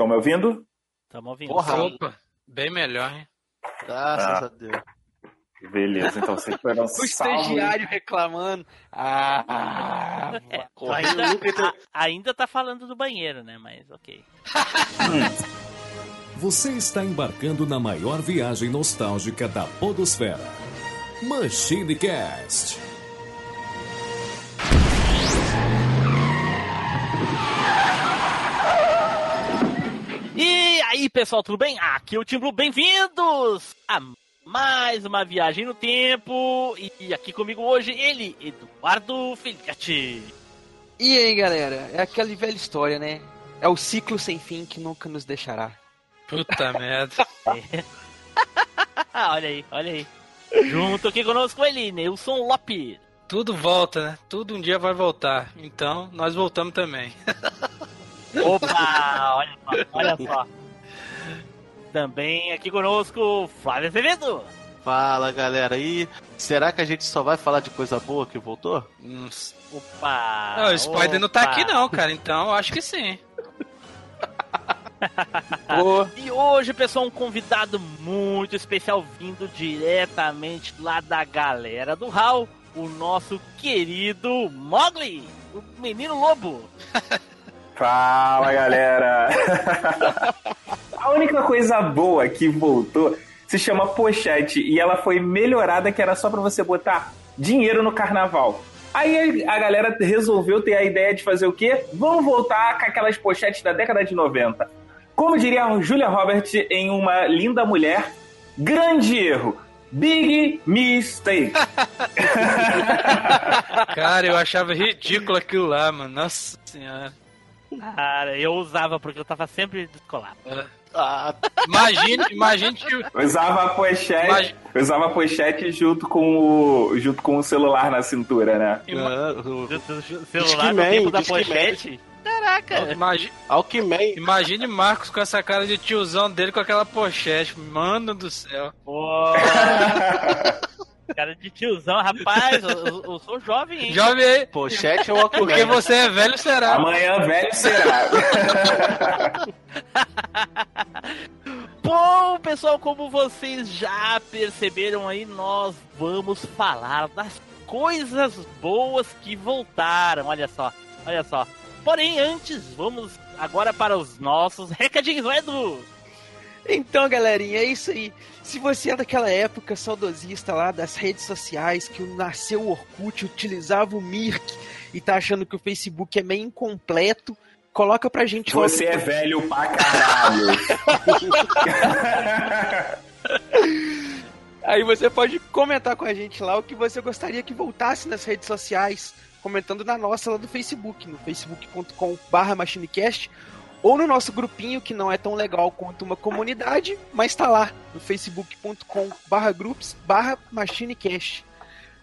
Estão me ouvindo? Estamos ouvindo. Porra, opa, bem melhor, hein? Graças Ah. a Deus. Beleza, então vocês foram O salvos. estagiário reclamando. Ah, É, ainda, a- ainda tá falando do banheiro, né? Mas ok. Você está embarcando na maior viagem nostálgica da Podosfera. Machine Cast. Aí, pessoal, tudo bem? Aqui é o Tim Blue, bem-vindos a mais uma viagem no tempo. E aqui comigo hoje, ele, Eduardo Filhote. E aí, galera? É aquela velha história, né? É o ciclo sem fim que nunca nos deixará. Puta merda. olha aí, olha aí. Junto aqui conosco ele, Nilson Lopes. Tudo volta, né? Tudo um dia vai voltar. Então, nós voltamos também. Opa, olha só, olha só. Também aqui conosco, Flávio Azevedo. Fala, galera. E será que a gente só vai falar de coisa boa que voltou? Opa! Não, o Spider não tá opa. aqui não, cara. Então, eu acho que sim. E hoje, pessoal, um convidado muito especial vindo diretamente lá da galera do HAL, o nosso querido Mogli, o menino lobo. Fala, galera! A única coisa boa que voltou se chama pochete e ela foi melhorada que era só pra você botar dinheiro no carnaval. Aí a galera resolveu ter a ideia de fazer o quê? Vamos voltar com aquelas pochetes da década de 90. Como diria a Julia Roberts em Uma Linda Mulher, grande erro. Big mistake. Cara, eu achava ridículo aquilo lá, mano. Nossa senhora. Cara, eu usava porque eu tava sempre descolado. Ah, Imagine, imagine que Eu usava a pochete, eu usava a pochete junto com o junto com o celular na cintura, né? ima- ah, o- celular no tempo da pochete. Caraca! imagi- Alckmin. imagine Marcos com essa cara de tiozão dele com aquela pochete. Mano do céu. Cara de tiozão, rapaz, eu, eu- sou jovem, hein? Jovem aí. Pochete ou Alckmin? Porque você é velho, será? Amanhã velho será. Bom, pessoal, como vocês já perceberam aí, nós vamos falar das coisas boas que voltaram. Olha só, olha só. Porém, antes, vamos agora para os nossos recadinhos, não é, Edu? Então, galerinha, é isso aí. Se você é daquela época saudosista lá das redes sociais, que nasceu o Orkut, utilizava o Mirk e tá achando que o Facebook é meio incompleto, coloca pra gente. Você é velho pra caralho. Aí você pode comentar com a gente lá o que você gostaria que voltasse nas redes sociais, comentando na nossa lá do Facebook, no facebook.com.br machinecast, ou no nosso grupinho, que não é tão legal quanto uma comunidade, mas tá lá, no facebook.com.br groups barra machinecast.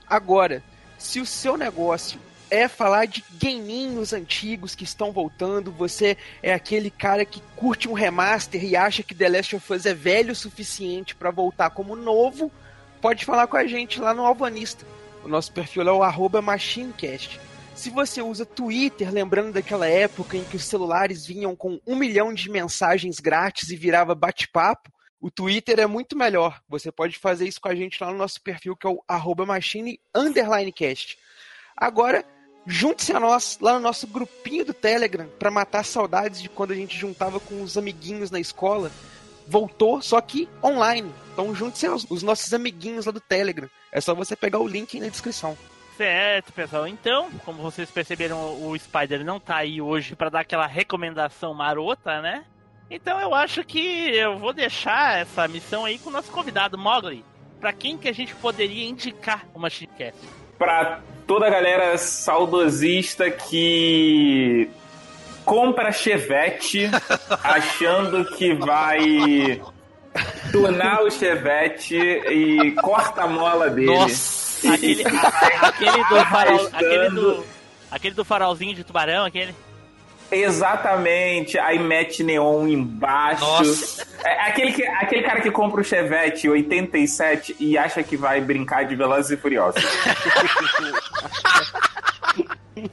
Agora, se o seu negócio é falar de gameinhos antigos que estão voltando, você é aquele cara que curte um remaster e acha que The Last of Us é velho o suficiente para voltar como novo, pode falar com a gente lá no Alvanista. O nosso perfil é o arroba MachineCast. Se você usa Twitter, lembrando daquela época em que os celulares vinham com um milhão de mensagens grátis e virava bate-papo, o Twitter é muito melhor. Você pode fazer isso com a gente lá no nosso perfil, que é o arroba machine underline cast. Agora, junte-se a nós lá no nosso grupinho do Telegram para matar saudades de quando a gente juntava com os amiguinhos na escola. Voltou, só que online. Então junte-se aos os nossos amiguinhos lá do Telegram. É só você pegar o link na descrição. Certo, pessoal. Então, como vocês perceberam, o Spider não tá aí hoje para dar aquela recomendação marota, né? Então eu acho que eu vou deixar essa missão aí com o nosso convidado, Mogli. Pra quem que a gente poderia indicar o Machinecast? pra toda a galera saudosista que compra Chevette achando que vai tunar o Chevette e corta a mola dele. Nossa. Aquele, a- aquele do farol, aquele do, aquele do farolzinho de tubarão, aquele. Exatamente, aí mete neon embaixo. Nossa. É aquele, que, aquele cara que compra o Chevette 87 e acha que vai brincar de Velozes e Furiosos.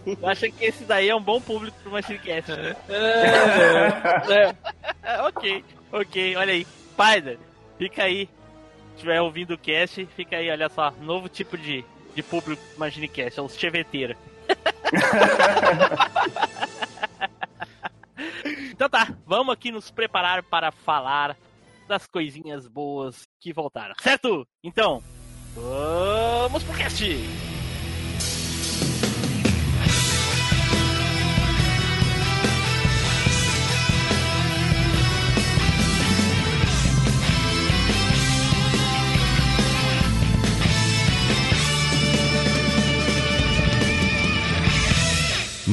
Eu acho que esse daí é um bom público pro Machinecast. né? É, É, ok, ok, olha aí. Spider, fica aí. Estiver ouvindo o cast, fica aí, olha só. Novo tipo de, de público Imagine Cast, é os cheveteiros. então tá, vamos aqui nos preparar para falar das coisinhas boas que voltaram, certo? Então, vamos pro cast!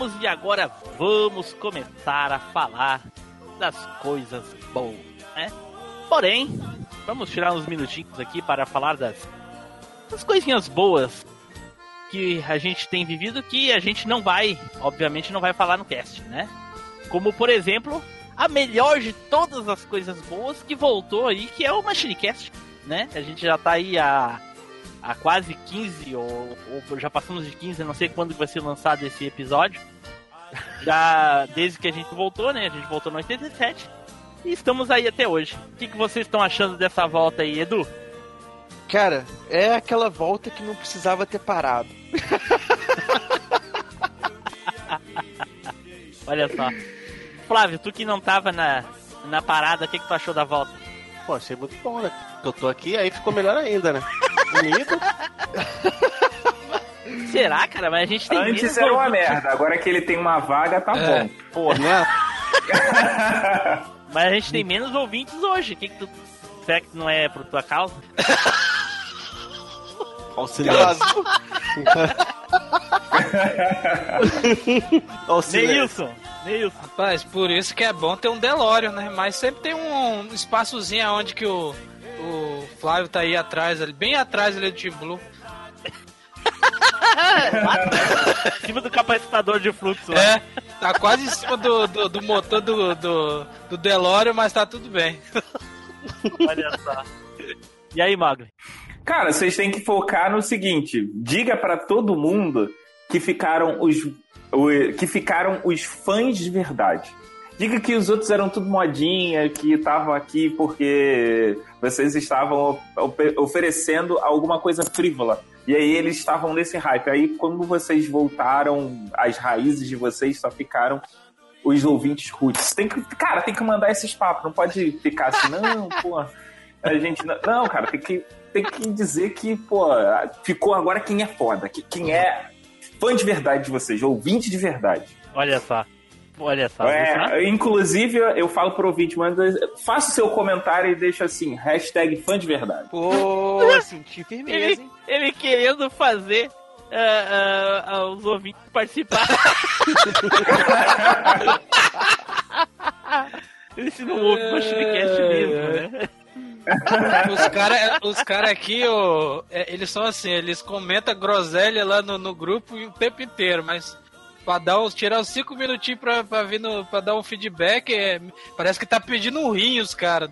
Voltamos e agora vamos começar a falar das coisas boas, né? Porém, vamos tirar uns minutinhos aqui para falar das, das coisinhas boas que a gente tem vivido que a gente não vai, obviamente, não vai falar no cast, né? Como, por exemplo, a melhor de todas as coisas boas que voltou aí, que é o MachineCast, né? A gente já tá aí há há quase 15, ou, ou já passamos de 15, não sei quando vai ser lançado esse episódio. Já desde que a gente voltou, né? A gente voltou no 87. E estamos aí até hoje. O que, que vocês estão achando dessa volta aí, Edu? Cara, é aquela volta que não precisava ter parado. Olha só. Flávio, tu que não tava na, na parada, o que, que tu achou da volta? Pô, achei muito bom, né? Porque eu tô aqui, aí ficou melhor ainda, né? Bonito. Será, cara? Mas a gente tem Antes menos era uma merda, agora que ele tem uma vaga, tá É. bom. Pô, né? Mas a gente tem menos ouvintes hoje. O que, que tu. Será que não é por tua causa? Olha o silêncio. Olha o silêncio. Neilson! Neilson! Rapaz, por isso que é bom ter um Delório, né? Mas sempre tem um espaçozinho onde que o, o Flávio tá aí atrás, ali, bem atrás ali do Team Blue. em cima do capacitador de fluxo lá. É, tá quase em cima do, do, do motor do, do, do Delório, mas tá tudo bem. Olha só. E aí, Magli? Cara, vocês têm que focar no seguinte: diga pra todo mundo que ficaram os que ficaram os fãs de verdade. Diga que os outros eram tudo modinha, que estavam aqui porque vocês estavam ofe- oferecendo alguma coisa frívola. E aí eles estavam nesse hype. Aí quando vocês voltaram, as raízes de vocês só ficaram os ouvintes roots. Tem que, cara, tem que mandar esses papos. Não pode ficar assim, não, pô. A gente não, não, cara, tem que, tem que dizer que, pô, ficou agora quem é foda, que- quem é fã de verdade de vocês, ouvinte de verdade. Olha só. Olha só. É, inclusive, eu falo pro ouvinte, manda, faça o seu comentário e deixa assim, hashtag fã de verdade. Pô, senti firmeza, Ele, hein? ele querendo fazer ah, ah, ah, os ouvintes participar. Esse não ouve o Machinecast mesmo, né? Os caras os cara aqui, é, eles são assim, eles comentam groselha lá no, no grupo o tempo inteiro, mas pra dar tirar uns 5 minutinhos pra, pra, vir no, pra dar um feedback, é, parece que tá pedindo um rim os caras.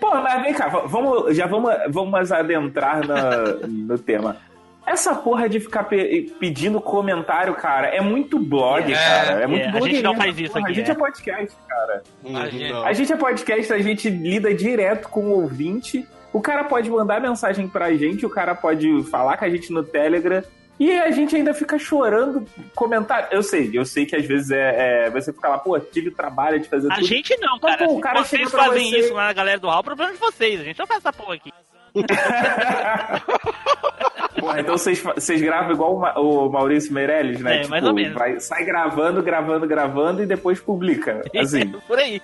Pô, mas vem cá, vamos, já vamos, vamos adentrar na- no tema. Essa porra de ficar pe- pedindo comentário, cara, é muito blog, É, cara. É muito é, a gente não faz isso porra. aqui, A gente é. é podcast, cara. A gente-. A gente é podcast, a gente lida direto com o ouvinte. O cara pode mandar mensagem pra gente, o cara pode falar com a gente no Telegram. E a gente ainda fica chorando comentário. Eu sei, eu sei que às vezes é, é- você fica lá, pô, tive trabalho de fazer A tudo. gente não, Mas, cara. pô, o Se cara vocês fazem você- isso lá na galera do Hall, o problema é de vocês. A gente não faz essa porra aqui. Porra, então vocês, vocês gravam igual o Ma- o Maurício Meirelles, né? É, mais ou menos. vai- sai gravando, gravando, gravando e depois publica. Assim. Por aí.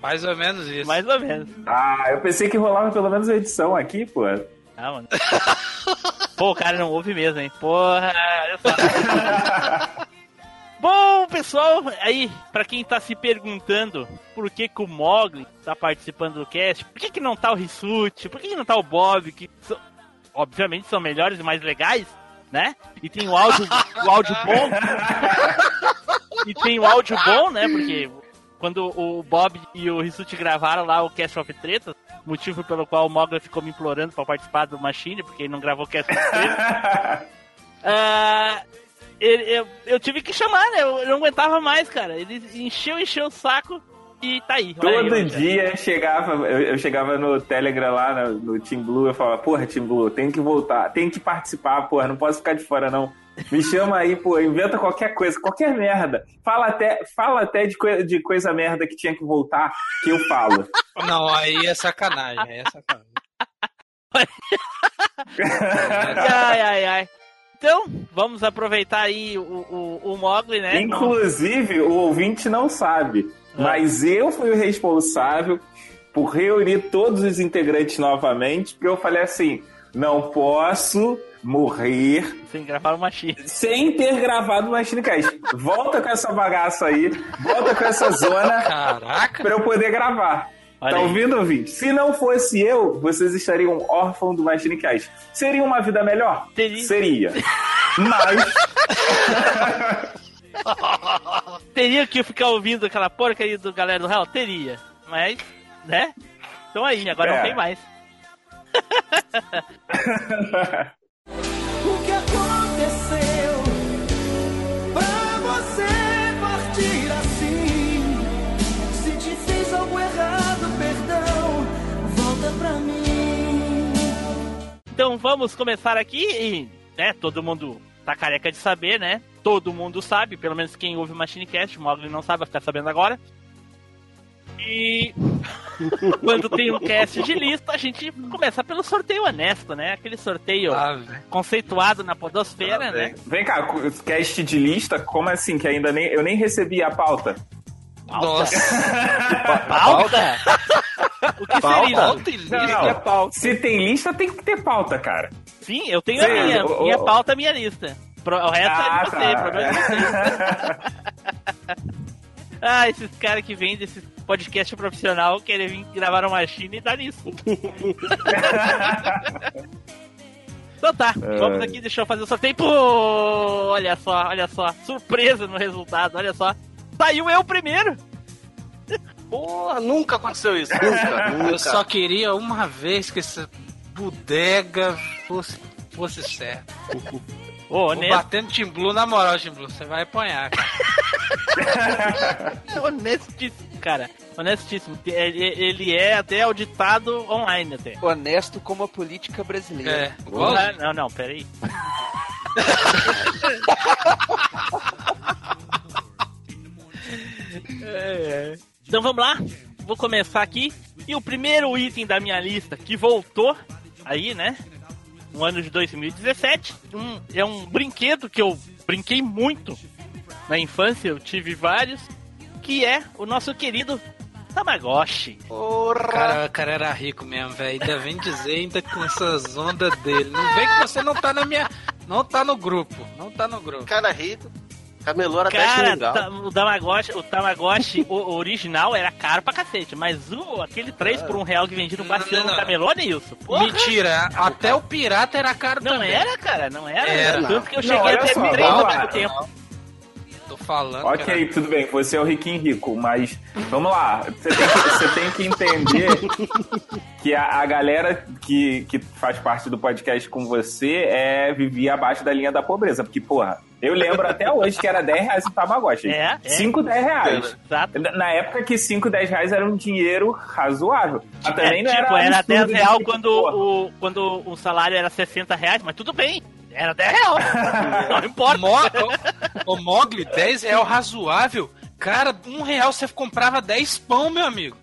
Mais ou menos isso. Mais ou menos. Ah, eu pensei que rolava pelo menos a edição aqui, pô. Ah, mano. Pô, o cara não ouve mesmo, hein? Porra, olha só. Bom, pessoal, aí, pra quem tá se perguntando por que, que o Mogli tá participando do cast, por que, que não tá o Rissuti, por que, que não tá o Bob, que obviamente são melhores e mais legais, né? E tem o áudio, o áudio bom. e tem o áudio bom, né? Porque quando o Bob e o Rissuti gravaram lá o Cast of Tretas, motivo pelo qual o Mogli ficou me implorando pra participar do Machine, porque ele não gravou o Cast of Tretas. Ele- eu, eu tive que chamar, né? Eu, eu não aguentava mais, cara. Ele encheu, encheu o saco e tá aí. Aí, Todo ó, dia chegava, eu, eu chegava no Telegram lá, no, no Team Blue, eu falava, porra, Team Blue, tem que voltar, tem que participar, porra, não posso ficar de fora, não. Me chama aí, pô, inventa qualquer coisa, qualquer merda. Fala até, fala até de, coi- de coisa merda que tinha que voltar, que eu falo. Não, aí é sacanagem. Aí é sacanagem. Ai, ai, ai. Então, vamos aproveitar aí o, o, o Mogli, né? Inclusive, o ouvinte não sabe, mas eu fui o responsável por reunir todos os integrantes novamente, porque eu falei assim, não posso morrer Sem gravar o Machine. sem ter gravado o Machine Cast. Volta com essa bagaça aí, volta com essa zona Caraca. pra eu poder gravar. Olha tá aí. ouvindo, ouvinte? Se não fosse eu, vocês estariam órfãos do Machine Cast. Seria uma vida melhor? Teria. Seria. Mas Teria que ficar ouvindo aquela porcaria do galera do Hell? Teria. Mas, né? Então aí, agora É. não tem mais. O que aconteceu pra você partir assim? Se te fiz algo errado, perdão, volta pra mim. Então vamos começar aqui e, né, todo mundo tá careca de saber, né? Todo mundo sabe, pelo menos quem ouve o Machine Cast, o Mogli não sabe, vai ficar sabendo agora. E quando tem um cast de lista, a gente começa pelo sorteio honesto, né? Aquele sorteio Ah, conceituado na podosfera, né? Vem cá, cast de lista, como assim? Que ainda nem eu nem recebi a pauta. Nossa. Pauta? O que seria? Pauta e Não, lista. não. é pauta. Se tem lista, tem que ter pauta, cara. Sim, eu tenho Sim, a minha. o- minha pauta, minha lista. Pro- O resto Ah, é de você, tá. o problema é de vocês. Ah, esses caras que vêm desse podcast profissional querem vir gravar uma China e dar nisso. então tá, vamos aqui, deixa eu fazer o sorteio. Pô, olha só, olha só. Surpresa no resultado, olha só. Saiu eu primeiro. Porra, nunca aconteceu isso. Nunca, nunca. Eu só queria uma vez que essa bodega fosse, fosse certa. Ô, Vou honesto, batendo Team Blue, na moral, Team Blue, você vai apanhar, cara. honestíssimo, cara. Honestíssimo. Ele, é até auditado online até. Honesto como a política brasileira. É, Ah, não, não, peraí. É, é. Então vamos lá, vou começar aqui. E o primeiro item da minha lista que voltou aí, né? No ano de 2017, um- é um brinquedo que eu brinquei muito na infância, eu tive vários, que é o nosso querido Tamagotchi. O cara, o cara era rico mesmo, velho. Ainda vem dizer ainda com essas ondas dele. Não vem que você não tá na minha. Não tá no grupo. Não tá no grupo. Cara rico, camelô era 10 Cara, legal. ta- o Tamagotchi, o Tamagotchi o, original era caro pra cacete, mas o, aquele 3 por 1 real que vendia no Não, passeio não, no não. camelô, Nilson? Porra, Mentira, até o pirata era caro Não também. era, cara, não era. Era. Tanto que eu Não, cheguei até só, três ao vamos mesmo tempo. Tô falando. Ok, cara. tudo bem, você é o riquinho rico, mas vamos lá. Você tem que, você tem que entender que a, a galera que, que faz parte do podcast com você é vivia abaixo da linha da pobreza. Porque, porra, eu lembro até hoje que era 10 reais o Tamagotchi. É, é. 5, 10 reais. Exato. Na época que 5, 10 reais era um dinheiro razoável. Mas também É, não tipo, era. era absurdo 10 de real quando o, quando o salário era 60 reais, mas tudo bem. Era 10 real. Não importa. Mo ô, ô, Mogli, 10 real razoável. Cara, um real você comprava 10 pão, meu amigo.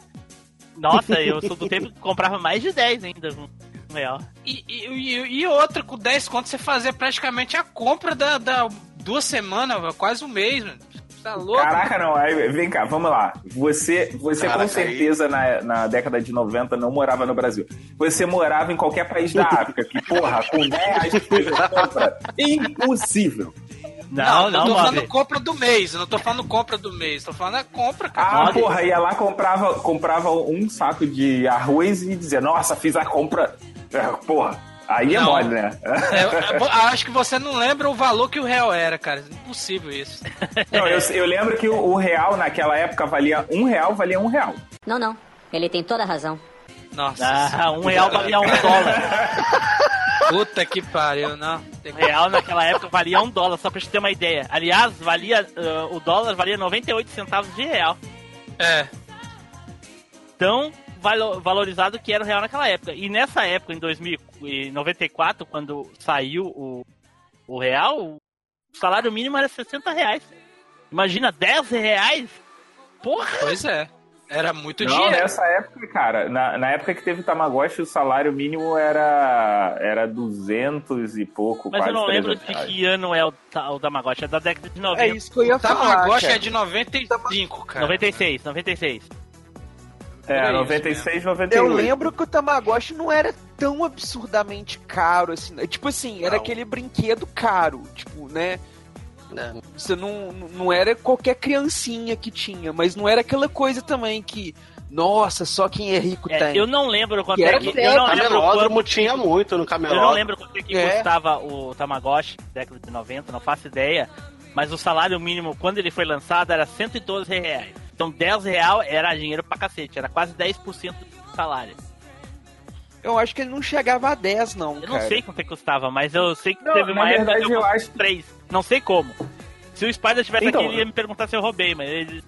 Nossa, eu sou do tempo que comprava mais de 10 ainda. Um real. E, e, e- e outra, com 10 contos você fazia praticamente a compra da, da duas semanas, velho, quase um mês, mano. Tá louco? Caraca, não. Aí, vem cá, vamos lá. Você, você Caraca, com certeza na, na década de 90 não morava no Brasil. Você morava em qualquer país da África. Que, porra, com 10 reais de compra. Impossível. Não, não, eu tô falando compra do mês, eu não tô falando compra do mês, tô falando a compra, cara. Ah, porra, ia lá, comprava, comprava um saco de arroz e dizia, nossa, fiz a compra. É, Porra, aí é Não. mole, né? É, eu- eu acho que você não lembra o valor que o real era, cara. Impossível isso. Não, eu, eu lembro que o, o real naquela época valia um real, valia um real. Não, não. Ele tem toda a razão. Nossa, Ah, um real valia um dólar. puta que pariu, não. Tem real naquela época valia um dólar, só pra gente ter uma ideia. Aliás, valia ah, o dólar valia 98 centavos de real. É, Tão valo- valorizado que era o real naquela época. E nessa época, em 2094, quando saiu o, o real, o salário mínimo era 60 reais. Imagina, 10 reais? Porra! pois é. Era muito Não, dinheiro. nessa época, cara, na, na época que teve Tamagotchi, o salário mínimo era, era 200 e pouco, Mas eu não lembro 300 de reais. que ano é o, o Tamagotchi, é da década de 90. É isso que eu ia O falar. Tamagotchi cara. é de 95, cara. 96, 96. É, Era isso 96, Eu 98. lembro que o Tamagotchi não era tão absurdamente caro assim. né? Tipo assim, era Não. aquele brinquedo caro, tipo, né? Né? Você não, não era qualquer criancinha que tinha, mas não era aquela coisa também que, nossa, só quem é rico É, tem. eu não lembro quanto Que é era que. Eu não lembro Camelódromo quanto, tinha muito no eu camelódromo. não lembro quanto é que É. custava o Tamagotchi, década de 90, não faço ideia. Mas o salário mínimo, quando ele foi lançado, era 112 reais. Então 10 real era dinheiro pra cacete, era quase 10% do salário. Eu acho que ele não chegava a 10, não, Eu cara. não sei quanto é que custava, mas eu sei que Não, teve uma época verdade, que eu eu acho que- 3. Não sei como. Se o Spider tivesse Então, aqui, ele ia me perguntar se eu roubei, mas ele...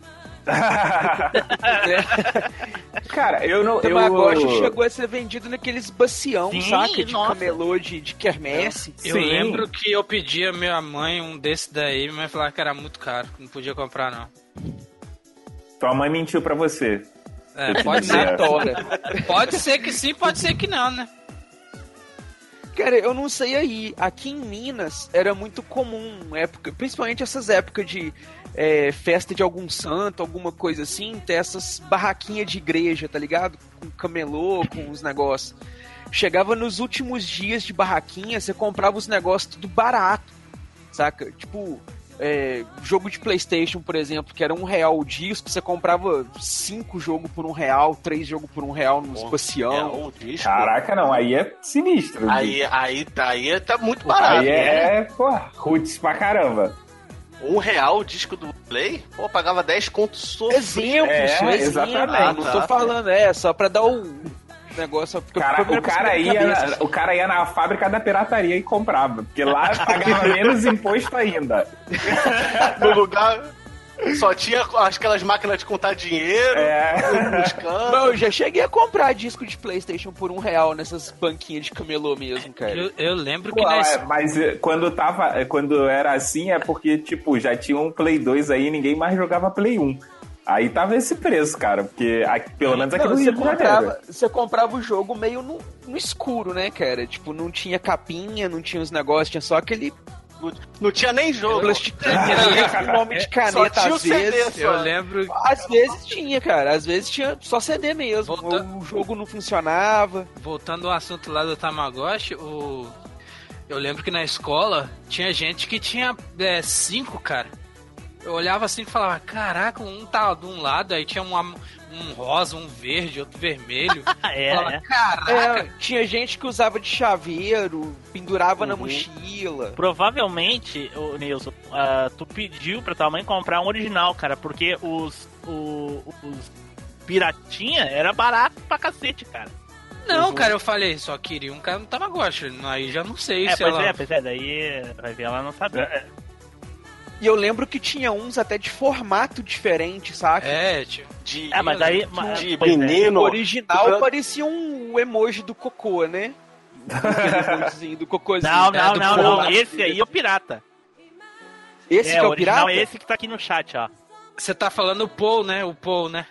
Cara, eu não. O Tamagotchi eu... chegou a ser vendido naqueles bacião, Sim, saca? De nossa. camelô, de, de quermesse. Eu Sim. lembro que eu pedi a minha mãe um desse daí, minha mãe falava que era muito caro, que não podia comprar não. Tua mãe mentiu pra você. É, pode ser. Tora. Pode ser que sim, pode ser que não, né? Cara, eu não sei aí. Aqui em Minas era muito comum, época, principalmente essas épocas de é, festa de algum santo, alguma coisa assim, ter essas barraquinhas de igreja, tá ligado? Com camelô, com os negócios. Chegava nos últimos dias de barraquinha, você comprava os negócios tudo barato, saca? Tipo, é, jogo de Playstation, por exemplo, que era um real o disco, você comprava cinco jogos por um real, três jogos por um real no É, espacião. um disco. Caraca, não, aí é sinistro. Aí, aí, aí tá muito barato. Aí é, pô, roots pra caramba. Um real o disco do Play? Pô, pagava 10 contos sofrido. Exemplo, É, só exemplo. exatamente. Não tô falando, é, só pra dar o negócio. Porque Cara, o cara, ia, na- o cara ia na fábrica da pirataria e comprava, porque lá pagava menos imposto ainda. No lugar só tinha aquelas máquinas de contar dinheiro É. Não, eu já cheguei a comprar disco de Playstation por um real nessas banquinhas de camelô mesmo, cara. Eu, eu lembro que na é, mas eh, quando tava, eh, quando era assim é porque, tipo, já tinha um Play 2 aí e ninguém mais jogava Play 1. Aí tava esse preço, cara, porque aqui- pelo menos aqui Não, no você, Rio comprava, você comprava o jogo meio no, no escuro, né, cara? Tipo, não tinha capinha, não tinha os negócios, tinha só aquele Não tinha nem jogo. plastiquinho ali com nome de caneta tinha o às CD vezes. só. Eu lembro, Às vezes tinha, cara. Às vezes tinha só CD mesmo. Volta- O jogo não funcionava. voltando ao assunto lá do Tamagotchi, o... eu lembro que na escola tinha gente que tinha é, cinco, cara. Eu olhava assim e falava, caraca, um tá de um lado, aí tinha uma- um rosa, um verde, outro vermelho. É, Falava, é. caraca. É, tinha gente que usava de chaveiro, pendurava na Uhum. mochila. Provavelmente, o Nilson, ah, tu pediu pra tua mãe comprar um original, cara, porque os, o- os piratinha era barato pra cacete, cara. Não, cara, eu falei, só queria um cara no Tamagotchi. Aí já não sei É, se pois ela... é, pois é, daí vai ver, ela não sabia. E eu lembro que tinha uns até de formato diferente, saca? É, tio. De, É, mas daí. mas- de é. O menino. original parecia um emoji do cocô, né? Aquele emojizinho do cocôzinho. Não, É, não, do não, Paul. não. Esse aí é o pirata. Esse é, que é o o pirata? é esse que tá aqui no chat, ó. Você tá falando o Paul, né? O Paul, né?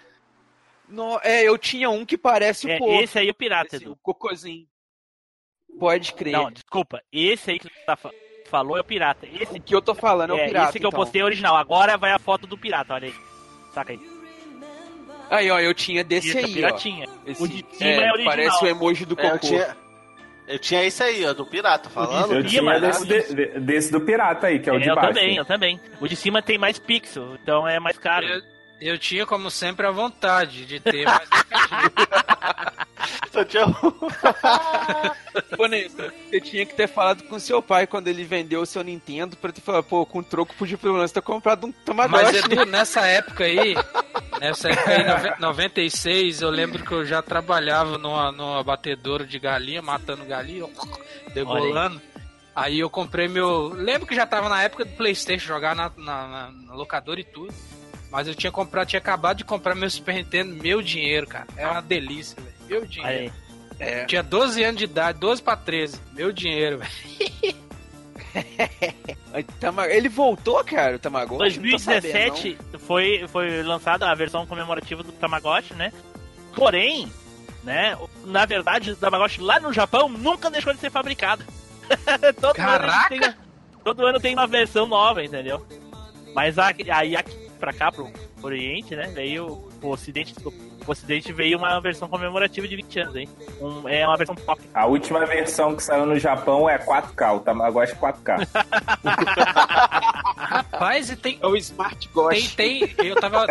No- é, eu tinha um que parece É, o Pô. esse aí é o pirata, Parece Edu. o cocôzinho. Pode crer. Não, desculpa. Esse aí que tu tá fa- falou é o pirata. Esse, O que eu tô falando é, é, o pirata. esse que eu então. postei é original. Agora vai a foto do pirata, olha aí. Saca aí. Aí, ó, eu tinha desse Esse é aí, ó. piratinha. Esse, O de cima é original. Parece o emoji do É, eu cocô. tinha. Eu tinha esse aí, ó, do pirata falando. Eu tinha desse, de- de- desse do pirata aí, que é o de eu baixo. também, eu também. O de cima tem mais pixel, então é mais caro. Eu, eu tinha, como sempre, a vontade de ter, mas Só tinha um. Ô, Nessa, você tinha que ter falado com seu pai quando ele vendeu o seu Nintendo pra te falar, pô, com troco podia pelo menos ter comprado um Tamagotchi. Mas Edu, nessa época aí, nessa época aí, nove- 96, eu lembro que eu já trabalhava numa, numa batedouro de galinha, matando galinha, degolando. Aí eu comprei meu. Lembro que já tava na época do Playstation, jogar na, na- na locadora e tudo. Mas eu tinha comprado, tinha acabado de comprar meu Super Nintendo, meu dinheiro, cara. É uma delícia, velho. Meu dinheiro. É. Tinha 12 anos de idade, 12 pra 13. Meu dinheiro, velho. Ele voltou, cara, o Tamagotchi? Não tô sabendo, 2017 foi, foi lançada a versão comemorativa do Tamagotchi, né? Porém, né, na verdade, o Tamagotchi lá no Japão nunca deixou de ser fabricado. todo Caraca! Ano tem, todo ano tem uma versão nova, entendeu? Mas aqui- aí aqui pra cá, pro Oriente, né, veio o Ocidente, o Ocidente veio uma versão comemorativa de 20 anos, hein? Um- é uma versão pop. A última versão que saiu no Japão é 4K, o Tamagotchi 4K. Rapaz, e tem. É o Smart Tem, Gosh. tem. Eu tava.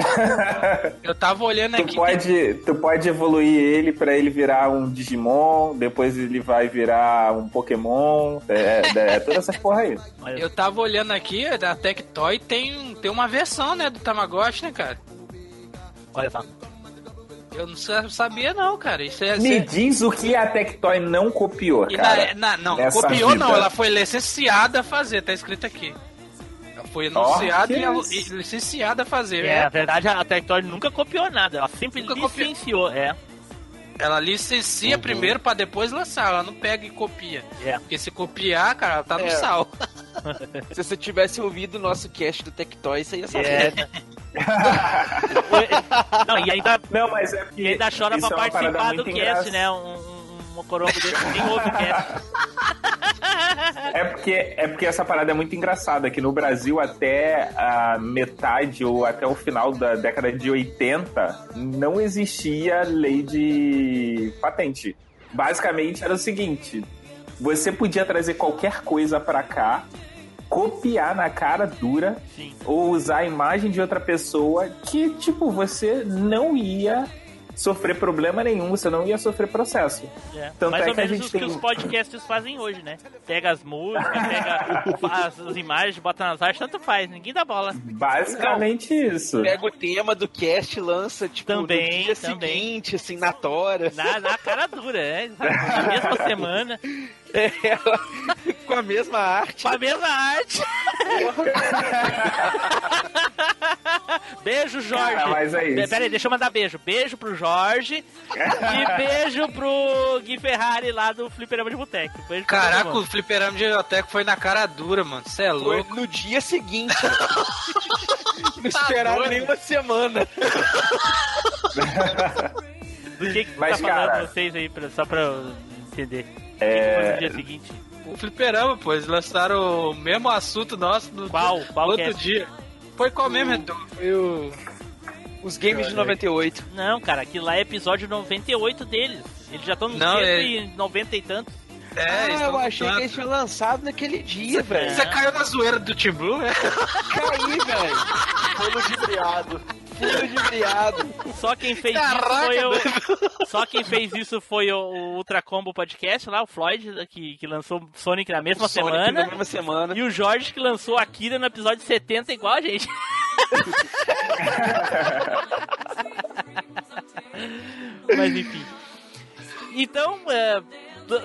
Eu tava olhando Tu aqui. pode, tu pode evoluir ele pra ele virar um Digimon, depois ele vai virar um Pokémon, é, é, é todas essas porra aí. Eu tava olhando aqui, da Tectoy tem, tem uma versão, né, do Tamagotchi, né, cara? Olha só. Eu não sa- sabia não, cara. Isso é... Me isso diz o que a Tectoy não copiou, é- e cara. na, na- não, nessa copiou não, vida. ela foi licenciada a fazer, tá escrito aqui. Ela foi anunciada que e, e licenciada a fazer. É, É, na verdade, a Tectoy nunca copiou nada, ela sempre Nunca copiou. licenciou, é. Ela licencia Uhum. primeiro pra depois lançar, ela não pega e copia. É. Porque se copiar, cara, tá no É. sal. Se você tivesse ouvido o nosso cast do Tectoy, você ia saber. É. Não, e ainda, Não, mas é porque e ainda chora pra é participar do muito cast, engraçada. né? Um mocorongo desse nem ouve cast. É porque, é porque essa parada é muito engraçada, que no Brasil até a metade ou até o final da década de 80 não existia lei de patente. Basicamente era o seguinte, você podia trazer qualquer coisa pra cá, copiar na cara dura Sim. ou usar a imagem de outra pessoa que, tipo, você não ia sofrer problema nenhum, você não ia sofrer processo. É. Tanto Mais é ou que a menos gente os que tem- os podcasts fazem hoje, né? Pega as músicas, pega as, as imagens, bota nas artes, tanto faz, ninguém dá bola. Basicamente isso. Pega o tema do cast, lança, tipo, Também, no dia também. seguinte, assim, na tora. Na, na cara dura, é. Na mesma semana, É, com a mesma arte. com a mesma arte. beijo, Jorge. Cara, mas é isso. Pera aí, deixa eu mandar beijo. Beijo pro Jorge e beijo pro Gui Ferrari lá do Fliperama de Boteco. Beijo Caraca, o fliperama de biblioteca foi na cara dura, mano. Você é Foi louco. no dia seguinte. Não esperaram nem uma semana. Do que, que Mas, tá falando cara- vocês aí, só pra eu entender? O É, que que foi no dia seguinte? O fliperama, pô, eles lançaram o mesmo assunto nosso no Qual? Qual outro cast? dia. Foi qual mesmo, Edu? Foi o... Os games de 98. Não, cara, aquilo lá é episódio 98 deles. Eles já estão no é- 90 e tantos. É, ah, eu achei lutando. que eles tinham lançado naquele dia, velho. Você caiu na zoeira do Team Blue, né? Caí, velho. Foi ludibriado. Fui ludibriado. Só quem fez Caraca, isso foi o. Só quem fez isso foi o, o Ultra Combo Podcast lá, o Floyd, que, que lançou Sonic na mesma Sonic semana. Na mesma semana. E o Jorge que lançou Akira no episódio 70 igual a gente. Mas enfim. Então, é,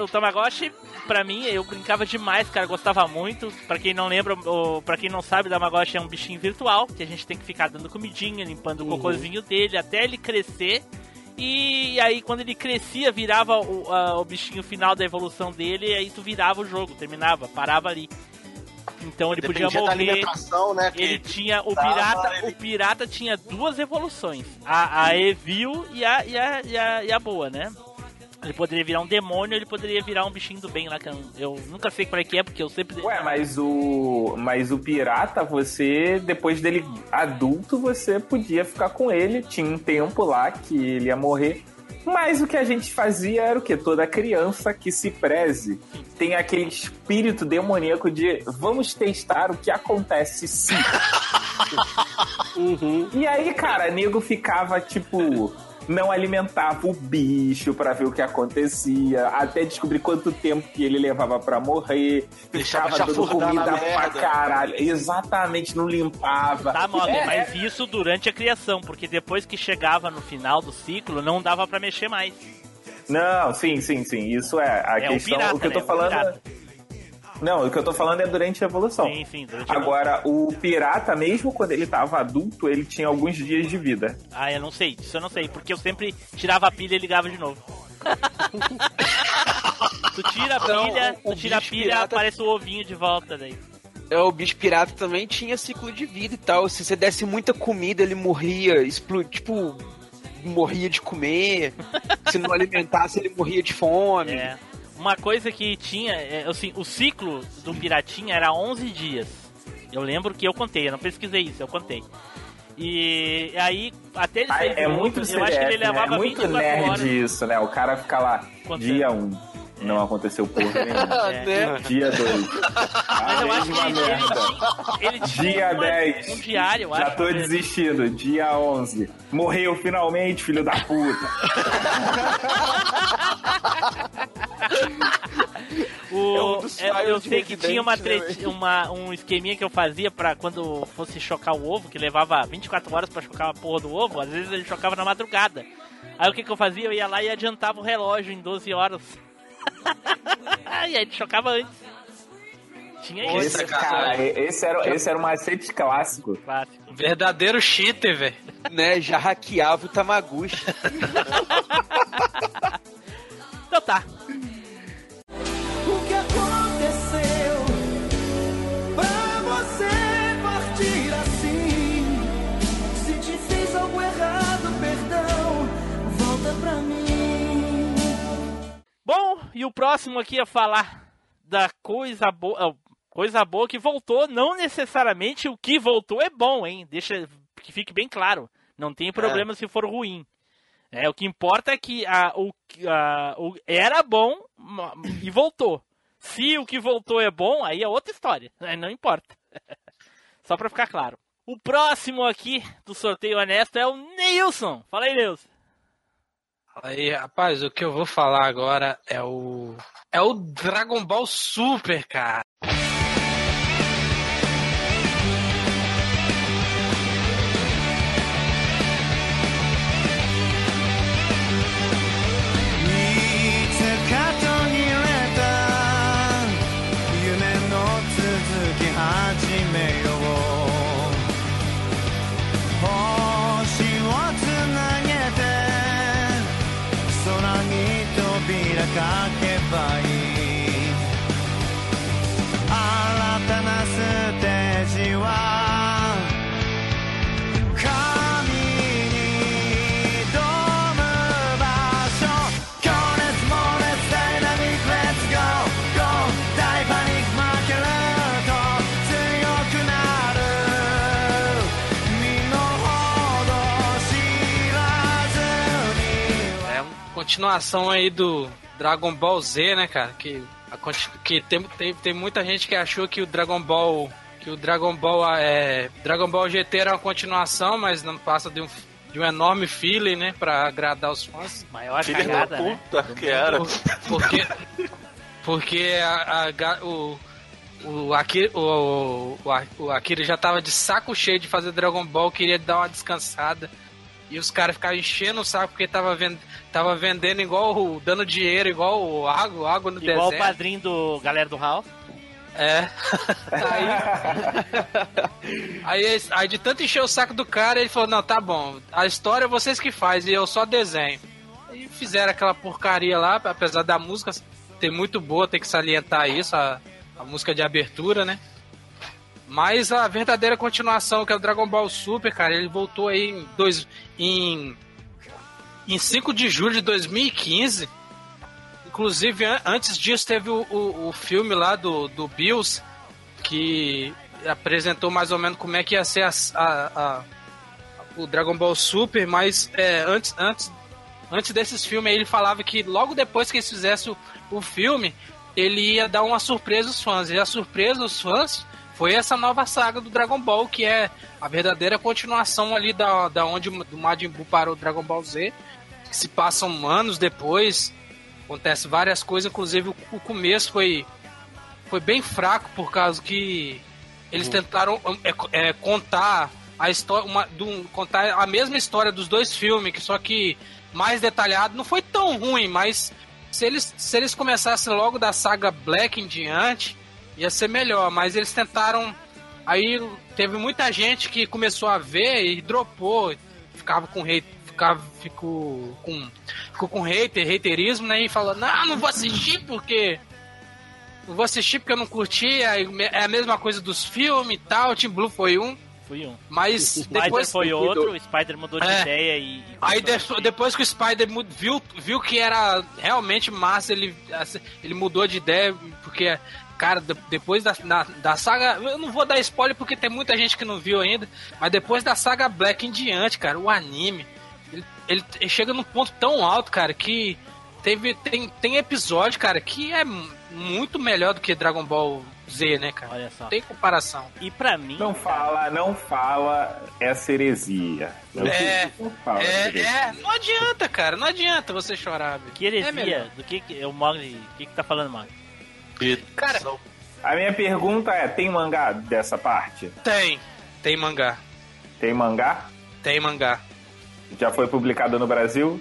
o Tamagotchi, pra mim, eu brincava demais, cara, gostava muito. Pra quem não lembra, ou pra quem não sabe, o Tamagotchi é um bichinho virtual, que a gente tem que ficar dando comidinha, limpando o cocôzinho dele até ele crescer. E aí, quando ele crescia, virava o, a- o bichinho final da evolução dele, e aí tu virava o jogo, terminava, parava ali. Então ele podia Dependia da morrer. né? Ele tinha. O pirata, ele- o pirata tinha duas evoluções. A, a Evil e a, e, a, e, a, e a boa, né? Ele poderia virar um demônio, ele poderia virar um bichinho do bem lá, que eu, eu nunca sei qual é que é, porque eu sempre. Ué, mas o. Mas o pirata, você, depois dele adulto, você podia ficar com ele. Tinha um tempo lá que ele ia morrer. Mas o que a gente fazia era o quê? Toda criança que se preze tem aquele espírito demoníaco de vamos testar o que acontece se. E aí, cara, nego ficava tipo. Não alimentava o bicho pra ver o que acontecia, até descobrir quanto tempo que ele levava pra morrer. Deixava dando comida pra merda. caralho. Exatamente, não limpava. Tá, É, mas isso durante a criação, porque depois que chegava no final do ciclo, não dava pra mexer mais. Não, sim, sim, sim. Isso é a É o questão. pirata, o que eu tô né? O falando. Não, o que eu tô falando é durante a evolução. Sim, sim, durante a Agora, o pirata, mesmo quando ele tava adulto, ele tinha alguns dias de vida. Ah, eu não sei, isso eu não sei, porque eu sempre tirava a pilha e ligava de novo. tu tira a Não, pilha, o- tu tira a pilha, pirata- aparece o ovinho de volta daí. É, o bicho pirata também tinha ciclo de vida e tal. Se você desse muita comida, ele morria, explo... tipo, morria de comer. Se não alimentasse, ele morria de fome. É. Uma coisa que tinha, é, assim, o ciclo do piratinha era 11 dias. Eu lembro que eu contei, eu não pesquisei isso, eu contei. E aí, até ele Ah, ser é muito eu acho que CDF, ele né? É levava muito 24 nerd horas. isso, né? O cara fica lá, Quanto dia 1. Um, não aconteceu porra nenhuma. É. Dia 2. Mas eu acho que ele, ele, ele Dia uma- 10. um diário, eu Já acho. tô desistindo. Dia 11. Morreu finalmente, filho da puta. O- É um dos eu- eu sei que tinha uma, Resident, né, treti- uma- um esqueminha que eu fazia pra quando fosse chocar o ovo, que levava 24 horas pra chocar a porra do ovo, às vezes ele chocava na madrugada. Aí o que, que eu fazia? Eu ia lá e adiantava o relógio em 12 horas. e aí chocava antes. Tinha isso, Esse, cara, esse era, esse era um macete clássico. clássico. Verdadeiro cheater, velho. Né? Já hackeava o Tamaguchi. Então tá. Bom, e o próximo aqui é falar da coisa boa. Coisa boa que voltou, não necessariamente o que voltou é bom, hein? Deixa que fique bem claro. Não tem problema se for ruim. É, o que importa é que a, o, a, o era bom e voltou. Se o que voltou é bom, aí é outra história. Não importa. Só pra ficar claro. O próximo aqui do sorteio honesto é o Neilson. Fala aí, Neilson. Aí, rapaz, o que eu vou falar agora é o. É o Dragon Ball Super, cara. Continuação aí do, Dragon Ball Z, né, cara? Que, a que tem, tem, tem muita gente que achou que o Dragon Ball. Que o Dragon Ball é. Dragon Ball GT era uma continuação, mas não passa de um, de um enorme feeling, né? Pra agradar os fãs. Maior Filho da cagada, né? puta que era. Porque. Porque a, a o. O Akira, o, o, o Akira já tava de saco cheio de fazer Dragon Ball, queria dar uma descansada. E os caras ficavam enchendo o saco porque tava, vend, tava vendendo igual o. dando dinheiro, igual o água, água no Igual o deserto. padrinho do galera do Hall. É. aí, aí, aí de tanto encher o saco do cara, ele falou, não, tá bom, a história é vocês que fazem, e eu só desenho. E fizeram aquela porcaria lá, apesar da música ter muito boa, tem que salientar isso, a, a música de abertura, né? Mas a verdadeira continuação, que é o Dragon Ball Super, cara, ele voltou aí em, dois, em, em 5 de julho de 2015. Inclusive, an- antes disso, teve o, o, o filme lá do, do Bills, que apresentou mais ou menos como é que ia ser a, a- a- o Dragon Ball Super, mas é, antes, antes, antes desses filmes aí, ele falava que logo depois que eles fizessem o, o filme, ele ia dar uma surpresa aos fãs. E a surpresa dos fãs foi essa nova saga do Dragon Ball, que é a verdadeira continuação ali da, da onde do Majin Buu parou o Dragon Ball Z, que se passam anos depois, acontece várias coisas, inclusive o, o começo foi, foi bem fraco por causa que eles tentaram é, é, contar a história, uma, do- contar a mesma história dos dois filmes, que só que mais detalhado. Não foi tão ruim, mas se eles, se eles começassem logo da saga Black em diante, ia ser melhor. Mas eles tentaram. Aí teve muita gente que começou a ver e dropou, ficava com hate, ficava, ficou com, ficou com hater, haterismo, né? E falou, não, não vou assistir porque. Não vou assistir porque eu não curti, é a mesma coisa dos filmes e tal, o Team Blue foi um, Fui um. mas Spider depois foi outro, o Spider mudou de É. ideia e. e Aí de- depois que o Spider viu, viu que era realmente massa, ele, ele mudou de ideia, porque, cara, de- depois da, da, da saga. Eu não vou dar spoiler porque tem muita gente que não viu ainda, mas depois da saga Black em diante, cara, o anime, ele, ele- ele chega num ponto tão alto, cara, que teve, tem, tem episódio, cara, que é mu- muito melhor do que Dragon Ball Z, né, cara? Olha só. Tem comparação. E pra mim. Não fala, não fala essa heresia. Não, É, não fala essa É, heresia. é, não adianta, cara, não adianta você chorar. Que heresia? É do que que o Mogli. O que que tá falando, Mogli? E Cara, A minha pergunta é: tem mangá dessa parte? Tem. Tem mangá. Tem mangá? Tem mangá. Já foi publicado no Brasil?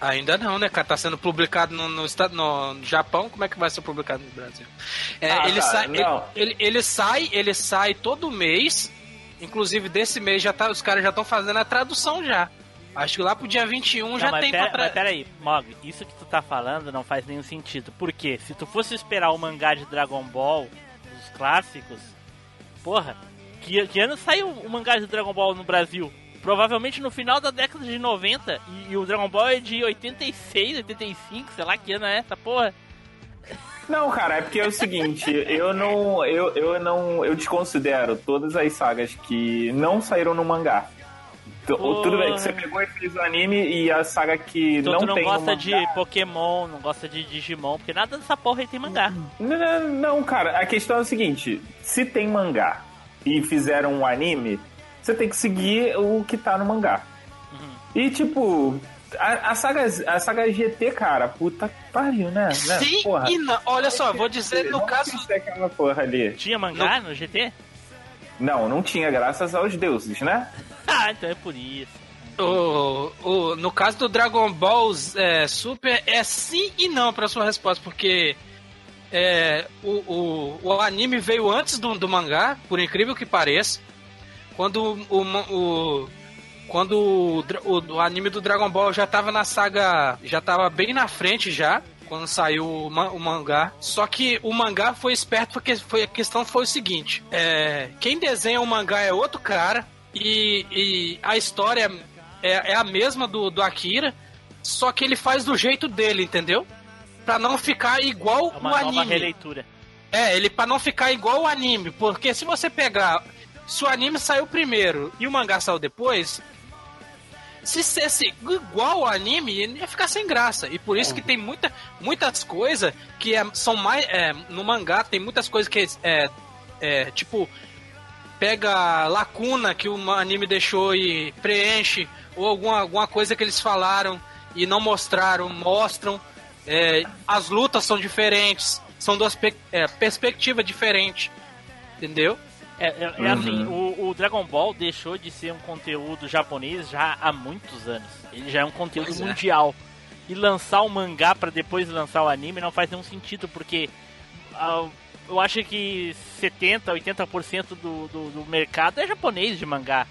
Ainda não, né, cara? Tá sendo publicado no, no, no Japão, como é que vai ser publicado no Brasil? É, Ah, ele, tá, sai, ele, ele, ele sai, ele sai todo mês. Inclusive, desse mês já tá, os caras já estão fazendo a tradução já. Acho que lá pro dia 21 já não, mas, tem pera, pra mas peraí, Mogli, isso que tu tá falando não faz nenhum sentido. Por quê? Se tu fosse esperar o mangá de Dragon Ball, os clássicos, porra, que, que ano saiu o mangá de Dragon Ball no Brasil? Provavelmente no final da década de 90, e, e o Dragon Ball é de 86, 85, sei lá que ano é essa porra. Não, cara, é porque é o seguinte, eu não. Eu, eu não. Eu desconsidero todas as sagas que não saíram no mangá. Tu- Porra. Tudo bem que você pegou e fez o anime e a saga que Então não, tu não tem gosta no de mangá. Pokémon, não gosta de Digimon, porque nada dessa porra aí tem mangá. Não, não, não, cara, a questão é o seguinte: se tem mangá e fizeram um anime, você tem que seguir o que tá no mangá. Uhum. E tipo, a, a saga, a saga GT, cara, puta que pariu, né? né? Sim Porra. e não. Olha só, vou dizer no Não caso. aquela porra ali. Tinha mangá no GT? Não, não tinha, graças aos deuses, né? Ah, então é por isso. O, o, no caso do Dragon Ball é, Super, é sim e não para sua resposta, porque é, o, o, o anime veio antes do, do mangá, por incrível que pareça. Quando o, o, quando o, o, o anime do Dragon Ball já tava na saga, já tava bem na frente já. Quando saiu o, ma- o mangá. Só que o mangá foi esperto porque foi, a questão foi o seguinte: é, quem desenha o mangá é outro cara. E, e a história é, é a mesma do, do Akira, só que ele faz do jeito dele, entendeu? Pra não ficar igual É o uma nova anime. releitura. É, ele pra não ficar igual o anime, porque se você pegar, se o anime saiu primeiro e o mangá saiu depois, se fosse igual ao anime, ele ia ficar sem graça. E por isso que tem muita, muitas coisas que é- são mais. é, no mangá tem muitas coisas que é, é, tipo. Pega lacuna que o anime deixou e preenche, ou alguma, alguma coisa que eles falaram e não mostraram, mostram. É, as lutas são diferentes, são duas pe- é, perspectivas diferentes. Entendeu? É, é- é assim, o, o Dragon Ball deixou de ser um conteúdo japonês já há muitos anos. Ele já é um conteúdo Pois é. mundial. E lançar o mangá pra depois lançar o anime não faz nenhum sentido, porque ah, eu acho que 70, 80% do, do, do mercado é japonês de mangá.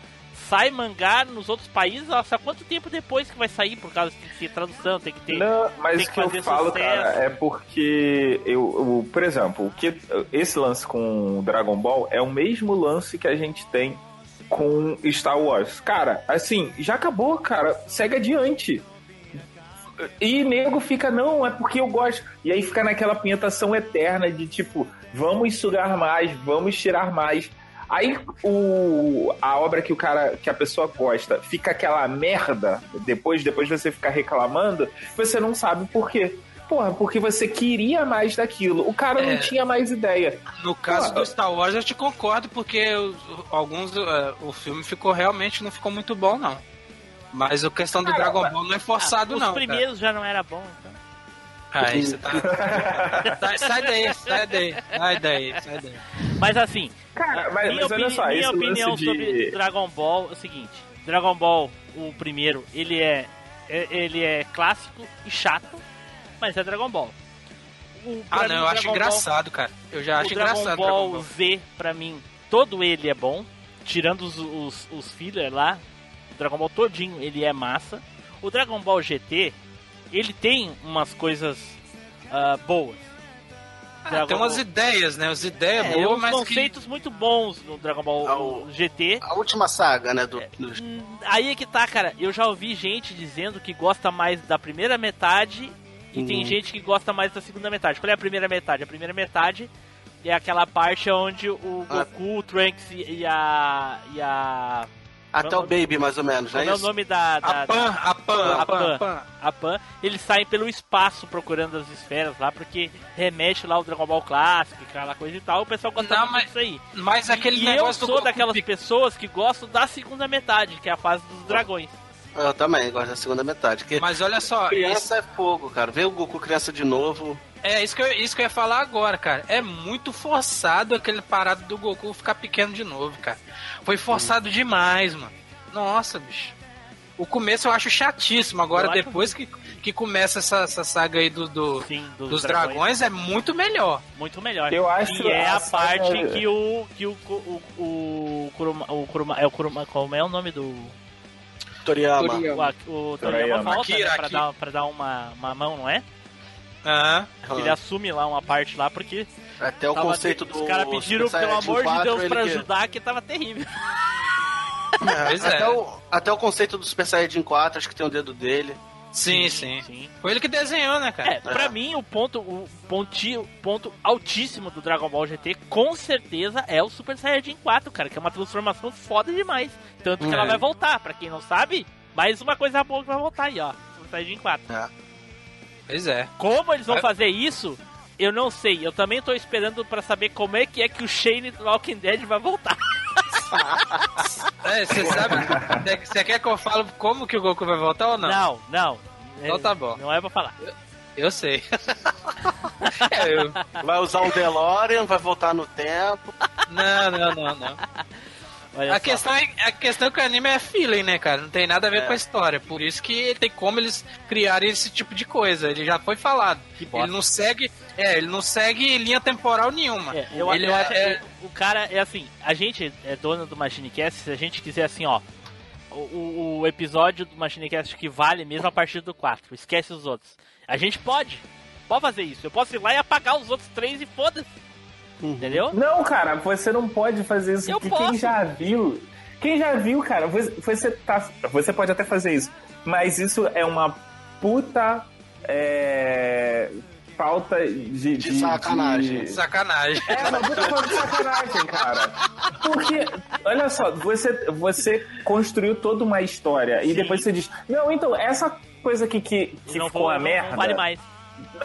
Sai mangá nos outros países, nossa, quanto tempo depois que vai sair? Por causa que tem tradução, tem que ter. Não, mas tem o que que eu falo, sucesso. cara, é porque eu, eu- por exemplo, o que esse lance com o Dragon Ball é o mesmo lance que a gente tem com Star Wars. Cara, assim, já acabou, cara. Segue adiante. E nego fica, não, é porque eu gosto. E aí fica naquela pinhetação eterna de tipo, vamos sugar mais, vamos tirar mais. Aí o, a obra que o cara, que a pessoa gosta, fica aquela merda, depois, depois você ficar reclamando, você não sabe por quê. Porra, porque você queria mais daquilo. O cara É. não tinha mais ideia. No caso Pô, do Star Wars, eu te concordo, porque os- alguns. eh, o filme ficou realmente não ficou muito bom, não. Mas a questão do Cara, Dragon Ball não é forçado, Ah, Os não. primeiros já não era bom, então. Cara. Aí você tá... sai, sai daí, sai daí, sai daí, sai daí. Mas assim, Cara, mas, minha, mas opini- só, minha opinião lance sobre de. Dragon Ball é o seguinte: Dragon Ball, o primeiro, ele é, é- ele é clássico e chato, mas é Dragon Ball. O- Ah, mim, não, eu acho Ball- engraçado, cara. Eu já acho Dragon engraçado Ball, Dragon Ball. Z, pra mim, todo ele é bom, tirando os, os, os filler lá. O Dragon Ball todinho, ele é massa. O Dragon Ball GT, ele tem umas coisas ah, boas. Ah, Dragon tem umas Ball- ideias, né? As ideias É, boas, uns mas que... conceitos muito bons no Dragon Ball Ah, o- GT. A última saga, né? Do, do- Hum, Aí é que tá, cara. Eu já ouvi gente dizendo que gosta mais da primeira metade e Uhum. tem gente que gosta mais da segunda metade. Qual é a primeira metade? A primeira metade é aquela parte onde o Ah. Goku, o Trunks e e a. e a. Até o Baby, mais ou menos, não Como é é o isso? nome da. da- A Pan, a Pan, A a Pan, a Pan. a Pan, eles saem pelo espaço procurando as esferas lá, porque remete lá o Dragon Ball clássico, aquela coisa e tal. O pessoal gosta Não, muito mas- disso aí. Mas aquele e eu negócio do sou Goku daquelas pe- pessoas que gostam da segunda metade, que é a fase dos dragões. Eu também gosto da segunda metade. Mas olha só, isso, criança é fogo, cara. Ver o Goku criança de novo. É isso que, eu, isso que eu ia falar agora, cara. É muito forçado aquele parado do Goku ficar pequeno de novo, cara. Foi forçado demais, mano. Nossa, bicho. O começo eu acho chatíssimo. Agora, acho- depois que, que começa essa, essa saga aí do, do- Sim, dos, dos dragões, é muito melhor. Muito melhor. Eu acho que é a parte que o. que o. o, o, Kuruma, o Kuruma. É o Kuruma. Como é o nome do. Toriyama. Toriyama. O, o Toriyama Toriyama. volta, Akira, né, pra, Akira. dar, pra dar uma, uma mão, não é? Ah, Ele assume lá uma parte lá porque. Até o conceito do. Os caras pediram, Super pelo amor de 4, Deus, ele pra ajudar, que tava terrível. Pois é. até, o, até o conceito do Super Saiyajin 4, acho que tem o dedo dele. sim, sim, Sim. Foi ele que desenhou, né, cara? É, pra mim, o ponto, o ponti, o ponto altíssimo do Dragon Ball GT, com certeza, é o Super Saiyajin 4, cara, que é uma transformação foda demais. Tanto que É. ela vai voltar, pra quem não sabe, mais uma coisa boa que vai voltar aí, ó. Super Saiyajin 4. Pois é. Como eles vão fazer isso, eu não sei. Eu também tô esperando pra saber como é que é que o Shane do Walking Dead vai voltar. É, você sabe. Você quer que eu fale como que o Goku vai voltar ou não? Não, não. Então tá bom. Não é pra falar. Eu sei. É, eu- Vai usar um DeLorean, vai voltar no tempo. Não, não, não, não. Olha A só. questão, é, a questão é que o anime é feeling, né, cara? Não tem nada a ver É. com a história. Por isso que tem como eles criarem esse tipo de coisa. Ele já foi falado. Ele não segue. É, ele não segue linha temporal nenhuma. É, eu, ele eu é- acho que o cara é assim, a gente é dono do Machinecast, se a gente quiser assim, ó, o, o- o episódio do Machinecast que vale mesmo a partir do 4, esquece os outros. A gente pode, pode fazer isso. Eu posso ir lá e apagar os outros três e foda-se. Entendeu? Não, cara, você não pode fazer isso. Eu porque posso. quem já viu. Quem já viu, cara, você, tá, você pode até fazer isso. Mas isso é uma puta. É, falta de. De sacanagem. de- Sacanagem. É, uma puta falta de sacanagem, cara. Porque, olha só, você, você construiu toda uma história e depois você diz: Não, então, essa coisa aqui que, que não ficou vou- a merda. Não vale mais.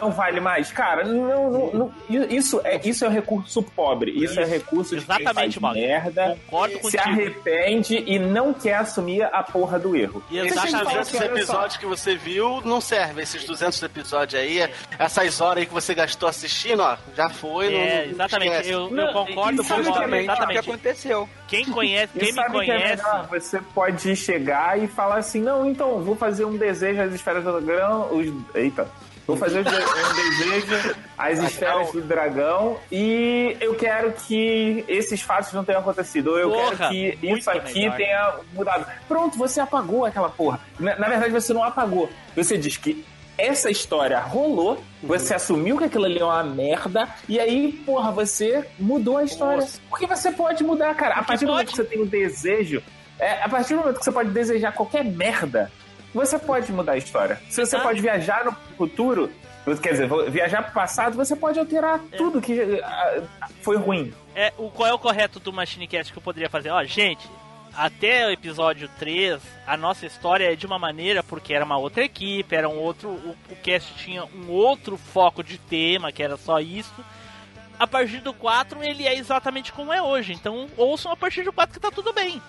Não vale mais. Cara, não, não, não- isso, é, isso é recurso pobre. Isso, é recurso de quem Exatamente, faz Mago. merda. Concordo Se contigo. arrepende e não quer assumir a porra do erro. E Esses exatamente. fala 200 que, olha só. episódios que você viu não servem. Esses 200 episódios aí, essas horas aí que você gastou assistindo, ó, já foi. É, não exatamente. Eu, eu concordo e com sabe o que é que Exatamente. aconteceu. Quem conhece, quem me que é conhece. melhor? Você pode chegar e falar assim, não, então, vou fazer um desejo às esferas do dragão. Os... Eita. Vou fazer um desejo às esferas do dragão e eu quero que esses fatos não tenham acontecido. Ou eu Porra, quero que isso aqui melhor. tenha mudado. Pronto, você apagou aquela porra. Na, na verdade, você não apagou. Você diz que essa história rolou, você assumiu que aquilo ali é uma merda, e aí, porra, você mudou a história. Porque você pode mudar, cara. A Porque partir do momento pode. que você tem o desejo, é, a partir do momento que você pode desejar qualquer merda, você pode mudar a história. Se você Ah. pode viajar no futuro, quer dizer, viajar pro passado, você pode alterar tudo que ah, foi ruim. É, o, qual é o correto do Machine Cast que eu poderia fazer? Ó, gente, até o episódio 3, a nossa história é de uma maneira porque era uma outra equipe, era um outro. O, o cast tinha um outro foco de tema, que era só isso. A partir do 4, ele é exatamente como é hoje. Então, ouçam a partir do 4 que tá tudo bem.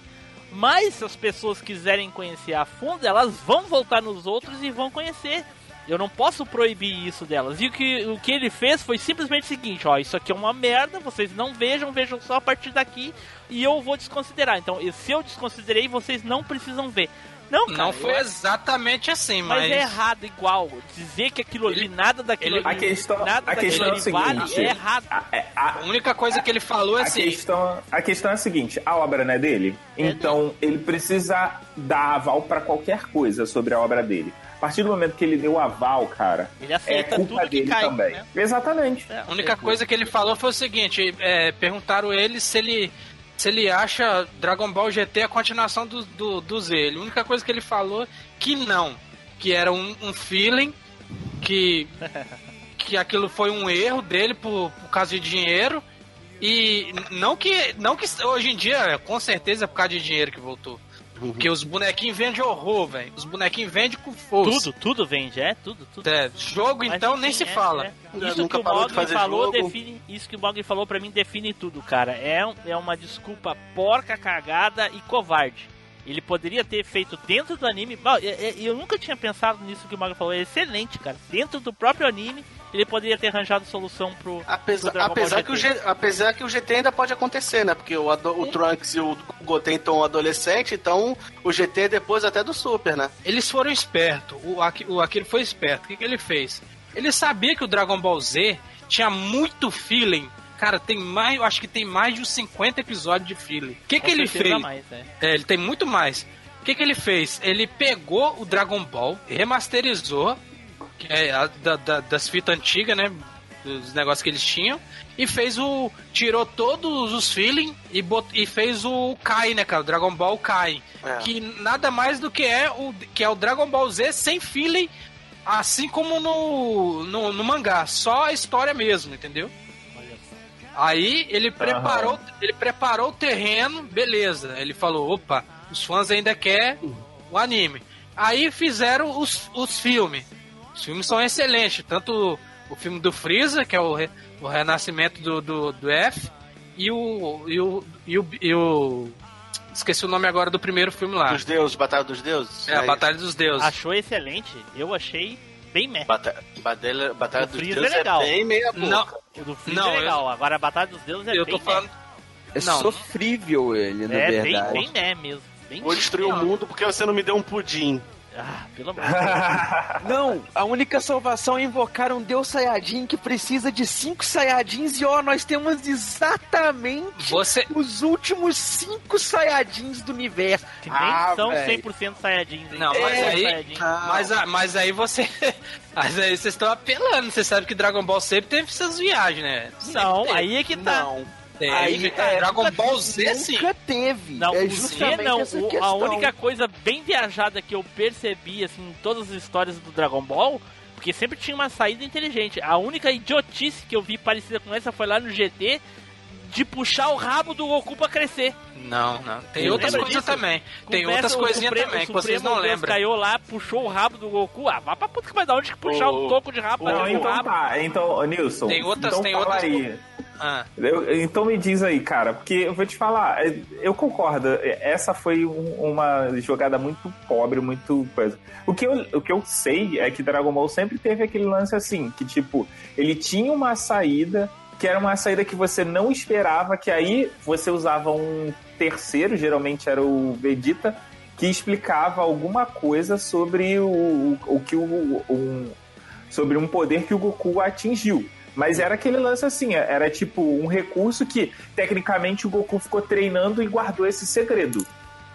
Mas se as pessoas quiserem conhecer a fundo, elas vão voltar nos outros e vão conhecer. Eu não posso proibir isso delas. E o que, o que ele fez foi simplesmente o seguinte: ó, isso aqui é uma merda, vocês não vejam, vejam só a partir daqui e eu vou desconsiderar. Então, se eu desconsiderei, vocês não precisam ver. Não, cara, Não foi eu- exatamente assim, mas, mas. é errado igual. Dizer que aquilo ali, nada daquilo ele- ali, A questão, nada a questão é ali vale, seguinte: é errado. a- é- a- A única coisa que ele falou é A assim. questão, a questão é a seguinte: a obra não é dele, É então ele precisa dar aval pra qualquer coisa sobre a obra dele. A partir do momento que ele deu aval, cara, Ele é aceita culpa tudo que dele cai. também. né? Exatamente. É. A única coisa que ele falou foi o seguinte: é, perguntaram ele se ele se ele acha Dragon Ball GT a continuação do, do, do Z. A única coisa que ele falou que não, que era um, um feeling que que aquilo foi um erro dele por, por causa de dinheiro e não que não que hoje em dia com certeza é por causa de dinheiro que voltou. Porque os bonequinhos vendem horror, velho. Os bonequinhos vendem com força. Tudo, tudo vende, é? Tudo, tudo. É, jogo, Mas, então, enfim, nem se é, fala. é. Isso que o Mogli falou jogo. define. Isso que o Mogli falou pra mim define tudo, cara. É, é uma desculpa porca, cagada e covarde. Ele poderia ter feito dentro do anime. Bom, Eu nunca tinha pensado nisso que o Mogli falou. É excelente, cara. Dentro do próprio anime, ele poderia ter arranjado solução pro. Apesar, pro apesar, que o GT. G, apesar que o GT ainda pode acontecer, né? Porque o, o Trunks e o Goten estão adolescente, então o GT é depois até do Super, né? Eles foram espertos. O, o Akira foi esperto. O que, que ele fez? Ele sabia que o Dragon Ball Z tinha muito feeling. Cara, tem mais, eu acho que tem mais de uns 50 episódios de feeling. O que, Com que ele fez? mais, é. É, ele tem muito mais. O que, que ele fez? Ele pegou o Dragon Ball, remasterizou, é a- da- da- das fitas antigas, né? Dos negócios que eles tinham. E fez o. Tirou todos os feeling e, bot, e fez o Kai, né, cara? O Dragon Ball Kai. É. Que nada mais do que é o, que é o Dragon Ball Z sem feeling, assim como no, no, no mangá. Só a história mesmo, entendeu? Aí ele preparou, ele preparou o terreno, beleza. Ele falou, opa, os fãs ainda querem o anime. Aí fizeram os, os filmes. Os filmes são excelentes, tanto o filme do Freeza, que é o, re- o renascimento do, do, do F, e o, e o, e o, e o- Esqueci o nome agora do primeiro filme lá. Dos deuses, Batalha dos Deuses. É, a Batalha dos Deuses. Achou excelente? Eu achei bem merda. Batalha, Batalha, Batalha dos Freeza Deuses é legal. é bem meia boca. Não, O do Freeza Não, é eu- legal. Agora a Batalha dos Deuses é eu bem tô falando. É Não. sofrível ele, na É, bem, verdade. bem né mesmo. Bem Vou destruir o mundo porque você não me deu um pudim. Ah, pelo amor de Deus. Não, a única salvação é invocar um Deus Saiyajin que precisa de cinco Saiyajins e ó, nós temos exatamente Você, os últimos cinco Saiyajins do universo. Que nem Ah, são véi. 100% Saiyajins. hein? Não, mas É, aí- Saiyajin. Mas, mas aí você. Mas aí vocês estão apelando. Você sabe que Dragon Ball sempre teve essas viagens, né? Sempre Não, teve. aí é que tá. Não. Teve, Aí, cara. é, Dragon Ball Z, sim. Nunca teve. Não, é o Z justamente não. essa O- a única coisa bem viajada que eu percebi, assim, em todas as histórias do Dragon Ball, porque sempre tinha uma saída inteligente. A única idiotice que eu vi parecida com essa foi lá no GT, de puxar o rabo do Goku pra crescer. Não, não. Tem Lembra outras coisas também. Tem Começa outras o coisinhas Supremo- também que o vocês Supremo não lembram. caiu lá, puxou o rabo do Goku. Ah, vá pra puta que vai dar onde que puxar um toco de rabo pra Não, derrubar o então rabo. tá. Então, ô, Nilson. Tem outras- então tem outras- aí. Ah, então me diz aí, cara, porque eu vou te falar, é, eu concordo, é, essa foi um- uma jogada muito pobre, muito coisa. O que, eu, o que eu sei é que Dragon Ball sempre teve aquele lance assim, que tipo, ele tinha uma saída, que era uma saída que você não esperava, que aí você usava um terceiro, geralmente era o Vegeta, que explicava alguma coisa sobre o, o, o que o, um, sobre um poder que o Goku atingiu. Mas era aquele lance assim, era tipo um recurso que tecnicamente o Goku ficou treinando e guardou esse segredo.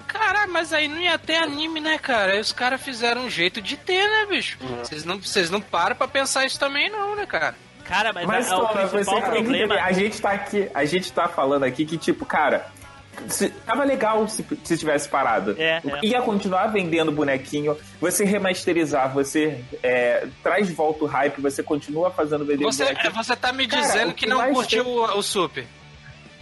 Caralho, mas aí não ia ter anime, né, cara? Aí os caras fizeram um jeito de ter, né, bicho? Vocês não, vocês não param pra pensar isso também, não, né, cara? Cara, mas, Mas, a, o Tona, você principal problema... a gente tá aqui, a gente tá falando aqui que tipo, cara, se- tava legal se, se tivesse parado. É, é. Ia continuar vendendo bonequinho, você remasterizar, você é, traz de volta o hype, você continua fazendo vender Você, bonequinho. você tá me Cara, dizendo o que que não curtiu tem- o, o Super.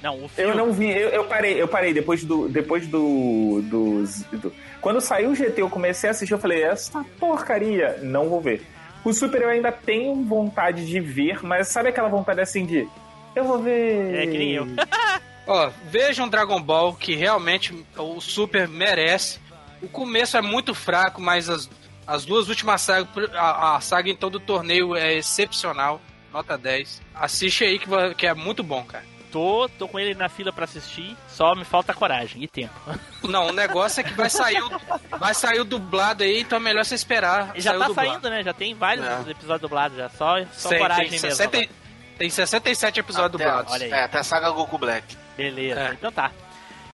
Não, o Eu não vi, eu, eu parei, eu parei depois do. Depois do, do, do- Quando saiu o GT, eu comecei a assistir, eu falei, essa porcaria, não vou ver. O Super eu ainda tenho vontade de ver, mas sabe aquela vontade assim de. Eu vou ver. É que nem eu. Ó, vejam Dragon Ball, que realmente o Super merece. O começo é muito fraco, mas as, as duas últimas sagas, a, a saga então do torneio é excepcional. Nota 10. Assiste aí que, que é muito bom, cara. Tô, tô com ele na fila pra assistir, só me falta coragem e tempo. Não, o negócio é que vai sair o, vai sair o dublado aí, então é melhor você esperar. Já tá dublado. saindo, né? Já tem vários É. episódios dublados já, só, só Tem, coragem tem, mesmo. 60 agora. tem 67 episódios Até- dublados. olha aí. É, até a saga Goku Black. Beleza, É. então tá.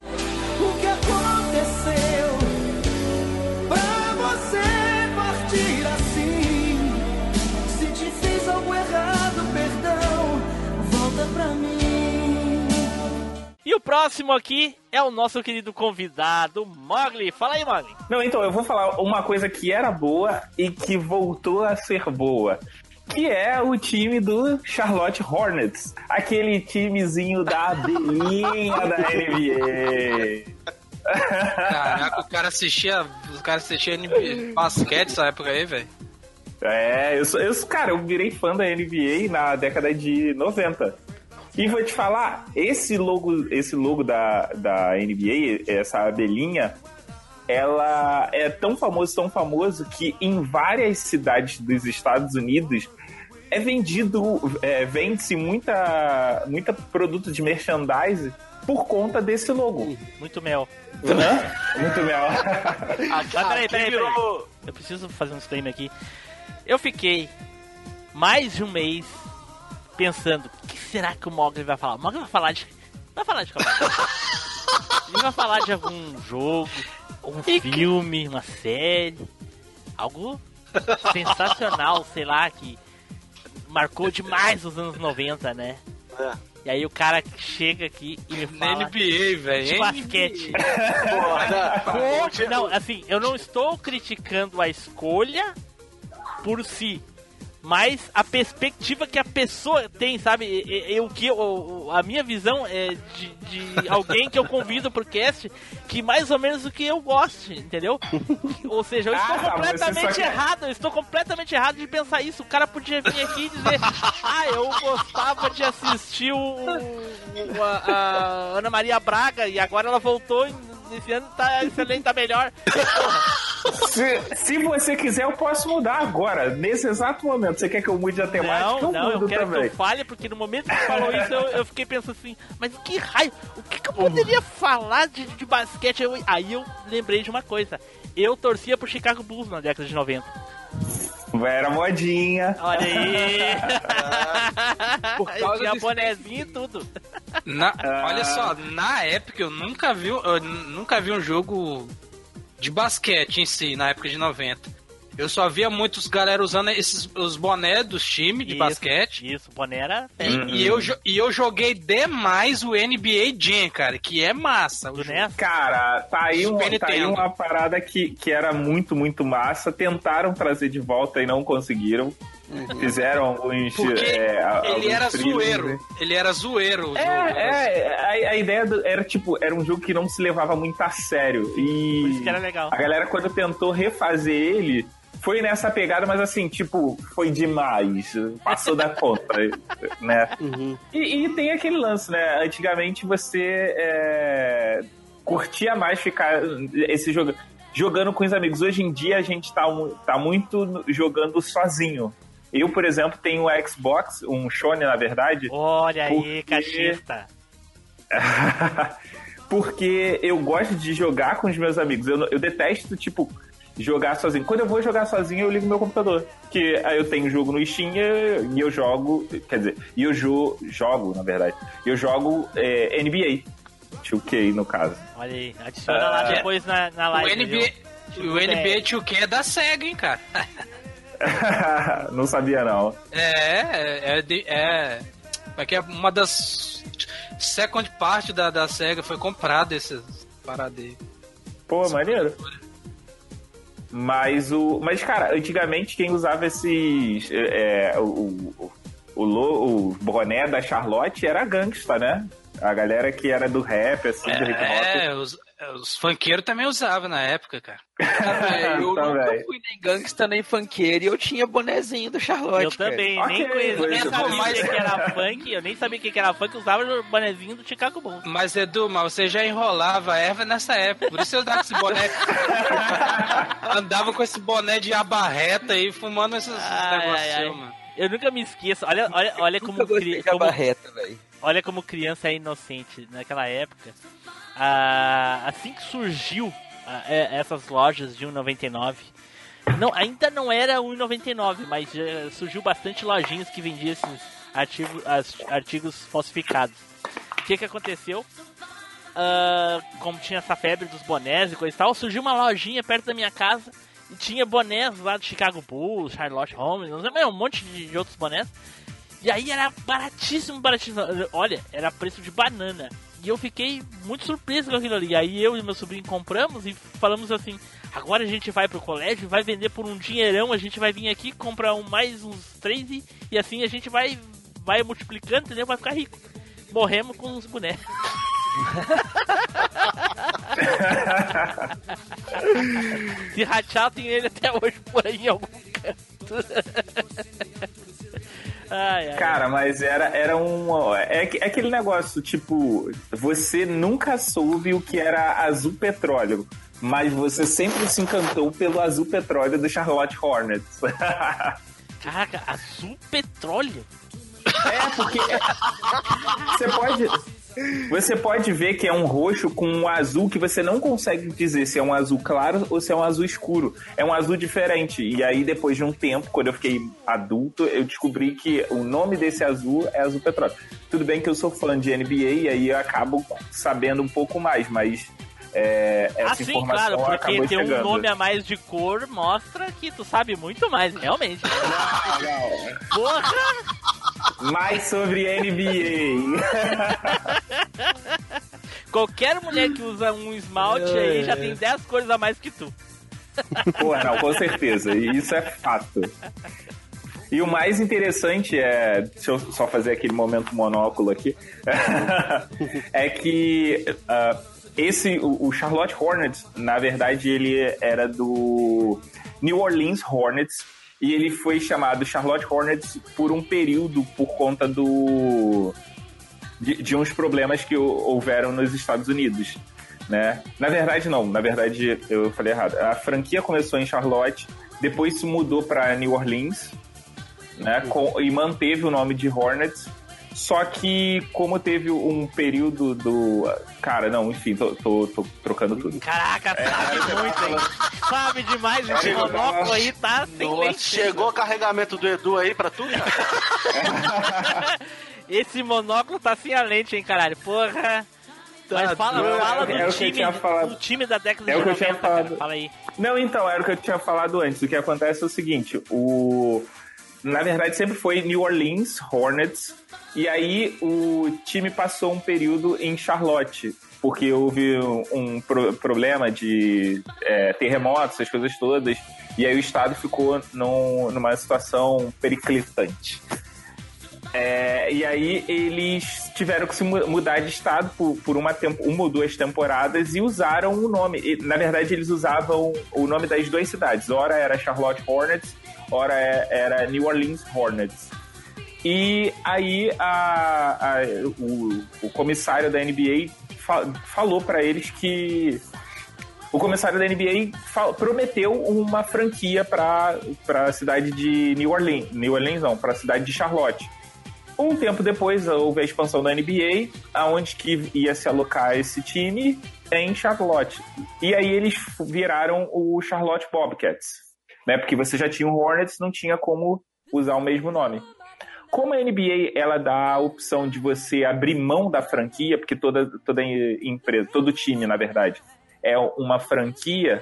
O que aconteceu pra você partir assim? Se te fiz algo errado, perdão, volta pra mim. E o próximo aqui é o nosso querido convidado, Mogli. Fala aí, Mogli. Não, então, eu vou falar uma coisa que era boa e que voltou a ser boa. Que é o time do Charlotte Hornets. Aquele timezinho da abelhinha da NBA. Caraca, o cara assistia. O cara assistia NBA basquete nessa época aí, velho. É, eu, sou- eu, cara, eu virei fã da NBA na década de 90. E vou te falar, esse logo, esse logo da, da NBA, essa abelhinha, ela é tão famoso, tão famoso que em várias cidades dos Estados Unidos é vendido, é, vende-se muita, muita produto de merchandise por conta desse logo. Muito mel. Né? Muito mel. Mas peraí, peraí, peraí. Eu preciso fazer um disclaimer aqui. Eu fiquei mais de um mês pensando, o que será que o Mogli vai falar? O Mogli vai falar de. Vai falar de. Ele vai falar de algum jogo, um filme, uma série. Algo sensacional, sei lá, que marcou demais os anos 90, né? É. E aí o cara chega aqui e me Na fala NBA, de velho. basquete. Porra, né? Não, assim, eu não estou criticando a escolha por si, mas a perspectiva que a pessoa tem, sabe? E- e- O que eu- a minha visão é de, de alguém que eu convido pro cast que mais ou menos o que eu goste, entendeu? Ou seja, eu estou Ah, completamente errado, eu estou completamente errado de pensar isso. O cara podia vir aqui e dizer: Ah, eu gostava de assistir o, o- a, a Ana Maria Braga e agora ela voltou e esse ano tá excelente, tá melhor. Se, se você quiser, eu posso mudar agora, nesse exato momento. Você quer que eu mude a temática? Não, não, eu quero também. que tu fale, porque no momento que tu falou isso, eu, eu fiquei pensando assim, mas que raio, o que, que eu poderia falar de, de basquete? Eu- aí eu lembrei de uma coisa. Eu torcia pro Chicago Bulls na década de 90. Era modinha. Olha aí! Por Eu causa bonezinho e tudo. Na- Ah. Olha só, na época eu nunca vi, eu nunca vi um jogo de basquete em si, na época de 90. Eu só via muitos galera usando esses, os bonés dos times de Isso, basquete. Isso, boné era E, e eu, e eu joguei demais o NBA Jam, cara, que é massa. o. NES. Cara, tá aí, um, tá aí uma parada que, que era muito, muito massa. Tentaram trazer de volta e não conseguiram. Fizeram alguns. Porque é, a- ele alguns era trilhos, zoeiro. né? Ele era zoeiro. É, é, a, a ideia do- era tipo, era um jogo que não se levava muito a sério. Por E isso que era legal. a galera, quando tentou refazer ele, foi nessa pegada, mas assim, tipo, foi demais. Passou da conta, né? E, e tem aquele lance, né? Antigamente você é, curtia mais ficar esse jogo, jogando com os amigos. Hoje em dia a gente tá, tá muito jogando sozinho. Eu, por exemplo, tenho um Xbox, um Shone, na verdade, Olha aí, Porque- cachista. porque eu gosto de jogar com os meus amigos. Eu, eu detesto, tipo, jogar sozinho. Quando eu vou jogar sozinho, eu ligo meu computador. Que aí eu tenho jogo no Steam e eu jogo. Quer dizer, e eu jo, jogo, na verdade. Eu jogo é, NBA. 2K, no caso. Olha aí, adiciona lá Ah, depois na, na O live. NBA, viu? o NBA 2K é da SEGA, hein, cara. não sabia, não. É, é, é, de- é, é que é uma das second part da, da SEGA foi comprada essas paradas aí. Pô, maneiro. Mas o. Mas, cara, antigamente quem usava esses. É, o, o, o, lo- o boné da Charlotte era gangsta, né? A galera que era do rap, assim, do hip hop. É, os, os funkeiros também usavam na época, cara. Cara, eu Também. nunca fui nem gangsta nem funkeiro e eu tinha bonezinho do Charlotte. Eu cara. também, Ok, nem conhecia, nem sabia o mas- que era funk, eu nem sabia o que era funk, eu usava o bonezinho do Chicago Bulls. Mas, Edu, mas você já enrolava a erva nessa época. Por isso eu usava esse boné. Andava com esse boné de abarreta aí, fumando esses Ai, ai. mano. Eu nunca me esqueço, olha, olha, olha como, cri- como, olha como criança é inocente naquela época. Assim que surgiu é- essas lojas de 1,99, não, ainda não era 1,99, mas já surgiu bastante lojinhas que vendiam esses artigo- as- artigos falsificados. O que que aconteceu? Ah, como tinha essa febre dos bonés e coisa e tal, surgiu uma lojinha perto da minha casa e tinha bonés lá do Chicago Bulls, Charlotte Holmes, não sei, um monte de, de outros bonés. E aí era baratíssimo, baratíssimo. Olha, era preço de banana. E eu fiquei muito surpreso com aquilo ali. Aí eu e meu sobrinho compramos e falamos assim: agora a gente vai pro colégio, vai vender por um dinheirão, a gente vai vir aqui comprar um, mais uns três e, e assim a gente vai, vai multiplicando, entendeu? Vai ficar rico. Morremos com os bonecos. Se rachar, tem ele até hoje por aí em algum canto. ai, ai. Cara, mas era, era um. É, é aquele negócio, tipo, você nunca soube o que era azul petróleo. Mas você sempre se encantou pelo azul petróleo do Charlotte Hornets. Caraca, azul petróleo? É, porque é- você pode. Você pode ver que é um roxo com um azul que você não consegue dizer se é um azul claro ou se é um azul escuro. É um azul diferente. E aí, depois de um tempo, quando eu fiquei adulto, eu descobri que o nome desse azul é azul petróleo. Tudo bem que eu sou fã de NBA e aí eu acabo sabendo um pouco mais, mas é, essa ah, sim, informação claro, porque ter um nome a mais de cor mostra que tu sabe muito mais, realmente. Porra! Mais sobre NBA. Qualquer mulher que usa um esmalte aí já tem 10 cores a mais que tu. Pô, não, com certeza. Isso é fato. E o mais interessante é. Deixa eu só fazer aquele momento monóculo aqui. é que ah, esse, o, o Charlotte Hornets, na verdade, ele era do New Orleans Hornets. E ele foi chamado Charlotte Hornets por um período por conta do. De, de uns problemas que hou- houveram nos Estados Unidos né? Na verdade, não. Na verdade, eu falei errado. A franquia começou em Charlotte, depois se mudou para New Orleans, né? Com- e manteve o nome de Hornets. Só que, como teve um período do. Cara, não, enfim, tô, tô- tô trocando tudo. Caraca, sabe muito, hein? Sabe demais esse Chegou, monóculo aí, tá? Sem Nossa, lente. chegou o carregamento do Edu aí pra tudo, cara? Esse monóculo tá sem a lente, hein, caralho? Porra. Mas fala, Não, fala é- do, é o que eu time, do time da década É de o que eu tinha 90, cara. Fala aí. Não, então, era o que eu tinha falado antes. O que acontece é o seguinte, o... Na verdade, sempre foi New Orleans Hornets, e aí o time passou um período em Charlotte, porque houve um pro- problema de é, terremotos, essas coisas todas, e aí o estado ficou num- numa situação periclitante. É, e aí eles tiveram que se mu- mudar de estado por, por uma, tempo, uma ou duas temporadas e usaram o nome. E, na verdade, eles usavam o nome das duas cidades. Ora era Charlotte Hornets, ora é- era New Orleans Hornets. E aí a- a- o, o comissário da NBA fa- falou para eles que o comissário da NBA prometeu uma franquia para a cidade de New Orleans, New Orleans não, para a cidade de Charlotte. Um tempo depois houve a expansão da NBA, aonde que ia se alocar esse time em Charlotte. E aí eles viraram o Charlotte Bobcats, né? Porque você já tinha o Hornets, não tinha como usar o mesmo nome. Como a NBA ela dá a opção de você abrir mão da franquia, porque toda, toda empresa, todo time, na verdade, é uma franquia,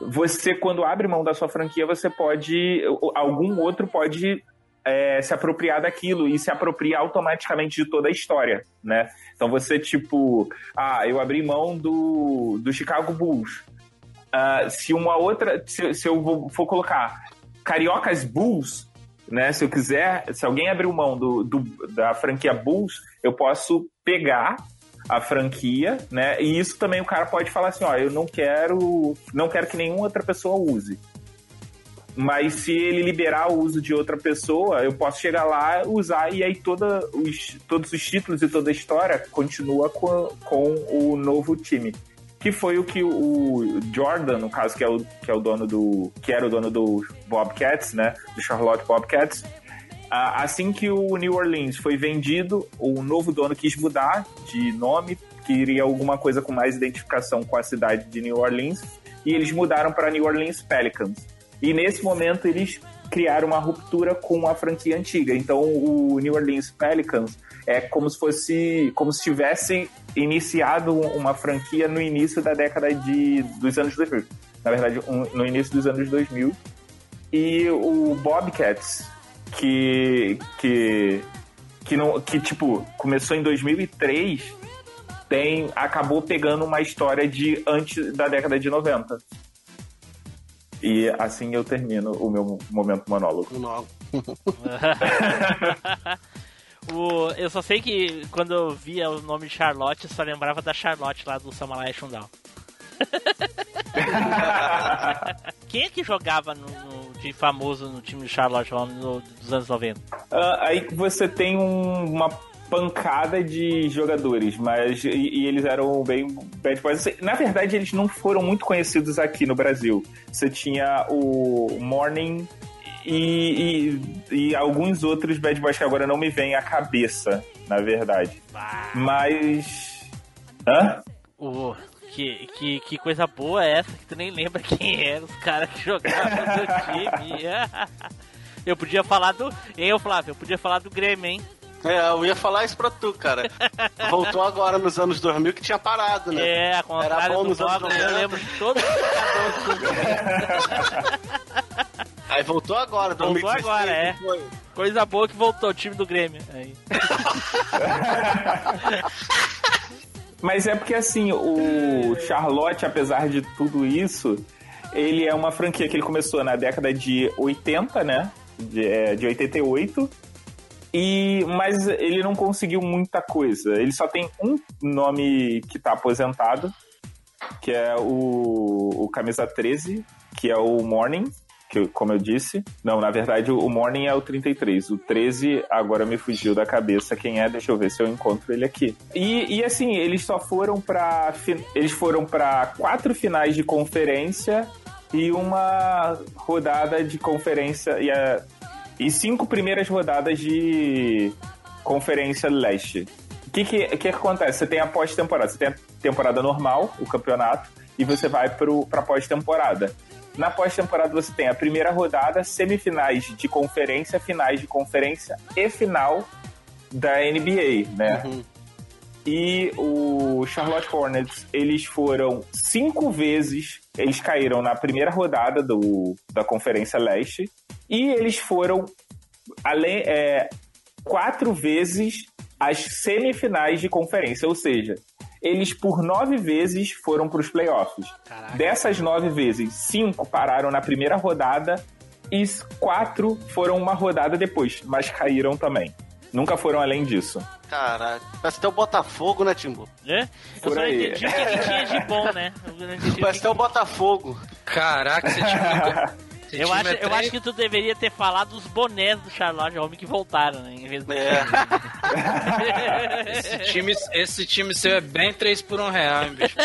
você, quando abre mão da sua franquia, você pode. Algum outro pode é, se apropriar daquilo e se apropriar automaticamente de toda a história, né? Então você, tipo, ah, eu abri mão do, do Chicago Bulls. Ah, se uma outra. Se, se eu vou- for colocar Cariocas Bulls, né? Se eu quiser, se alguém abriu mão do, do- da franquia Bulls, eu posso pegar a franquia, né? E isso também o cara pode falar assim, ó, eu não quero, não quero que nenhuma outra pessoa use. Mas se ele liberar o uso de outra pessoa, eu posso chegar lá, usar e aí toda os, todos os títulos e toda a história continua com, com o novo time. Que foi o que o Jordan, no caso, que é o, que é o dono do. que era o dono do Bobcats, né? Do Charlotte Bobcats. Assim que o New Orleans foi vendido, o novo dono quis mudar de nome, queria alguma coisa com mais identificação com a cidade de New Orleans, e eles mudaram para New Orleans Pelicans. E nesse momento eles criaram uma ruptura com a franquia antiga. Então o New Orleans Pelicans é como se fosse, como se tivesse iniciado uma franquia no início da década de, dos anos 2000. Na verdade, um- no início dos anos 2000. E o Bobcats, que que que não que tipo começou em 2003, tem acabou pegando uma história de antes da década de 90. E assim eu termino o meu momento monólogo. Não. O, eu só sei que quando eu via o nome de Charlotte, eu só lembrava da Charlotte lá do Samurai Shundown. Quem é que jogava no, no- de famoso no time de Charlotte lá no- dos anos 90? Ah, aí você tem um- uma pancada de jogadores, mas e, e eles eram bem bad boys. Assim, Na verdade, eles não foram muito conhecidos aqui no Brasil. Você tinha o Morning e, e, e alguns outros bad boys que agora não me vêm à cabeça, na verdade. Mas. Hã? O, que, que, que coisa boa é essa que tu nem lembra quem eram os caras que jogavam no time. Eu podia falar do. Ô Flávio? Eu podia falar do Grêmio, hein? É, eu ia falar isso pra tu, cara. Voltou agora nos anos 2000 que tinha parado, né? É, ao contrário Era bom nos anos eu 90. lembro de todos os. Aí voltou agora, Voltou 2016. agora, é. foi? Coisa boa que voltou, o time do Grêmio. Aí. Mas é porque assim, o Charlotte, apesar de tudo isso, ele é uma franquia que ele começou na década de 80, né? De, é, de 88. E, mas ele não conseguiu muita coisa. Ele só tem um nome que tá aposentado, que é o, o camisa 13, que é o Morning, que como eu disse. Não, na verdade o Morning é o 33. O 13 agora me fugiu da cabeça quem é, deixa eu ver se eu encontro ele aqui. E, e assim, eles só foram fi- Eles foram para quatro finais de conferência e uma rodada de conferência. E, a, e cinco primeiras rodadas de Conferência Leste. O que, que, que acontece? Você tem a pós-temporada. Você tem a temporada normal, o campeonato, e você vai pro, pra pós-temporada. Na pós-temporada você tem a primeira rodada, semifinais de conferência, finais de conferência e final da NBA, né? E o Charlotte Hornets, eles foram cinco vezes, eles caíram na primeira rodada do, da Conferência Leste. E eles foram, além, é, quatro vezes as semifinais de conferência. Ou seja, eles por nove vezes foram para os playoffs. Dessas nove vezes, cinco pararam na primeira rodada e quatro foram uma rodada depois, mas caíram também. Nunca foram além disso. Caraca. Parece até o Botafogo, né, Timbu? É? Eu Por só aí. entendi o que ele tinha de bom, né? Parece até o Botafogo. Caraca, esse time. esse Eu time acho, é eu acho que tu deveria ter falado dos bonés do Charlotte Homem que voltaram, né? Em vez do... É. Esse time, esse time seu é bem 3 por 1 real, hein, bicho?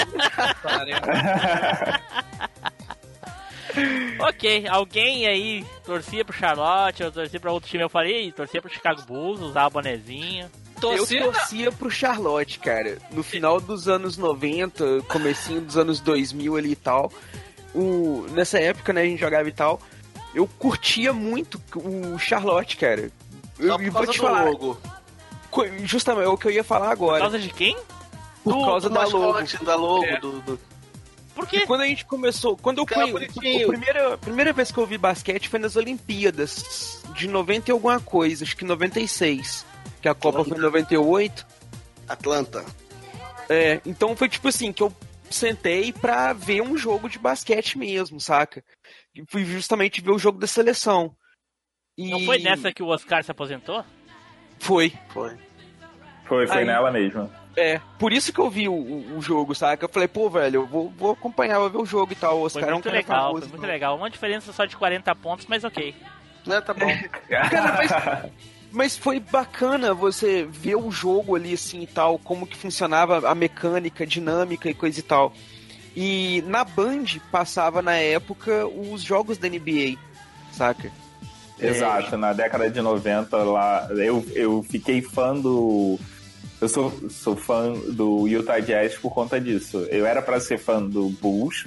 Ok, alguém aí torcia pro Charlotte, eu torcia pra outro time, eu falei, torcia pro Chicago Bulls, usava bonezinho. Torcida- Eu torcia pro Charlotte, cara. No final dos anos 90, comecinho dos anos 2000 ali e tal. O, nessa época, né, a gente jogava e tal. Eu curtia muito o Charlotte, cara. Eu, Só e por vou causa te do falar, logo. justamente é o que eu ia falar Por agora. causa de quem? Por Do- causa do da logo. da logo. É. Do, do- Por E quê? quando a gente começou, quando eu conheci, a primeira, primeira vez que eu vi basquete foi nas Olimpíadas de 90 e alguma coisa, acho que 96, que a Copa foi em 98. Atlanta. É, então foi tipo assim, que eu sentei pra ver um jogo de basquete mesmo, saca? E fui justamente ver o jogo da seleção. E Não foi nessa que o Oscar se aposentou? Foi. Foi. Foi, foi Aí- nela mesmo. É, por isso que eu vi o, o, o jogo, saca? Eu falei, pô, velho, eu vou, vou acompanhar, vou ver o jogo e tal. O Foi Oscar é um muito cara legal, famoso, foi muito então. legal. Uma diferença só de 40 pontos, mas ok. Né, tá bom. Cara, mas, mas foi bacana você ver o jogo ali assim e tal, como que funcionava a mecânica, dinâmica e coisa e tal. E na Band passava na época os jogos da NBA, saca? Exato, na década de 90 lá, eu, eu fiquei fã do. Eu sou, sou fã do Utah Jazz por conta disso. Eu era pra ser fã do Bulls,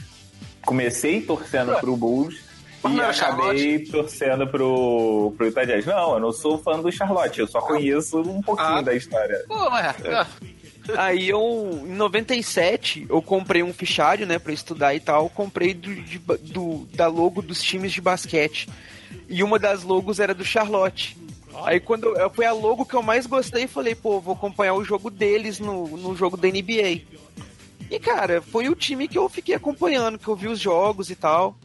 comecei torcendo pro Bulls Mas e acabei torcendo pro, pro Utah Jazz. Não, eu não sou fã do Charlotte, eu só conheço um pouquinho Ah. da história. Pô, é. Aí eu, em 97, eu comprei um fichário, né, pra estudar e tal. Comprei do, de- do- da logo dos times de basquete. E uma das logos era do Charlotte. Aí quando eu, foi a logo que eu mais gostei, falei, pô, vou acompanhar o jogo deles no, no jogo da NBA. E cara, foi o time que eu fiquei acompanhando, que eu vi os jogos e tal.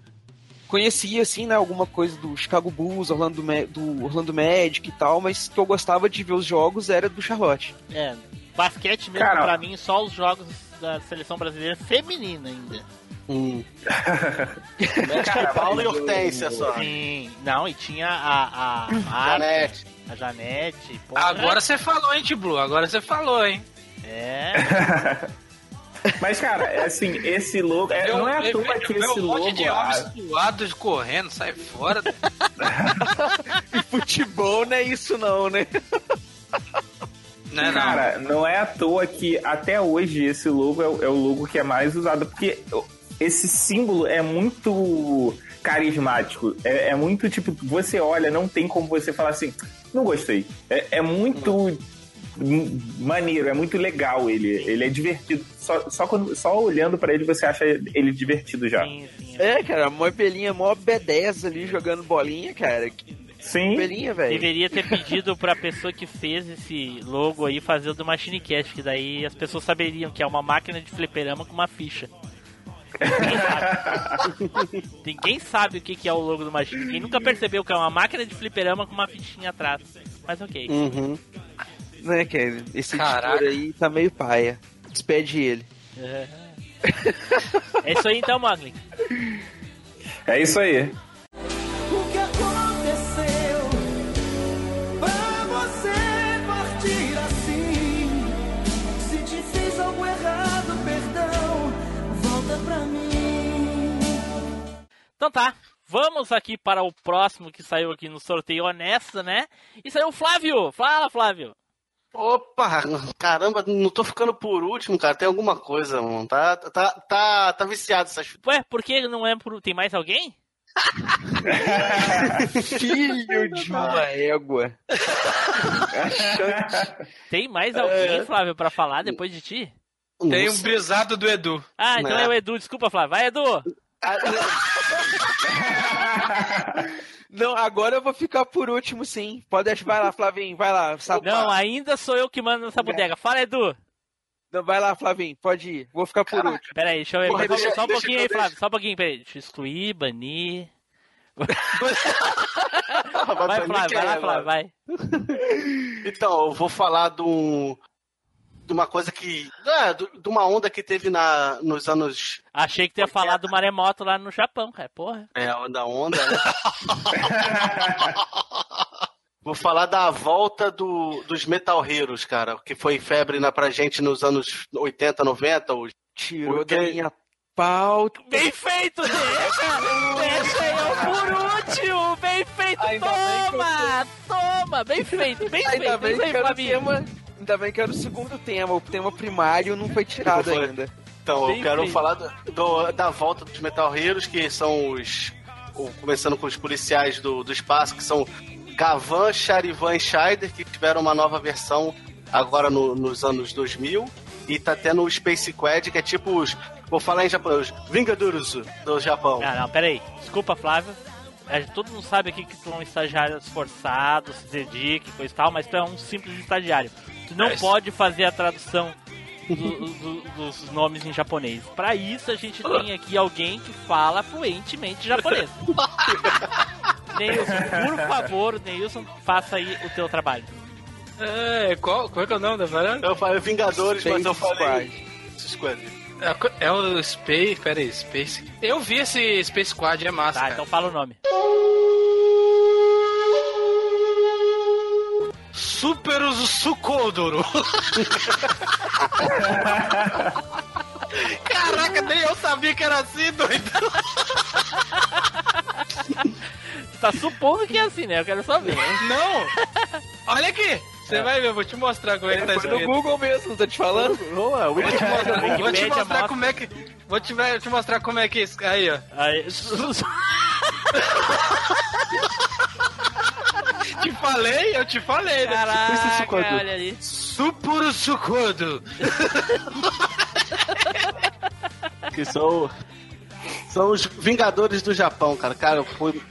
Conhecia, assim, né, alguma coisa do Chicago Bulls, Orlando, do Orlando Magic e tal, mas que eu gostava de ver os jogos era do Charlotte. É, basquete mesmo Cara- pra mim, só os jogos da seleção brasileira feminina ainda. Hum. Cara, Paulo e Hortência só. Sim, não, e tinha a, a Marta, Janete. a Janete. pô, Agora você falou, hein, Tiblu? Agora você falou, hein? É, Mas, cara, é assim, esse logo. é- não é à toa que Vê esse um monte logo. de ah, homens suados correndo, sai fora. Futebol não é isso não, né? Não. Cara, não é à toa que até hoje esse logo é, o- é o logo que é mais usado, porque esse símbolo é muito carismático. É, é muito tipo, você olha, não tem como você falar assim, não gostei. É, é muito maneiro, é muito legal ele. Ele é divertido. Só, só, quando, só olhando pra ele você acha ele divertido já. sim, sim. É, cara, mó belinha, mó B10 ali jogando bolinha, cara. Sim. belinha, velho. Deveria ter pedido pra pessoa que fez esse logo aí fazer o do Machine Cast, que daí as pessoas saberiam que é uma máquina de fliperama com uma ficha. Ninguém sabe. Ninguém sabe o que que é o logo do Machine. Quem nunca percebeu que é uma máquina de fliperama com uma fichinha atrás. Mas ok. Uhum. Né, cara? Esse Caraca. editor aí tá meio paia. Despede ele. É. É isso aí então, Mogli. É isso aí. O que aconteceu pra você partir assim? Se te fiz algo errado, perdão, volta pra mim. Então tá. Vamos aqui para o próximo que saiu aqui no sorteio honesto, né? E saiu o Flávio. Fala, Flávio. Opa, caramba, não tô ficando por último, cara. Tem alguma coisa, mano. Tá, tá, tá, tá viciado essas Ué, por que não é por... Tem mais alguém? Filho de uma égua. Tem mais alguém, Flávio, pra falar depois de ti? Tem um brisado do Edu. Ah, então Né? é o Edu. Desculpa, Flávio. Vai, Edu. Não, agora eu vou ficar por último, sim. Pode deixar. Vai lá, Flavinho. Vai lá. Sabe? Não, ainda sou eu que mando nessa bodega. Fala, Edu. Não, vai lá, Flavinho. Pode ir. Vou ficar por último. Pera aí, deixa eu ver. Porra, Só- deixa- só um pouquinho aí, Flávio. Só um pouquinho, peraí. Deixa eu excluir, banir. Vai, Vai, Flávio. Vai lá, Flávio. Vai. Então, eu vou falar do, de uma coisa que. É, de uma onda que teve na, nos anos. Achei que tu ia falar do maremoto lá no Japão, cara. Porra. É, a onda onda, né? Vou falar da volta do, dos Metal Heroes, cara, que foi febre na, pra gente nos anos 80, 90. Os, Tirou Porque- da minha pauta. Bem feito, deixa! Deixa eu por último! Bem feito! Ainda toma! Toma! Bem feito, bem Ainda feito! bem, Isso aí, que ainda bem que era o segundo tema. O tema primário não foi tirado Não foi. ainda. então, Bem eu quero feito. falar do- do- da volta dos Metal Heroes, que são os. Começando com os policiais do, do espaço, que são Gavan, Charivan e Scheider, que tiveram uma nova versão agora no- nos anos 2000. E tá tendo o Space Quad, que é tipo os. Vou falar em japonês, Vingadores do Japão. Ah, não, peraí. Desculpa, Flávio. Gente- Todo mundo sabe aqui que tu é um estagiário esforçado, se dedica e coisa e tal, mas tu é um simples estagiário. Tu não É pode fazer a tradução do- do- dos nomes em japonês. Pra isso, a gente tem aqui alguém que fala fluentemente japonês. Neilson, por favor, Neilson, faça aí o teu trabalho. É, qual, qual é que é o nome da varanda? Eu falei Vingadores, mas eu Space falei. Squad. Squad. É, é o Space. Pera aí, Space. Eu vi esse Space Squad, é massa. Tá, cara. então fala o nome. Super Sukodoro. Caraca, nem eu sabia que era assim, doido. Tu tá supondo que é assim, né? Eu quero só ver. Não! Olha aqui! Você vai ver, eu vou te mostrar como é que tá Foi no escrito. Google mesmo, tô te falando. Boa, Vou te mostrar, vou te mostrar mostra. como é que. Vou te, vou te mostrar como é que. Aí, ó. Aí, Te falei, eu te falei, né? Caraca, olha ali. Super Sukodo. que são são os Vingadores do Japão, cara. Cara, foi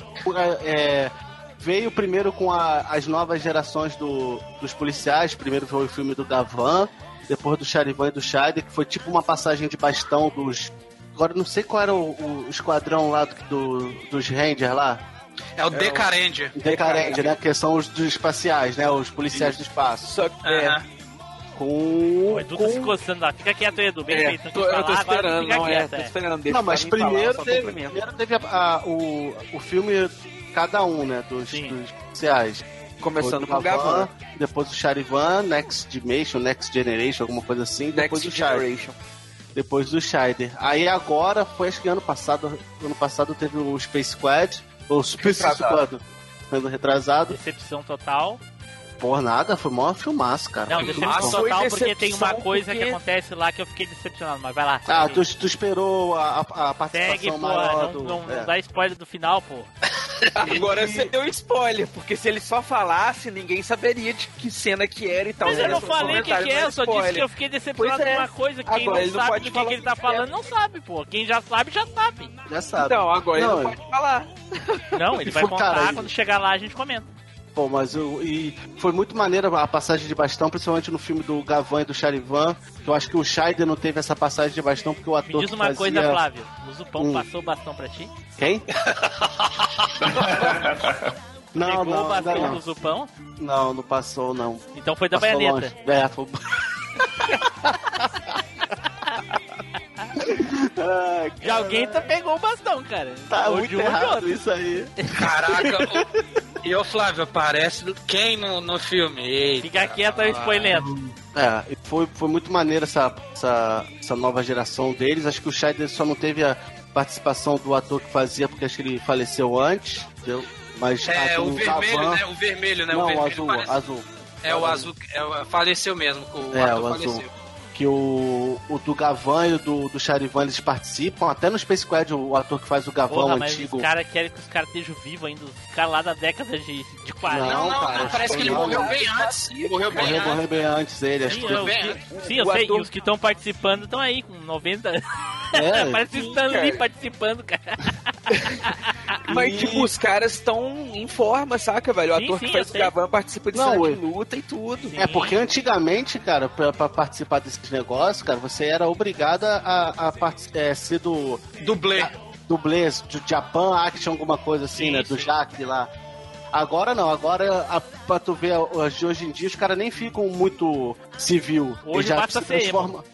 é, veio primeiro com a- as novas gerações do- dos policiais. Primeiro foi o filme do Gavan, depois do Charivan e do Scheider, que foi tipo uma passagem de bastão dos. Agora não sei qual era o, o esquadrão lá do, do- dos Rangers lá. É o Decarendia. Decarente, né? Que são os dos espaciais, né? Os policiais do espaço. Só que. É. Com. O Edu tá se coçando lá. Fica quieto, Edu. Bem é, feito. Tô- eu tô falar, esperando, fica não é. quieto, Tô é. esperando. Deixa Não, mas falar, primeiro só teve, primeiro teve a- a- o, o filme cada um, né? Dos, Sim. dos policiais. Começando com o Gavan. Depois o Charivan, Next Dimension, Next Generation, alguma coisa assim. Depois Next Scheider. Generation. Depois do Scheider. Aí agora, foi acho que ano passado, ano passado teve o Space Squad, ou Space Retrasado. Sendo retrasado. Decepção total. Por nada, foi mó filmaço, cara. Não, decepção total porque tem uma coisa porque- que acontece lá que eu fiquei decepcionado. Mas vai lá. Ah, tu, tu esperou a, a- participação Segue, pô. maior Não, do... não, é. não dá spoiler do final, pô. Agora você deu spoiler, porque se ele só falasse, ninguém saberia de que cena que era e tal. Mas eu não Seu falei o que, que é, não eu só disse que eu fiquei decepcionado é. com uma coisa. Quem Agora não não sabe do que, que ele tá é. falando, não sabe, pô. Quem já sabe, já sabe. Já sabe. Então, agora ele Não, não pode falar. Não, ele vai contar cara, quando chegar lá a gente comenta. Pô, mas eu, e foi muito maneira a passagem de bastão, principalmente no filme do Gavan e do Charivan. Que eu acho que o Scheider não teve essa passagem de bastão porque o ator Me diz uma fazia... coisa, Flávio. O Zupão Hum. passou o bastão pra ti? Quem? não, Pegou não, o bastão não. do Zupão? Não, não passou, não. Então foi da Passou baioneta. longe. É, foi... Ai, E alguém tá pegou o bastão, cara. Tá Ou muito um errado outro. isso aí. Caraca, e ô Flávio, aparece quem no, no filme? Eita, Fica quieto aí, spoilendo. É, e foi, foi muito maneiro essa, essa, essa nova geração deles. Acho que o Scheider só não teve a participação do ator que fazia, porque acho que ele faleceu antes, entendeu? Mas É, a do o vermelho, né? O vermelho, né? Não, o o vermelho azul, parece- azul. É, o azul. É, o- faleceu mesmo. O É, ator o azul. faleceu. Que o, o do Gavan e o do, do Charivan eles participam. Até no Space Quad, o, o ator que faz o Gavan Porra, mas antigo. os caras querem que os caras estejam vivos ainda. Os caras lá da década de, de 40. Não, Não, cara, não, parece que ele morreu não. bem antes. Morreu bem Morreu, antes. morreu bem antes ele, acho Sim, que. eu, bem, que- sim, eu sei. ator- E os que estão participando estão aí com 90. É, Parece sim, Stan Lee participando, cara. Mas, E- tipo, os caras estão em forma, saca, velho? O Sim, ator sim, que faz o. Gavan participa de Não, de luta e tudo. É porque antigamente, cara, pra, pra participar desses negócios, cara, você era obrigado a, a part- é, ser do Dublê. dublê, do Japan Action, alguma coisa assim, Sim, né? Do sim. Jack lá. Agora não, agora a, pra tu ver a- de hoje em dia, os caras nem ficam muito civil. Hoje Eles já basta se ser transformam.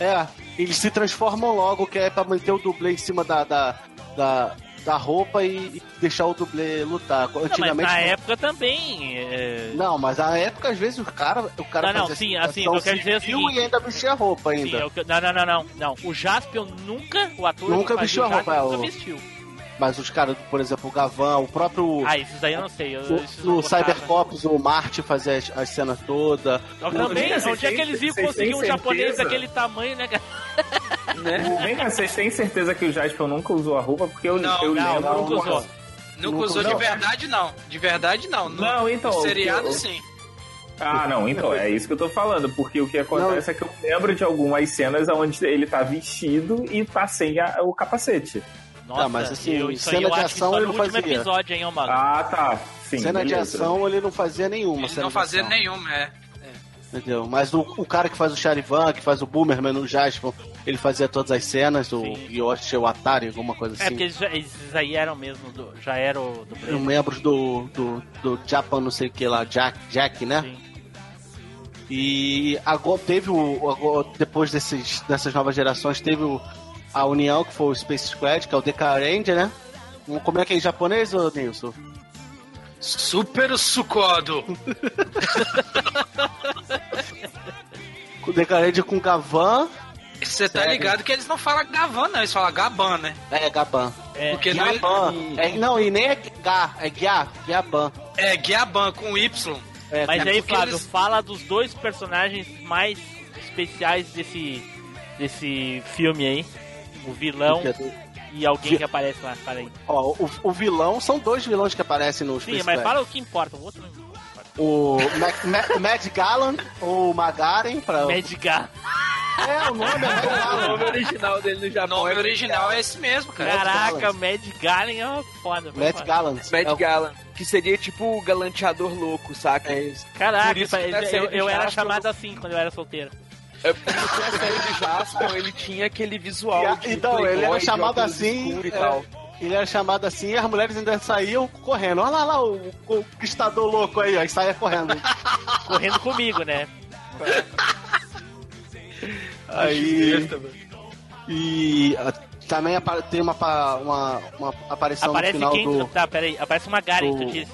É, eles se transformam logo, que é pra manter o dublê em cima da, da, da, da roupa e, e deixar o dublê lutar. Não, mas Antigamente. na não. época também. é, Não, mas na época, às vezes, o cara, o cara Não, não, sim, assim, eu quero dizer é seguinte. e ainda vestia a roupa Sim, ainda. é o que- não, não, não, não, não. O Jaspion nunca, o ator Nunca vestiu a roupa, Jaspion é, nunca vestiu. Mas os caras, por exemplo, o Gavan, o próprio. Ah, esses daí eu não sei. Eu, eu não no. Cybercops, o Marty fazia as, as cenas todas. Que Também, Vocês onde é que eles iam conseguir um japonês certeza? daquele tamanho, né, cara? Vem cá, vocês têm certeza que o Jaspion nunca usou a roupa? Porque eu, Não, eu não, lembro. nunca usou. Nunca Nunca usou de verdade, não. De verdade, não. No, Não, então, no o seriado, eu- sim. Ah, não, então, é isso que eu tô falando, porque o que acontece é que eu lembro de algumas cenas onde ele tá vestido e tá sem a- o capacete. Nossa, Tá, mas assim, eu, isso aí cena eu de ação só ele não fazia. episódio, hein? Ah, tá. Sim, cena de beleza. ação ele não fazia nenhuma. Ele cena não de fazia nenhuma, é. Entendeu? Mas o, o cara que faz o Charivan, que faz o Boomerman no Jaspion, ele fazia todas as cenas, o Sim. Yoshi, o Atari, alguma coisa É, assim. porque eles, esses aí eram mesmo, do- já eram do Eram membros do, do, do Japan, não sei o que lá, Jack, Jack né? Sim. E agora teve o. agora, depois desses, dessas novas gerações, teve o, a união, que foi o Space Squad, que é o Ranger, né? Como é que é em japonês, ô Nilson? Super sucodo. O Ranger com Gavan. Você tá ligado que eles não falam Gavan, não. Eles falam Gaban, né? É, Gaban. É, Porque não Gaban. é, É, não, e nem é Gá, é Gá, Gaban. é Gaban com Y. É, Mas aí, Flávio, eles- fala dos dois personagens mais especiais desse, desse filme aí. O vilão e alguém que aparece lá. Fala aí. Ó, o, o vilão, são dois vilões que aparecem no Sim, Space mas fala o que importa. O outro não importa. O Mac, Mac, Mad Gallan, ou Magaren, pra... Medgar. É, o nome é Mad O Gallan. nome original dele no O Japão nome é original é esse mesmo, cara. Caraca. Mad Galen é uma foda. Mad. Gallan. Mad É o- Gallan, que seria tipo o galanteador louco, saca? É isso. Caraca, Por isso que eu, eu, era chamado assim quando eu era solteiro. É porque na série do Jasper ele tinha aquele visual E a- de então, ele era playboy, de chamado assim, e é. tal. Ele era chamado assim e as mulheres ainda saíam correndo. Olha lá, lá o conquistador louco aí, ó, e saia correndo. Correndo comigo, né? aí. E ah, também tem uma, uma, uma aparição Aparece no final quem? do. Tá, peraí. Aparece uma Garen, do- tu disse.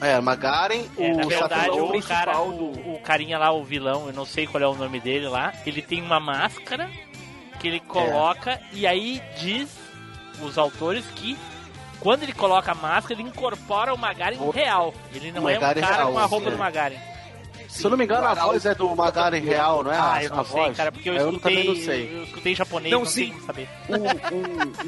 É, Magaren, É, na o verdade, Satan o cara, principal o, o carinha lá, o vilão, eu não sei qual é o nome dele lá, ele tem uma máscara que ele coloca e aí diz os autores que quando ele coloca a máscara, ele incorpora o Magaren O- real. Ele não é um cara real, com a roupa é. do Magaren. Se eu não me engano, a voz é do Magaren real, não é? Ah, A- eu a não sei, voz? cara, porque eu, Eu escutei, também não sei. eu escutei em japonês, Não, não, sim. saber. O,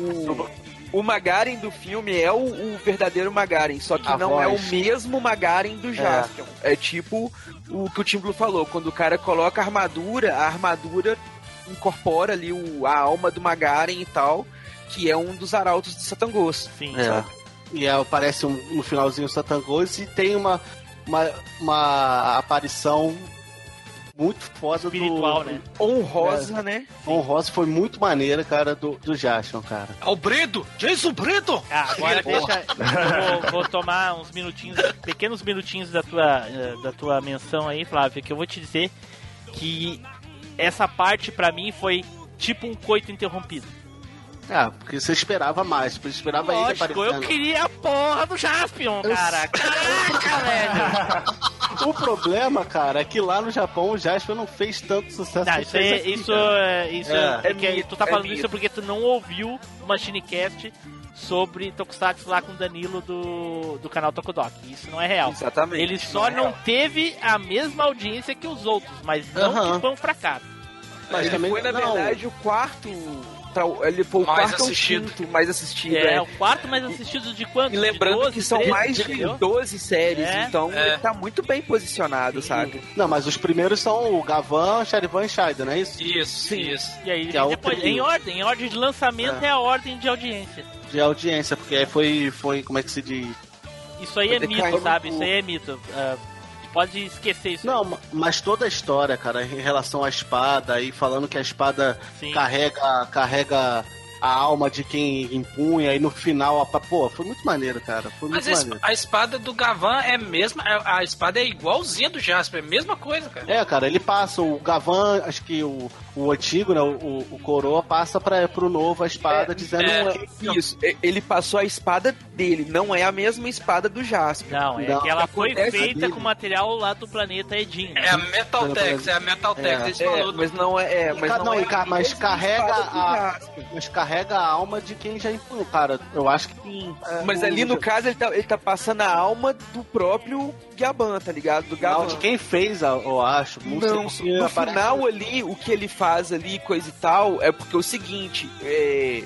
o, o, o Magaren do filme é o, o verdadeiro Magaren, só que A não é o voz. mesmo Magaren do Jaspion. É. tipo o que o Tim Blue falou, quando o cara coloca a armadura, a armadura incorpora ali o, a alma do Magaren e tal, que é um dos arautos de Satangos. Sim. É. E aí aparece um, no finalzinho o Satan Ghost e tem uma, uma, uma aparição muito foda Espiritual, do. né? Honrosa, né? Honrosa foi muito maneira, cara, do, do Jason, cara. É o Brito! Jason Brito! Ah, agora deixa. eu Vou, vou tomar uns minutinhos, pequenos minutinhos da tua, eh, da tua menção aí, Flávio, que eu vou te dizer que essa parte pra mim foi tipo um coito interrompido. Ah, porque você esperava mais, você esperava ele Lógico, eu aparecendo. queria a porra do Jaspion, cara. Caraca, velho. O problema, cara, é que lá no Japão o Jasper não fez tanto sucesso Não, que isso, fez é, aqui, isso, cara. é, isso É. é, que mito, tu tá é falando mito. isso porque tu não ouviu o Machinecast sobre Tokusatsu lá com o Danilo do, do canal Tokudoki. Isso não é real. Exatamente. Ele só é não teve a mesma audiência que os outros, mas não que foi um fracasso. Mas ele também- foi, na não. verdade, o quarto. Tra- Ele foi o Mais quarto assistido. quinto mais assistido. É, é. o quarto mais assistido de quanto? E lembrando De 12, que são 13, mais de entendeu? 12 séries, É, então é. ele tá muito bem posicionado, sabe? Não, mas os primeiros são o Gavan, Charivan e Scheider, não é isso? Isso, Sim. isso. E aí, Que é depois, em ordem, em ordem de lançamento é, a ordem de audiência. De audiência, porque aí foi, foi, como é que se diz? Isso aí é mito, sabe? Isso aí é mito. Ah, pode esquecer isso. Não, ma- mas toda a história, cara, em relação à espada, aí falando que a espada Sim. carrega, carrega a alma de quem empunha, e no final, a, pô, foi muito maneiro, cara. Foi muito Mas maneiro. a espada do Gavan é mesma. A a espada é igualzinha do Jasper, é a mesma coisa, cara. É, cara, ele passa, o Gavan, acho que o, o antigo, né, o, o, o Coroa passa pra, pro novo a espada, É, dizendo é. que Isso, e- ele passou a espada dele, não é a mesma espada do Jasper. Não, é Não, que ela foi feita dele. com material lá do planeta Edin. É a Metaltex, é a Metaltex. É. Eles É, falou mas não é. é, mas não, não, é ca- mas carrega a- mas carrega a alma de quem já empunhou, cara. Eu acho que sim. É, Mas o- ali no caso ele tá, ele tá passando a alma do próprio Gaban, tá ligado? Do Não, Gaban. de quem fez, a- eu acho. Não, Não, no aparece- final ali, o que ele faz ali, coisa e tal, é porque é o seguinte, é,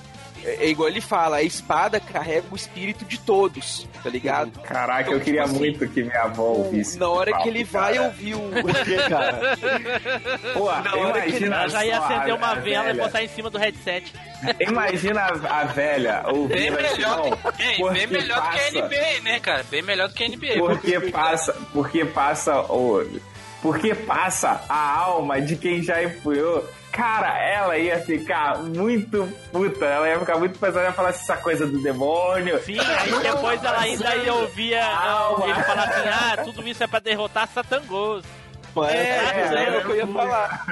é igual ele fala, a espada carrega o espírito de todos, tá ligado? Caraca, Então, eu queria tipo assim, muito que minha avó ouvisse. Na hora que ele vai cara. ouvir o. Cara? Pô, na hora que ele- já ia acender a- uma vela e velha. botar em cima do headset. Imagina a, a velha Bem ouvindo assim, melhor, porque bem melhor do que a passa- NBA, né, cara? Bem melhor do que a NBA. Porque passa, porque passa o, porque passa a alma de quem já empunhou. Cara, ela ia ficar muito puta, ela ia ficar muito pesada, ia falar essa coisa do demônio. Sim, aí depois ela ainda ia ouvir ele falar assim: ah, tudo isso é pra derrotar Satangos. É, É, é, é o que eu ia falar.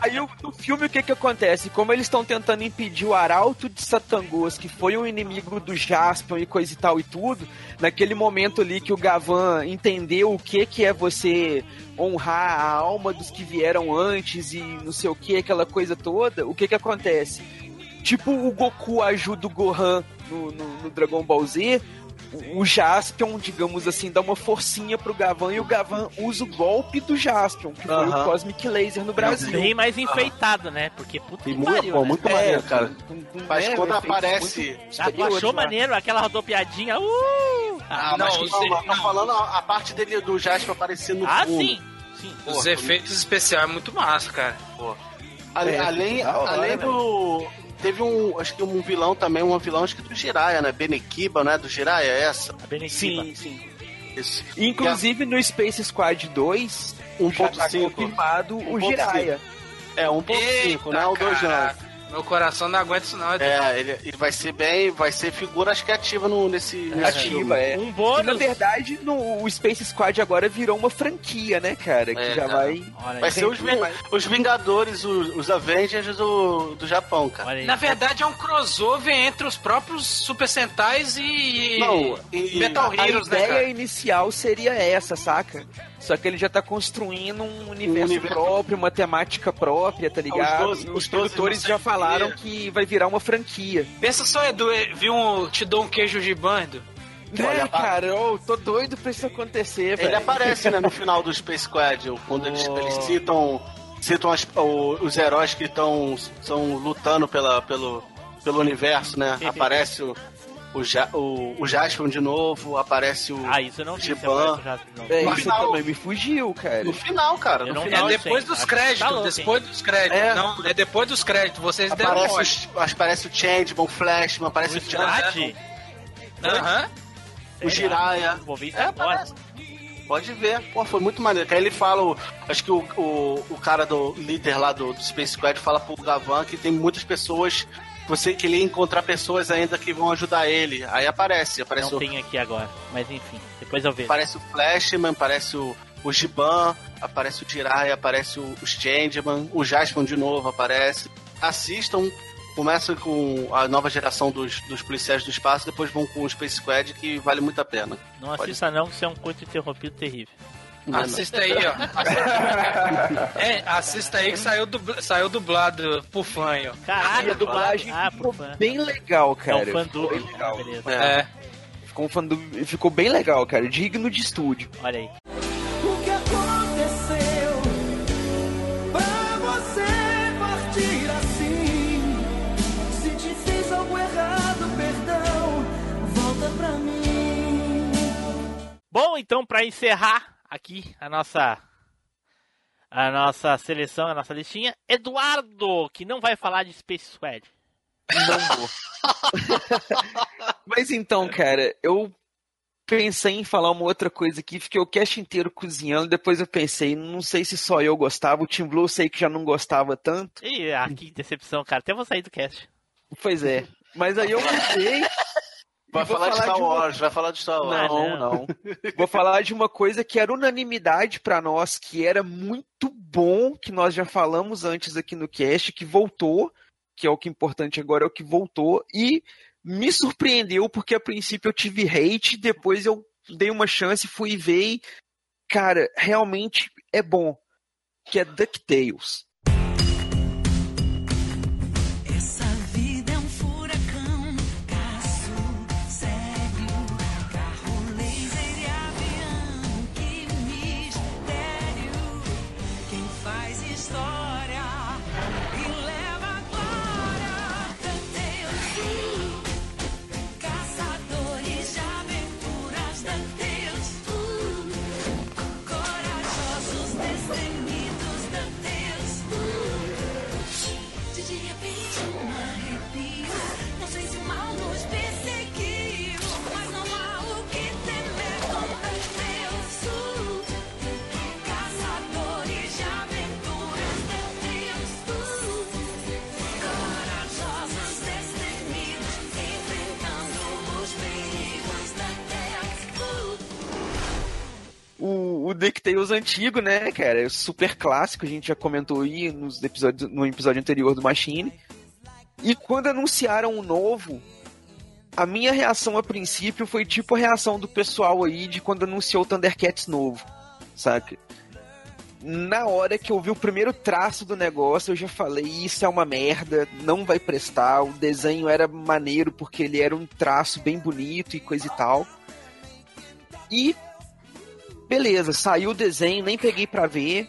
Aí o- no filme o que que acontece? Como eles estão tentando impedir o Arauto de Satangos, que foi um inimigo do Jaspion e coisa e tal e tudo, naquele momento ali que o Gavan entendeu o que que é você honrar a alma dos que vieram antes e não sei o que, aquela coisa toda, o que que acontece? Tipo o Goku ajuda o Gohan no, no, no Dragon Ball Z, o- Jaspion, digamos assim, dá uma forcinha pro Gavan e o Gavan usa o golpe do Jaspion, que foi o Cosmic Laser no Brasil. Bem mais enfeitado, né? Porque puta E que muito, pariu, pô, né? muito É, maneiro, cara. com- com- Mas né, quando efeitos aparece. muito Ah, achou maneiro aquela rodopiadinha? Uh! Ah, Não, mas não, tô falando a, parte dele do Jasper aparecendo no Ah, fundo. sim. Sim. Os efeitos especiais é muito massa, cara. Ale- É, além hora, além né, do. Teve um. Acho que um vilão também, um vilão, acho que do Jiraya, né? Benekiba, né? Do Jiraya, é essa? A Benequiba. Sim, sim. Isso. Inclusive no Space Squad 2, já tá 1.5. confirmado o 1.5. Jiraya. É, 1.5, né? O 2 não. Meu coração não aguenta isso não. É, ele, ele vai ser bem. Vai ser figura acho que ativa no, nesse, nesse filme. Ativa, é. Um E, bônus. na verdade, no, o Space Squad agora virou uma franquia, né, cara? Que É, já cara. vai. Olha Vai aí. ser os, os Vingadores, os, os Avengers do, do Japão, cara. Aí. Na verdade é um crossover entre os próprios Super Sentais e Não, e- Metal A Heroes, né, ideia cara? inicial seria essa, saca? Só que ele já tá construindo um universo, universo- próprio, uma temática própria, tá ligado? doze- E os os produtores já falaram que vai virar uma franquia. Pensa só, Edu, eh, viu um, te dou um queijo de bando? Olha, Né, cara? Eu tô doido pra isso acontecer, velho. Ele aparece, né, no final do Space Squad, quando eles, Oh. eles citam, citam as- o- os heróis que estão lutando pela, pelo, pelo universo, né? Aparece o, o, ja, o, o Jaspion de novo, aparece o. Ah, isso eu não aparece o. É, No isso final- também me fugiu, cara. No final, cara. No final. É sei. depois dos que créditos, tá louco, depois dos créditos. É. Não, é depois dos créditos. Vocês deram Aparece, mole. os, aparece o Changeman, o Flashman, aparece O o, Scrat? Aham. o Jiraiya. Vou ver isso É, agora. Pode ver. Pô, foi muito maneiro. Que aí ele fala, o- acho que o, o, o cara do líder lá do, do Space Squad fala pro Gavan que tem muitas pessoas. Você que ele encontrar pessoas ainda que vão ajudar ele. Aí aparece, aparece Não o, tem aqui agora. Mas enfim, depois eu vejo. aparece o Flashman, aparece o, o Giban, aparece o Jiraiya, aparece o, os Changeman, o Jaspion de novo aparece. Assistam, começam com a nova geração dos, dos policiais do espaço, depois vão com o Space Squad, que vale muito a pena. Não Pode assista não, que você é um coito interrompido terrível. Assista aí, ó. É, assista aí que saiu, dubl... saiu dublado por fã, ó. Caralho, a dublagem ah, é ficou bem legal, cara. É um fã do... legal. É. Ficou, um fã do... ficou bem legal, cara. Digno de estúdio. Olha aí. O que aconteceu pra você partir assim? Se te algo errado, perdão, volta pra mim. Bom, então, para encerrar aqui a nossa a nossa seleção, a nossa listinha, Eduardo, que não vai falar de Space Squad. Não vou. Mas então, cara, eu pensei em falar uma outra coisa aqui, fiquei o cast inteiro cozinhando, depois eu pensei, não sei se só eu gostava, o Tim Blue eu sei que já não gostava tanto. Ih, ah, que decepção, cara. Até vou sair do cast. Pois é. Mas aí eu mudei. Vai vou falar de Star de uma- Wars, vai falar de Star Wars. Não, não. Vou falar de uma coisa que era unanimidade pra nós, que era muito bom, que nós já falamos antes aqui no cast, que voltou, que é o que é importante agora, é o que voltou, e me surpreendeu, porque a princípio eu tive hate, depois eu dei uma chance, fui ver e, cara, realmente é bom, que é DuckTales. O, DuckTales antigo, né, cara? É super clássico, a gente já comentou aí nos episódios, no episódio anterior do Machine. E quando anunciaram o novo, a minha reação a princípio foi tipo a reação do pessoal aí de quando anunciou o Thundercats novo, saca? Na hora que eu vi o primeiro traço do negócio, eu já falei, isso é uma merda, não vai prestar. O desenho era maneiro porque ele era um traço bem bonito e coisa e tal. E beleza, saiu o desenho, nem peguei pra ver.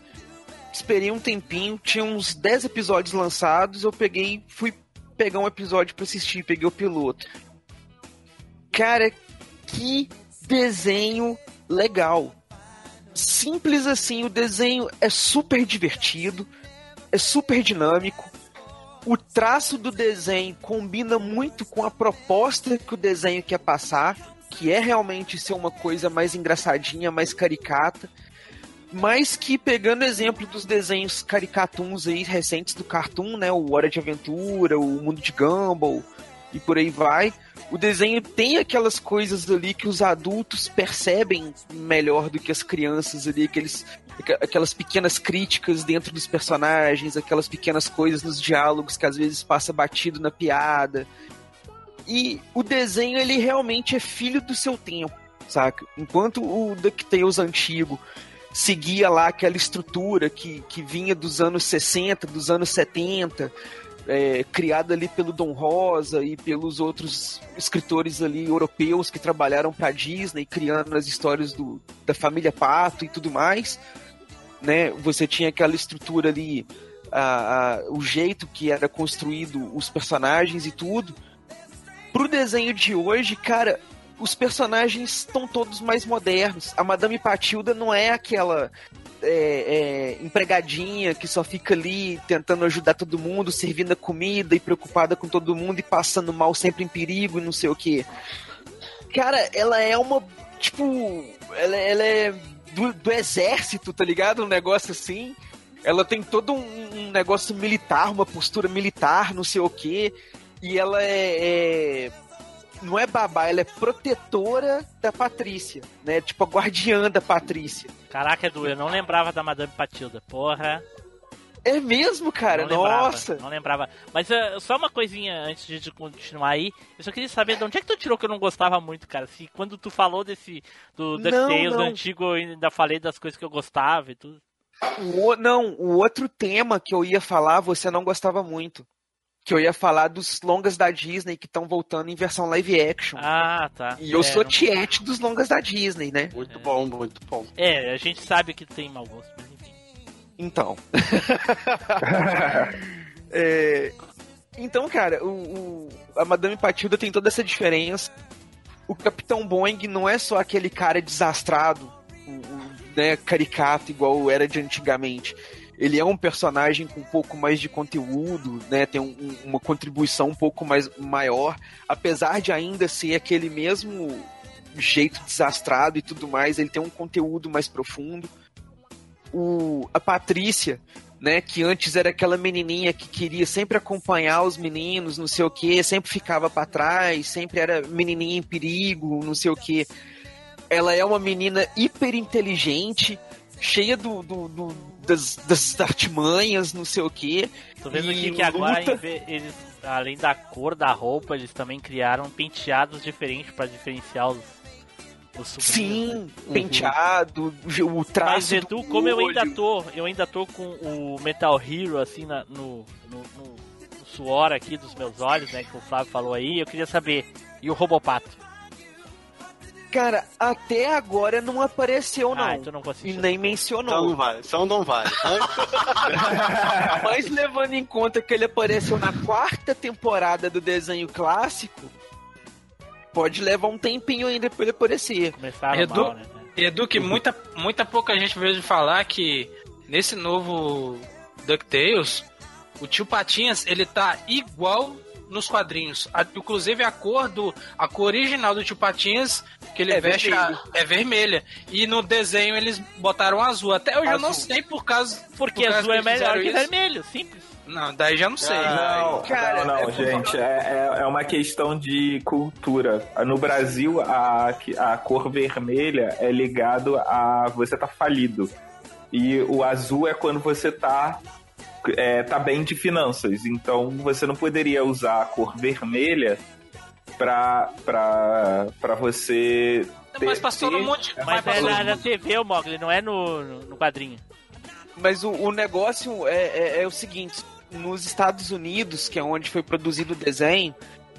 Esperei um tempinho, tinha uns 10 episódios lançados, eu peguei, fui pegar um episódio pra assistir, peguei o piloto. Cara, que desenho legal. Simples assim, o desenho é super divertido, é super dinâmico. O traço do desenho combina muito com a proposta que o desenho quer passar, que é realmente ser uma coisa mais engraçadinha, mais caricata, mas que pegando exemplo dos desenhos caricatuns aí recentes do Cartoon, né, o Hora de Aventura, o Mundo de Gumball e por aí vai, o desenho tem aquelas coisas ali que os adultos percebem melhor do que as crianças ali, aqueles, aqu- aquelas pequenas críticas dentro dos personagens, aquelas pequenas coisas nos diálogos que às vezes passa batido na piada. E o desenho, ele realmente é filho do seu tempo, saca? Enquanto o DuckTales antigo seguia lá aquela estrutura que, que vinha dos anos 60, dos anos 70, é, criada ali pelo Dom Rosa e pelos outros escritores ali europeus que trabalharam para Disney, criando as histórias do, da família Pato e tudo mais, né? Você tinha aquela estrutura ali, a, a- o jeito que era construído os personagens e tudo. Pro desenho de hoje, cara, os personagens estão todos mais modernos. A Madame Patilda não é aquela é, é, empregadinha que só fica ali tentando ajudar todo mundo, servindo a comida e preocupada com todo mundo e passando mal sempre em perigo e não sei o que. Cara, ela é uma. Tipo. Ela, ela é do, do exército, tá ligado? Um negócio assim. Ela tem todo um, um negócio militar, uma postura militar, não sei o que. E ela é, é- Não é babá, ela é protetora da Patrícia, né? Tipo a guardiã da Patrícia. Caraca, Edu, eu não lembrava da Madame Patilda. Porra. É mesmo, cara? não lembrava, Nossa! Não lembrava. Mas ah, só uma coisinha antes de continuar aí. Eu só queria saber de onde é que tu tirou que eu não gostava muito, cara. Se quando tu falou desse. Do DuckTales, antigo, eu ainda falei das coisas que eu gostava e tudo. O- não, o outro tema que eu ia falar, você não gostava muito. Que eu ia falar dos longas da Disney que estão voltando em versão live action. Ah, tá. e eu É, sou não- tiete dos longas da Disney, né? Muito bom, muito bom. É, a gente sabe que tem mau gosto, mas enfim. Então. É, Então, cara, o, o- a Madame Patilda tem toda essa diferença. o Capitão Boeing não é só aquele cara desastrado, um, né, caricato igual era de antigamente. Ele é um personagem com um pouco mais de conteúdo, né? Tem um- um- uma contribuição um pouco mais maior, apesar de ainda ser aquele mesmo jeito desastrado e tudo mais, ele tem um conteúdo mais profundo. O, a Patrícia, né, que antes era aquela menininha que queria sempre acompanhar os meninos, não sei o que, sempre ficava pra trás, sempre era menininha em perigo, não sei o que. Ela é uma menina hiper inteligente, cheia do, do- do- das, das artimanhas, não sei o que. Tô vendo aqui que agora, vez- eles, além da cor da roupa, eles também criaram penteados diferentes pra diferenciar os. Sim, penteado, o Mas traço. Edu, do como eu ainda tô, eu ainda tô com o Metal Hero assim na- no, no, no- no suor aqui dos meus olhos, né? Que o Flávio falou aí, eu queria saber. E o Robopato? Cara, até agora não apareceu, não. Ah, então não vou E nem Então mencionou. não vai, então não vai. Mas levando em conta que ele apareceu na quarta temporada do desenho clássico, pode levar um tempinho ainda pra ele aparecer. Começaram Edu- mal, né? Edu, que muita, muita pouca gente veio de falar que nesse novo DuckTales, o tio Patinhas, ele tá igual nos quadrinhos. A- inclusive a cor do a cor original do tio Patinhas que ele É veste a- é vermelha e no desenho eles botaram azul. Até hoje eu não Azul. sei por causa Porque por causa azul é melhor que isso. vermelho, simples. Não, daí já não sei. Não, Cara, não, não, é gente, é, é, é uma questão de cultura. No Brasil, a, a cor vermelha é ligado a você tá falido. E o azul é quando você tá, é, tá bem de finanças. Então você não poderia usar a cor vermelha pra, pra, pra você. Mas ter- passou no ter- monte. Mas Mas é passou na, na TV, o Mogli, não é no, no, no quadrinho. Mas o, o negócio é, é- é o seguinte: nos Estados Unidos, que é onde foi produzido o desenho,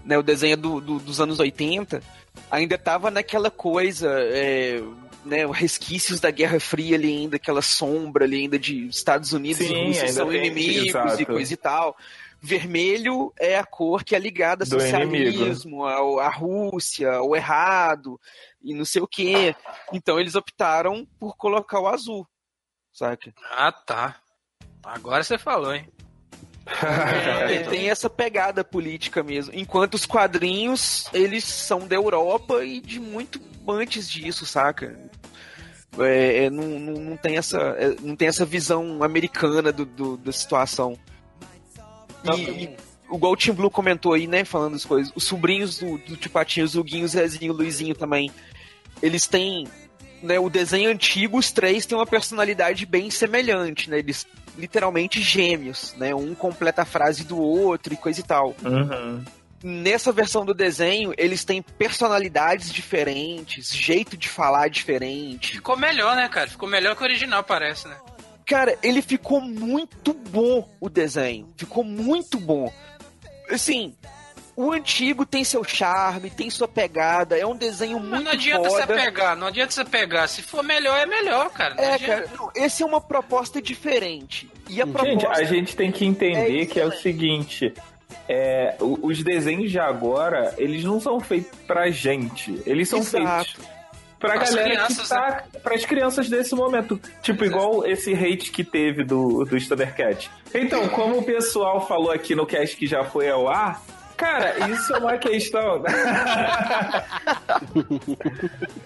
né, o desenho do, do- dos anos 80, ainda tava naquela coisa, é, né, resquícios da Guerra Fria ali ainda, aquela sombra ali ainda de Estados Unidos Sim, e Rússia são tem, inimigos exato. e coisa e tal. Vermelho é a cor que é ligada ao Do socialismo, ao, à Rússia, ao errado e não sei o quê. Então eles optaram por colocar o azul, saca? Ah, tá. Agora você falou, hein? É, tem essa pegada política mesmo. Enquanto os quadrinhos, eles são da Europa e de muito antes disso, saca? É, é, não, não, não tem essa, é, não tem essa visão americana do, do- da situação. E, e igual o Tim Blue comentou aí, né, falando as coisas, os sobrinhos do, do Tio Patinho, o Guinho, o Zezinho, o Luizinho também, eles têm, né, o desenho antigo, os três têm uma personalidade bem semelhante, né, eles literalmente gêmeos, né, um completa a frase do outro e coisa e tal. Uhum. Nessa versão do desenho, eles têm personalidades diferentes, jeito de falar diferente. Ficou melhor, né, cara? Ficou melhor que o original, parece, né? Cara, ele ficou muito bom o desenho. Ficou muito bom. Assim, o antigo tem seu charme, tem sua pegada, é um desenho Mas muito não adianta foda. você pegar, não adianta você pegar. Se for melhor, é melhor, cara. Não É, adianta. cara, não, esse é uma proposta diferente. E a Gente, proposta a gente tem que entender É que é o seguinte: é, os desenhos de agora, eles não são feitos pra gente. Eles são Exato. feitos pra Pras galera crianças, que tá. Pras crianças desse momento. Tipo, igual esse hate que teve do, do Thundercat. Então, como o pessoal falou aqui no cast que já foi ao ar. Cara, isso é uma questão.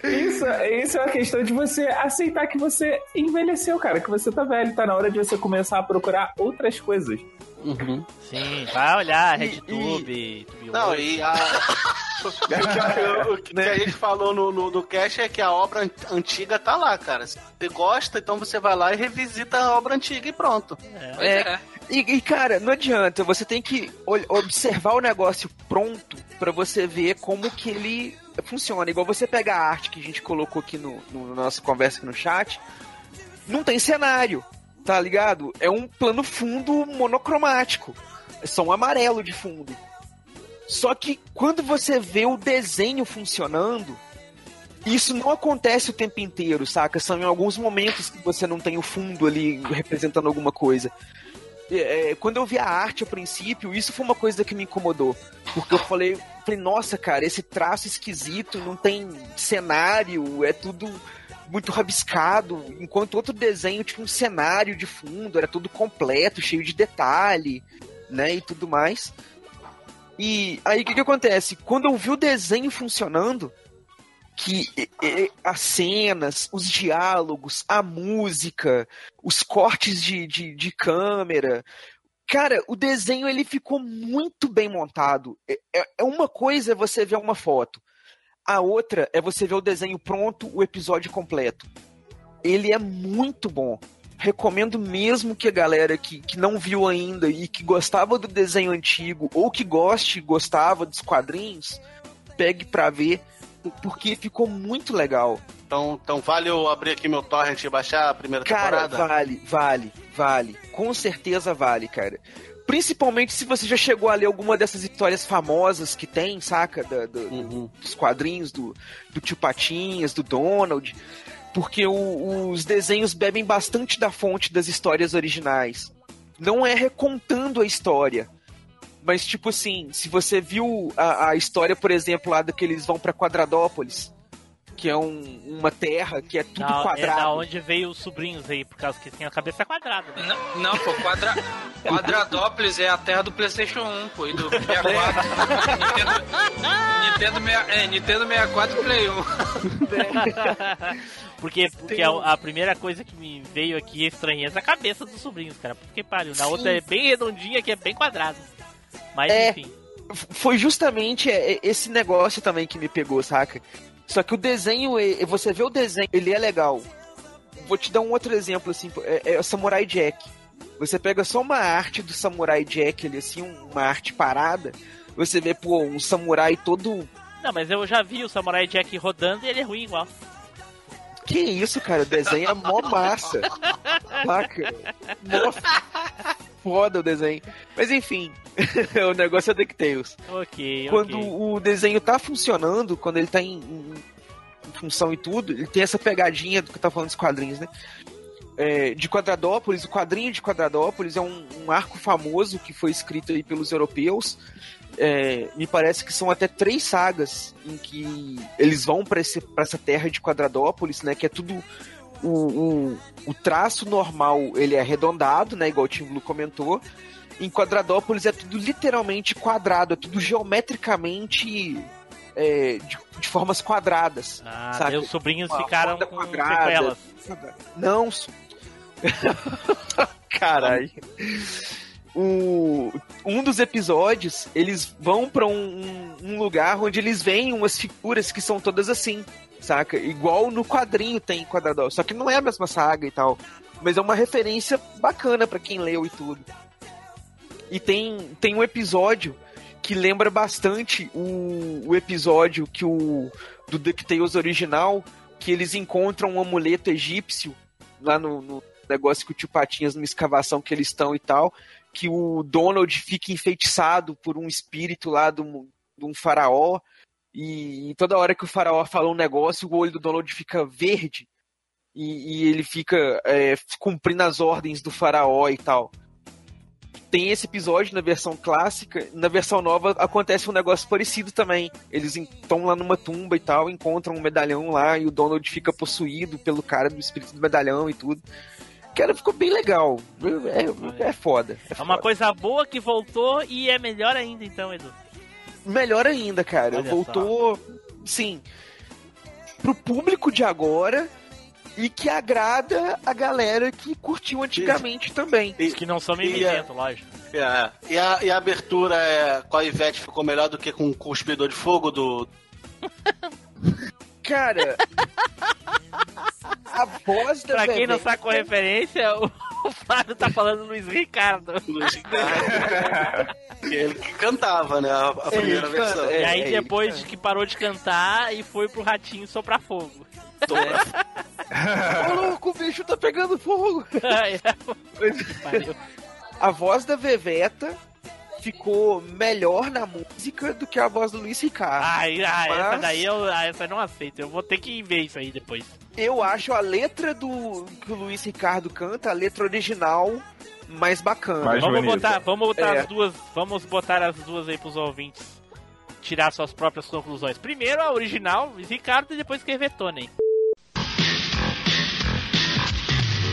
isso, isso é uma questão de você aceitar que você envelheceu, cara, que você tá velho, tá na hora de você começar a procurar outras coisas. Uhum. Sim, vai olhar, E- RedTube, Não, e a. o que a gente falou no, no, no cast é que a obra an- antiga tá lá, cara. Se você gosta, então você vai lá e revisita a obra antiga e pronto. Pois é. E, e, cara, não adianta, você tem que observar o negócio pronto pra você ver como que ele funciona. Igual você pega a arte que a gente colocou aqui no, no nossa conversa aqui no chat, não tem cenário, tá ligado? É um plano fundo monocromático. É só um amarelo de fundo. Só que quando você vê o desenho funcionando, isso não acontece o tempo inteiro, saca? São em alguns momentos que você não tem o fundo ali representando alguma coisa. É, é, quando eu vi a arte a princípio, isso foi uma coisa que me incomodou. Porque eu falei, falei, nossa, cara, esse traço esquisito, não tem cenário, é tudo muito rabiscado, enquanto outro desenho tinha um cenário de fundo, era tudo completo, cheio de detalhe, né, e tudo mais. E aí o que, que acontece? Quando eu vi o desenho funcionando, que as cenas, os diálogos, a música, os cortes de, de, de câmera, cara, o desenho ele ficou muito bem montado. É, é- é uma coisa é você ver uma foto, a outra é você ver o desenho pronto, o episódio completo. Ele é muito bom. Recomendo mesmo que a galera que, que não viu ainda e que gostava do desenho antigo ou que goste, gostava dos quadrinhos, pegue pra ver, porque ficou muito legal. Então, então vale eu abrir aqui meu torrent e baixar a primeira Cara, temporada? vale, vale, vale. Com certeza vale, cara. Principalmente se você já chegou a ler alguma dessas histórias famosas que tem, saca? Da- do- Uhum. dos quadrinhos do, do Tio Patinhas, do Donald. Porque o- os desenhos bebem bastante da fonte das histórias originais. Não é recontando a história. Mas, tipo assim, se você viu a, a história, por exemplo, lá do que eles vão pra Quadradópolis, que é um- uma terra que é tudo Da, é quadrado. da onde veio os sobrinhos aí, por causa que tem a cabeça quadrada. Né? Não, não, pô, quadra... Quadradópolis é a terra do PlayStation 1, pô, e do 64. Nintendo, Nintendo, meia- é, Nintendo 64 e Play 1. Porque, porque a, a primeira coisa que me veio aqui estranheza é a cabeça dos sobrinhos, cara. Porque pariu. Na Sim. outra é bem redondinha, que é bem quadrada. Mas É. enfim. foi justamente é, é, esse negócio também que me pegou, saca? Só que o desenho, você vê o desenho, ele é legal. Vou te dar um outro exemplo, assim, é, é o Samurai Jack. Você pega só uma arte do Samurai Jack, ali, assim, uma arte parada, você vê, pô, um samurai todo... Não, mas eu já vi o Samurai Jack rodando e ele é ruim igual. Que isso, cara, o desenho é mó massa. Saca? Mó foda o desenho. Mas enfim, o negócio é DuckTales. Ok, quando ok. o desenho tá funcionando, quando ele tá em, em- em função e tudo, ele tem essa pegadinha do que eu tava falando dos quadrinhos, né? É, de Quadradópolis, o quadrinho de Quadradópolis é um, um arco famoso que foi escrito aí pelos europeus. É, me parece que são até três sagas em que eles vão para essa terra de Quadradópolis, né? Que é tudo o, o, o traço normal, ele é arredondado, né? Igual o Tim Blue comentou. Em Quadradópolis é tudo literalmente quadrado, é tudo geometricamente é, de, de formas quadradas. Ah, daí os sobrinhos Uma ficaram com quadrada. sequelas. Não. Caralho. O, um dos episódios, eles vão pra um, um- um lugar onde eles veem umas figuras que são todas assim, saca? Igual no quadrinho tem quadrador. Só que não é a mesma saga e tal. Mas é uma referência bacana pra quem leu e tudo. E tem, tem um episódio que lembra bastante o, o episódio que o do DuckTales original, que eles encontram um amuleto egípcio lá no, no negócio que o tio Patinhas, numa escavação que eles estão e tal, que o Donald fica enfeitiçado por um espírito lá de um faraó, e, e toda hora que o faraó fala um negócio, o olho do Donald fica verde, e, e ele fica é, cumprindo as ordens do faraó e tal. Tem esse episódio na versão clássica, na versão nova acontece um negócio parecido também. Eles estão lá numa tumba e tal, encontram um medalhão lá e o Donald fica possuído pelo cara do espírito do medalhão e tudo. Cara, ficou bem legal. É, é foda. É, É uma foda. coisa boa que voltou e é melhor ainda, então, Edu. Melhor ainda, cara. Olha Voltou, sim, pro público de agora e que agrada a galera que curtiu antigamente também. Os que não são E, mimizento, lógico. É. E, a, e a abertura é, com a Ivete ficou melhor do que com o cuspidor de fogo do. Cara, a voz da Pra quem não sacou a referência, o, o Flávio tá falando Luiz Ricardo. Luiz Ricardo. Que ele que cantava, né? A, a primeira Ele canta, versão. é. e aí, ele depois de que parou de cantar e foi pro ratinho soprar fogo. Ô louco, o bicho tá pegando fogo. Pariu. A voz da Veveta ficou melhor na música do que a voz do Luiz Ricardo. Ai, ah, essa Mas- daí eu, ah, essa eu não aceito. Eu vou ter que ver isso aí depois. Eu acho a letra do que o Luiz Ricardo canta, a letra original, mais bacana. Mais Vamos botar, vamos botar É. as duas, vamos botar as duas aí pros ouvintes. tirar suas próprias conclusões. Primeiro a original, Luiz Ricardo, e depois escrever Tony.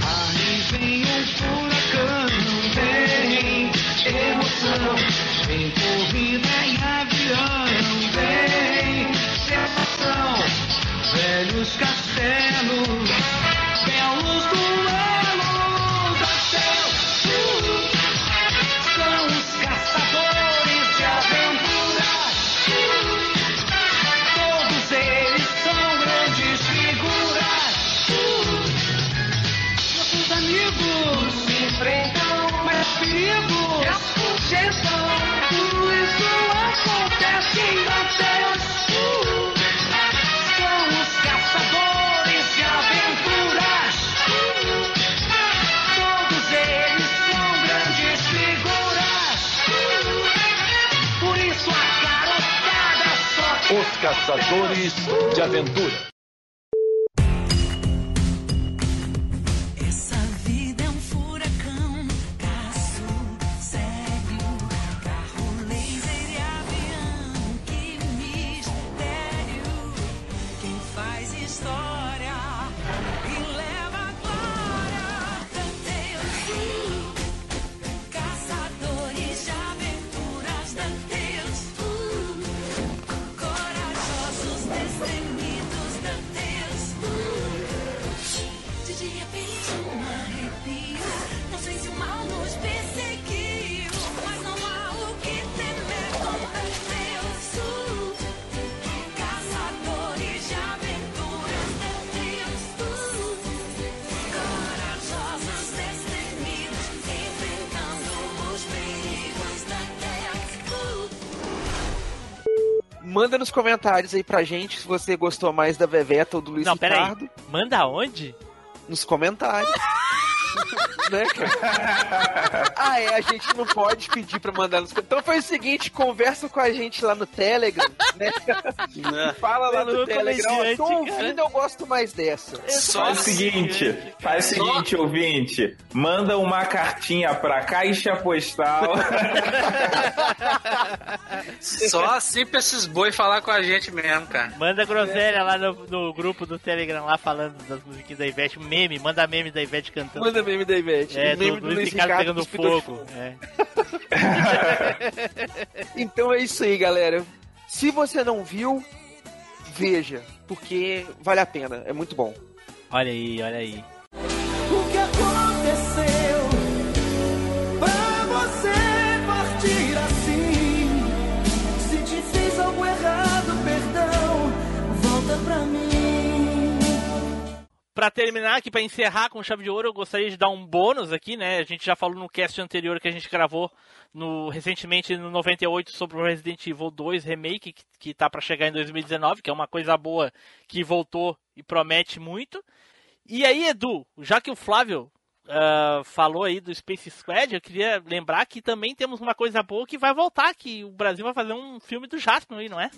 Aí vem um furacão, vem emoção, vem corrida em avião, vem sensação, velhos castelos, belos Os Caçadores de Aventura. Manda nos comentários aí pra gente se você gostou mais da Veveta ou do Luiz Não. Ricardo. Manda onde? Nos comentários. né, cara? Ah, é, a gente não pode pedir pra mandar nos. Então foi o seguinte, conversa com a gente lá no Telegram, né? Fala lá no Telegram, ó, tô ouvindo, eu gosto mais dessa. Faz o seguinte, faz o seguinte, ouvinte. Manda uma cartinha pra caixa postal. Só assim pra esses boi falar com a gente mesmo, cara. Manda groselha lá no, no grupo do Telegram lá falando das musiquinhas da Ivete. Meme, manda meme da Ivete cantando. Manda meme da Ivete. É, meme do, do Luiz Ricardo pegando Pitochos. fogo. É. Então é isso aí, galera. Se você não viu, veja, porque vale a pena, é muito bom. Olha aí, olha aí. O que aconteceu Pra terminar aqui, pra encerrar com chave de ouro, eu gostaria de dar um bônus aqui, né? A gente já falou no cast anterior que a gente gravou no, recentemente no 98 sobre o Resident Evil 2 Remake, que, que tá pra chegar em 2019, que é uma coisa boa que voltou e promete muito. E aí, Edu, já que o Flávio ah, falou aí do Space Squad, eu queria lembrar que também temos uma coisa boa que vai voltar, que o Brasil vai fazer um filme do Jasper aí, não é?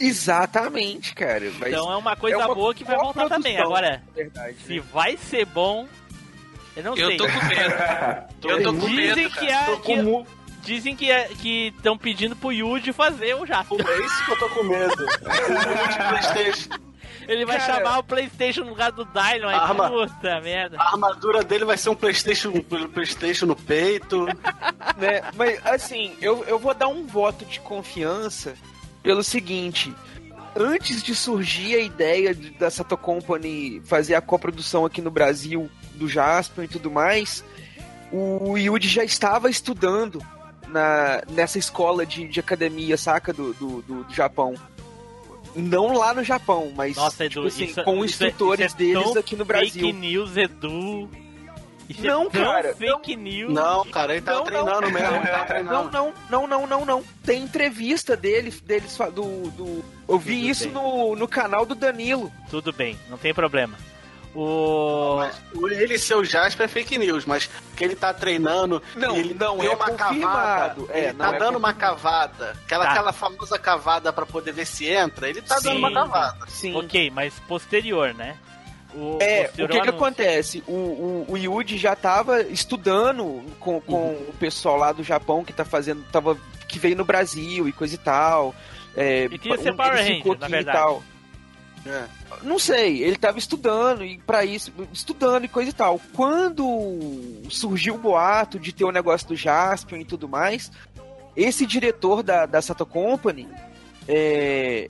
Exatamente, cara. Mas Então é uma coisa é uma boa que vai voltar coprodução, também. Agora, verdade, se né? vai ser bom, eu não Eu sei. tô com medo. Eu tô com Dizem medo, que cara. é, com que- mu- dizem que é- que estão pedindo pro Yuji fazer o Jasper. É isso que eu tô com medo. Ele vai Cara- chamar o PlayStation no lugar do Dino. Aí, Arma. puta merda. A armadura dele vai ser um PlayStation, um PlayStation no peito. né? Mas assim, eu, eu vou dar um voto de confiança pelo seguinte. Antes de surgir a ideia de- da Sato Company fazer a coprodução aqui no Brasil do Jasper e tudo mais, o Yuji já estava estudando na, nessa escola de, de academia, saca? Do, do, do- do Japão. Não lá no Japão, mas Nossa, Edu, tipo assim, isso, com isso é- instrutores isso é deles tão aqui no Fake Brasil. news, Edu. Isso Não, é tão cara, fake news. Não, cara, ele tá Não, não. treinando mesmo. Ele tá Não, treinando. não, não, não, não, não. Tem entrevista dele, deles do, do. Eu vi Tudo isso bem. no, no canal do Danilo. Tudo bem, não tem problema. O... Mas ele ser o Jasper é fake news, mas que ele tá treinando. Não, ele não, deu é uma confirmado. cavada. É, tá é dando uma cavada. Aquela, Tá. aquela famosa cavada pra poder ver se entra. Ele tá Sim. dando uma cavada. Sim. Ok, mas posterior, né? O, É, o que que acontece? O, o, o Yuji já tava estudando com, com Uhum. o pessoal lá do Japão que tá fazendo, tava, que veio no Brasil e coisa e tal. É, E tinha um ser Power Ranger, na aqui e verdade. tal. É. Não sei, ele tava estudando e para isso, estudando e coisa e tal. Quando surgiu o boato de ter o negócio do Jaspion e tudo mais, esse diretor da, da Sato Company, é,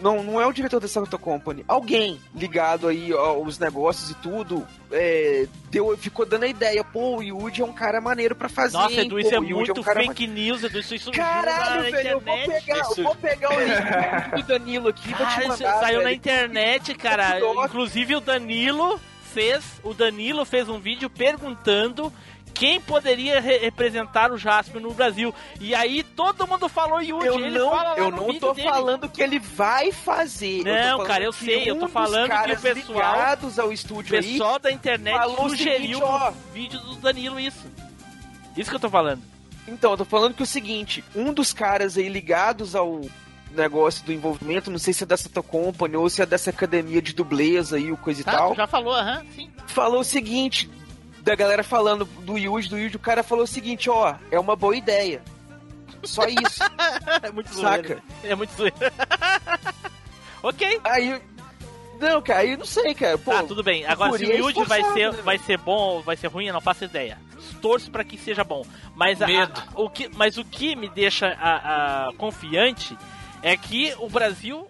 não, não é o diretor da Sato Company, alguém ligado aí aos negócios e tudo, é, deu, ficou dando a ideia, pô, o Yuji é um cara maneiro pra fazer. Nossa, Edu, pô, isso é muito um cara fake news, Edu. Isso surgiu Caralho, na velho, eu vou pegar, eu vou pegar o link do Danilo aqui e vou te isso mandar. saiu na velho. internet, cara. Inclusive o Danilo fez, o Danilo fez um vídeo perguntando quem poderia re- representar o Jasper no Brasil. E aí todo mundo falou Yuji. Eu ele não, fala eu não tô dele. falando que ele vai fazer. eu Não, falando cara, eu sei, eu tô um falando que o pessoal- ligados ao O estúdio aí pessoal da internet o sugeriu seguinte, ó. no vídeo do Danilo isso. Isso que eu tô falando. Então, eu tô falando que é o seguinte, um dos caras aí ligados ao negócio do envolvimento, não sei se é da Santa Company ou se é dessa academia de dublês aí, o coisa Tá, e tal, já falou, aham, sim. falou o seguinte, da galera falando do Yuji, do Yuji, o cara falou o seguinte, ó, é uma boa ideia. Só isso, É muito zoeira. saca? É muito zoeira. ok. Aí, não, cara, aí eu não sei, cara, pô, tá, tudo bem. Agora, se o Yuji vai ser, né, vai ser bom ou vai ser ruim, eu não faço ideia. Torço pra que seja bom. Mas, a- a- o, que, mas o que me deixa a- a confiante é que o Brasil,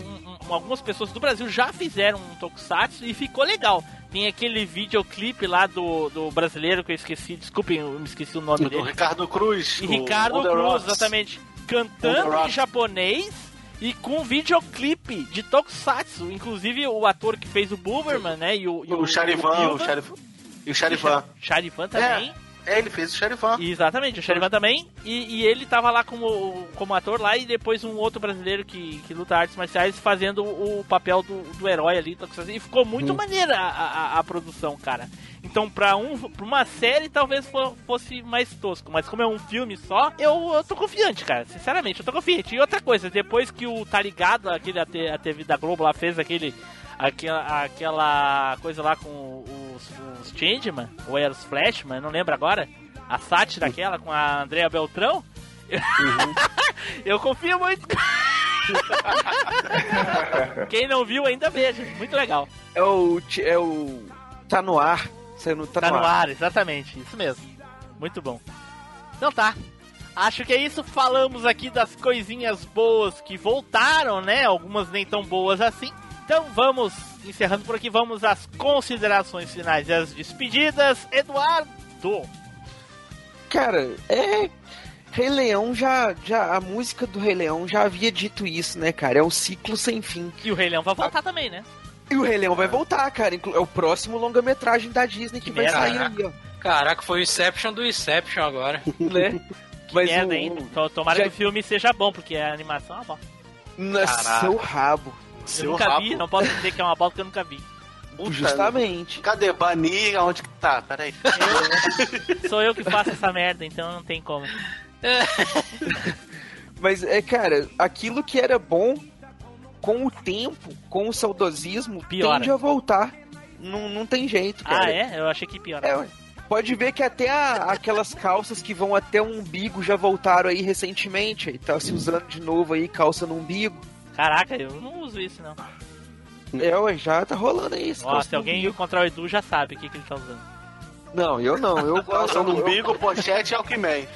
um- um- algumas pessoas do Brasil já fizeram um tokusatsu e ficou legal. Tem aquele videoclipe lá do, do brasileiro que eu esqueci, desculpem, eu me esqueci o nome Do dele. Ricardo Cruz. E o Ricardo Cruz, Rocks. exatamente. Cantando em japonês e com videoclipe de Tokusatsu. Inclusive o ator que fez o Boomerman, né? E o, e O Charivan, o Bilba. Charivan. E o Charivan. Charivan também. É, ele fez o Charivan. Exatamente, o Charivan também. E, e ele tava lá como, como ator lá e depois um outro brasileiro que, que luta artes marciais fazendo o papel do, do herói ali. Tokusatsu. E ficou muito maneira a, a, a produção, cara. Então, pra, um, pra uma série, talvez fo- fosse mais tosco. Mas como é um filme só, eu, eu tô confiante, cara. Sinceramente, eu tô confiante. E outra coisa, depois que o Tá Ligado, aquele, a TV da Globo lá fez aquele... Aquela, aquela coisa lá com os, os Changeman, ou era os Flashman, não lembro agora. A sátira aquela com a Andrea Beltrão. eu confio muito. Quem não viu ainda veja. Muito legal. é o, é o, tá no ar, saindo, tá, Tá no ar, exatamente, isso mesmo. Muito bom. Então tá. Acho que é isso. Falamos aqui das coisinhas boas que voltaram, né? Algumas nem tão boas assim. Então vamos, encerrando por aqui, vamos às considerações finais e as despedidas. Eduardo! Cara, é. Rei Leão já, já. A música do Rei Leão já havia dito isso, né, cara? É um ciclo sem fim. E o Rei Leão vai voltar também, né? E o Rei Leão vai voltar, cara. É o próximo longa-metragem da Disney que, Que vai merda. sair aí, ó. Caraca, foi o Inception do Inception agora. Né? Mas Merda o- ainda. To- Tomara já- que o filme seja bom, porque a animação é uma bosta. Na Caraca. Seu. Eu nunca rabo. vi, não posso dizer que é uma bosta que eu nunca vi. Puta, Justamente. Cadê Bani? Onde que tá? Peraí. Sou eu que faço essa merda, então não tem como. Mas é, cara, aquilo que era bom, com o tempo, com o saudosismo, Piora. tende a voltar. Não, não tem jeito, cara. Ah, é? Eu achei que pior. É. Pode ver que até a- aquelas calças que vão até o umbigo já voltaram aí recentemente. Aí tá se usando de novo aí, calça no umbigo. Caraca, eu não uso isso, não. É, ué, já tá rolando aí. esse Ó, se alguém encontrar o Edu já sabe o que, que ele tá usando. Não, eu não. Eu gosto eu- umbigo, pochete e Alckmin.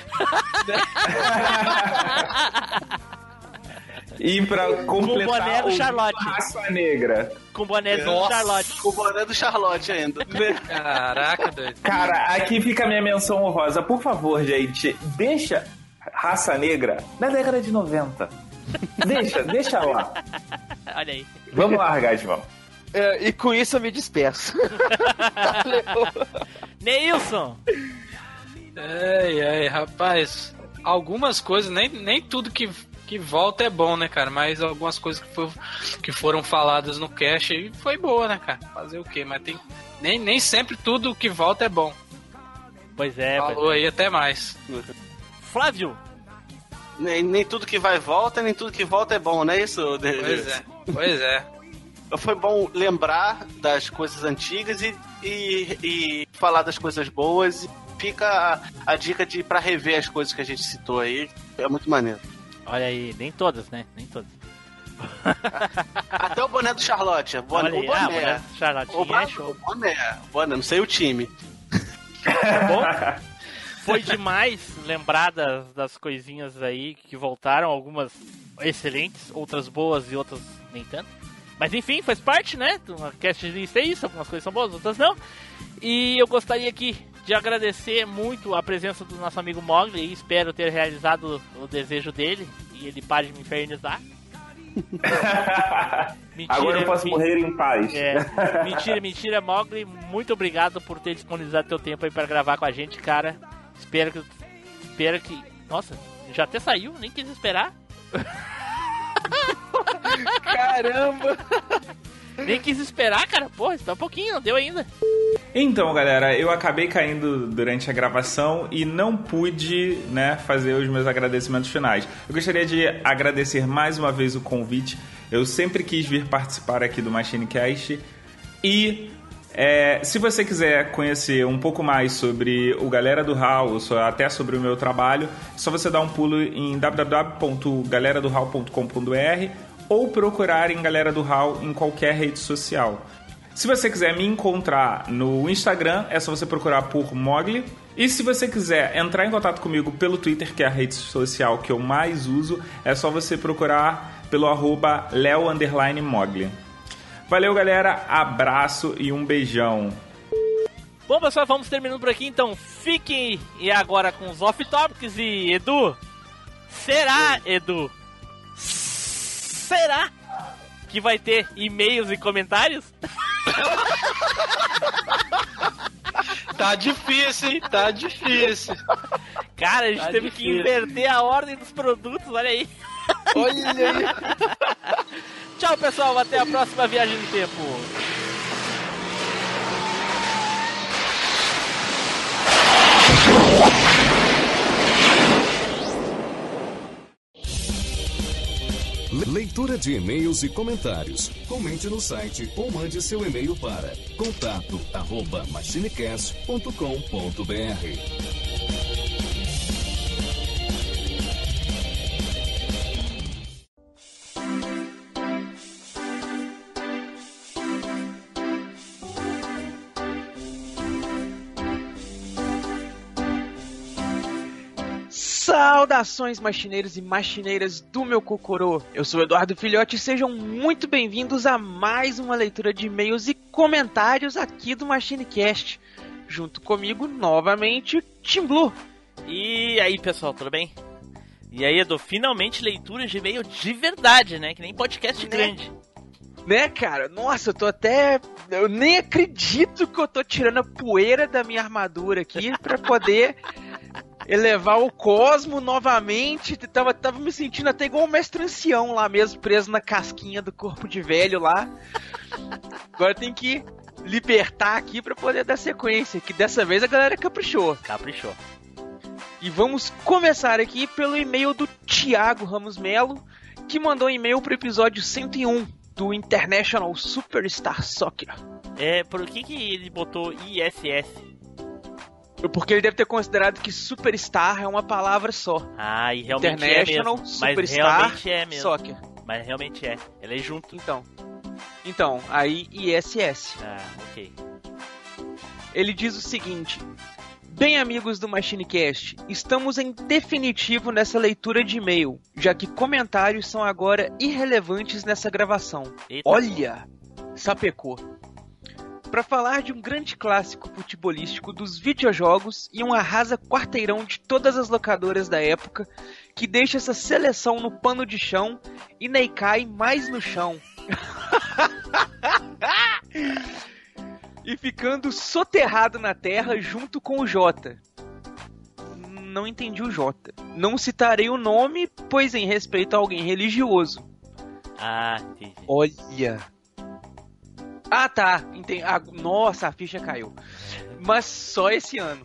E pra boné completar do o Charlotte. raça negra. Com boné do Nossa, Charlotte. O boné do Charlotte ainda. Caraca, doido. Cara, aqui fica a minha menção honrosa. Por favor, gente, deixa raça negra na década de 90. Deixa, deixa lá. Olha aí. Vamos largar, João. É, e com isso eu me despeço. Valeu. Neilson! Ai, ai, rapaz. Algumas coisas, nem, nem tudo que, que volta é bom, né, cara? Mas algumas coisas que, foi- que foram faladas no cast aí foi boa, né, cara? Fazer o quê? Mas tem. Nem, nem sempre tudo que volta é bom. Pois é, pois Falou aí, até mais. é. Flávio! Nem, nem tudo que vai volta, nem tudo que volta é bom, não é isso? Pois é, pois é. Foi bom lembrar das coisas antigas e, e, e falar das coisas boas. E fica a, a dica de para rever as coisas que a gente citou aí. É muito maneiro. Olha aí, nem todas, né? Nem todas. Até o boné do Charlotte. O boné. Aí, o ah, boné. boné do Charlotte, o é boné, show. o boné. Boné, não sei o time. Bom, foi demais lembrar das, das coisinhas aí que voltaram, algumas excelentes, outras boas e outras nem tanto. Mas enfim, faz parte, né? Uma cast list é isso, algumas coisas são boas, outras não. E eu gostaria aqui de agradecer muito a presença do nosso amigo Mogli e espero ter realizado o desejo dele e ele pare de me infernizar. Mentira, Agora eu posso morrer em paz. É, mentira, mentira, Mogli. Muito obrigado por ter disponibilizado teu tempo aí pra gravar com a gente, cara. Espero que. Espero que. Nossa, já até saiu, nem quis esperar. Caramba! Nem quis esperar, cara. Porra, espera um pouquinho, não deu ainda. Então, galera, eu acabei caindo durante a gravação e não pude, né, fazer os meus agradecimentos finais. Eu gostaria de agradecer mais uma vez o convite. Eu sempre quis vir participar aqui do MachineCast e é, se você quiser conhecer um pouco mais sobre o Galera do HAL, ou só- até sobre o meu trabalho, é só você dar um pulo em www.galeradohal.com.br ou procurar em Galera do HAL em qualquer rede social. Se você quiser me encontrar no Instagram, é só você procurar por Mogli. E se você quiser entrar em contato comigo pelo Twitter, que é a rede social que eu mais uso, é só você procurar pelo arroba Leo underline Mogli. Valeu, galera. Abraço e um beijão. Bom, pessoal, vamos terminando por aqui, então fiquem e agora com os off-topics e Edu. Será, Edu? Será que vai ter e-mails e comentários? Tá difícil, hein? Tá difícil. Cara, a gente Tá teve que difícil. inverter a ordem dos produtos, olha aí. Olha aí! Tchau, pessoal, até a próxima viagem no tempo. Le- Leitura de e-mails e comentários. Comente no site ou mande seu e-mail para contato Saudações machineiros e machineiras do meu Cocorô. Eu sou o Eduardo Filhote e sejam muito bem-vindos a mais uma leitura de e-mails e comentários aqui do MachineCast. Junto comigo, novamente, Tim Blue. E aí, pessoal, tudo bem? E aí, Edu, finalmente leitura de e-mail de verdade, né? Que nem podcast Né? grande. Né, cara? Nossa, eu tô até. Eu nem acredito que eu tô tirando a poeira da minha armadura aqui pra poder elevar o cosmo novamente. Tava, tava me sentindo até igual o mestre ancião lá mesmo, preso na casquinha do corpo de velho lá. Agora tem que libertar aqui pra poder dar sequência, que dessa vez a galera caprichou. Caprichou. E vamos começar aqui pelo e-mail do Thiago Ramos Melo, que mandou um e-mail pro episódio 101 do International Superstar Soccer. É, por que que ele botou ISS? Porque ele deve ter considerado que Superstar é uma palavra só. Ah, e realmente International é mesmo. Mas Superstar realmente é mesmo. Soccer. Mas realmente é. Ele é junto. Então. Então, aí ISS. Ah, ok. Ele diz o seguinte: Bem, amigos do MachineCast, estamos em definitivo nessa leitura de e-mail, já que comentários são agora irrelevantes nessa gravação. Eita. Olha, sapecou. Para falar de um grande clássico futebolístico dos videojogos e um arrasa quarteirão de todas as locadoras da época, que deixa essa seleção no pano de chão e Neikai mais no chão. e ficando soterrado na terra junto com o Jota. Não entendi o Jota. Não citarei o nome, pois em respeito a alguém religioso. Ah, entendi. Olha. Ah, tá. Entendi. Ah, nossa, a ficha caiu. Mas só esse ano.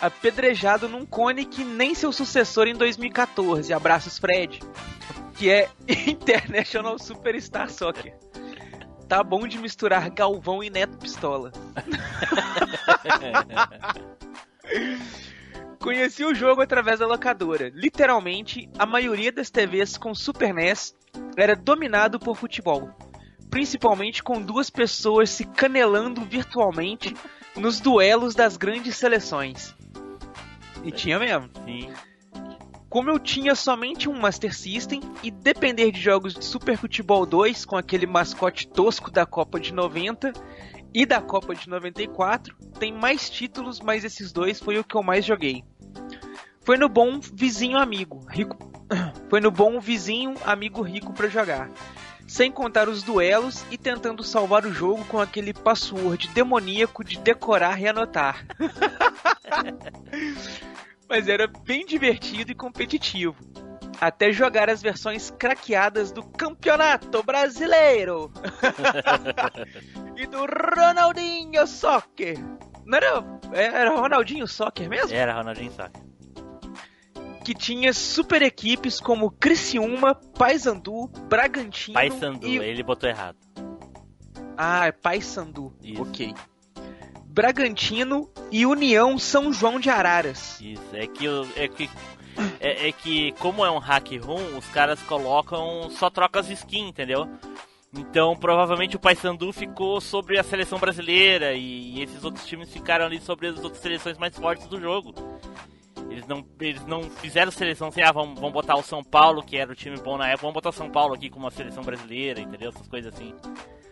Apedrejado num cone que nem seu sucessor em 2014. Abraços, Fred. Que é International Superstar Soccer. Tá bom de misturar Galvão e Neto Pistola. Conheci o jogo através da locadora. Literalmente, a maioria das TVs com Super NES era dominado por futebol. Principalmente com duas pessoas se canelando virtualmente nos duelos das grandes seleções. E tinha mesmo. Sim. Como eu tinha somente um Master System e depender de jogos de Super Futebol 2 com aquele mascote tosco da Copa de 90 e da Copa de 94, tem mais títulos, mas esses dois foi o que eu mais joguei. Foi no bom vizinho amigo, rico. Foi no bom vizinho amigo rico pra jogar. Sem contar os duelos e tentando salvar o jogo com aquele password demoníaco de decorar e anotar. Mas era bem divertido e competitivo. Até jogar as versões craqueadas do Campeonato Brasileiro e do Ronaldinho Soccer. Não era, era Ronaldinho Soccer mesmo? Era Ronaldinho Soccer. Que tinha super equipes como Criciúma, Paysandu, Bragantino Paysandu, e... ele botou errado. Ah, é Paysandu. Isso. Ok. Bragantino e União São João de Araras. Isso, é que, é que é, é que como é um hack room, os caras colocam só trocas de skin, entendeu? Então provavelmente o Paysandu ficou sobre a seleção brasileira e, e esses outros times ficaram ali sobre as outras seleções mais fortes do jogo. Eles não, eles não fizeram seleção assim, ah, vamos, vamos botar o São Paulo, que era o time bom na época, vamos botar o São Paulo aqui como uma seleção brasileira, entendeu? Essas coisas assim.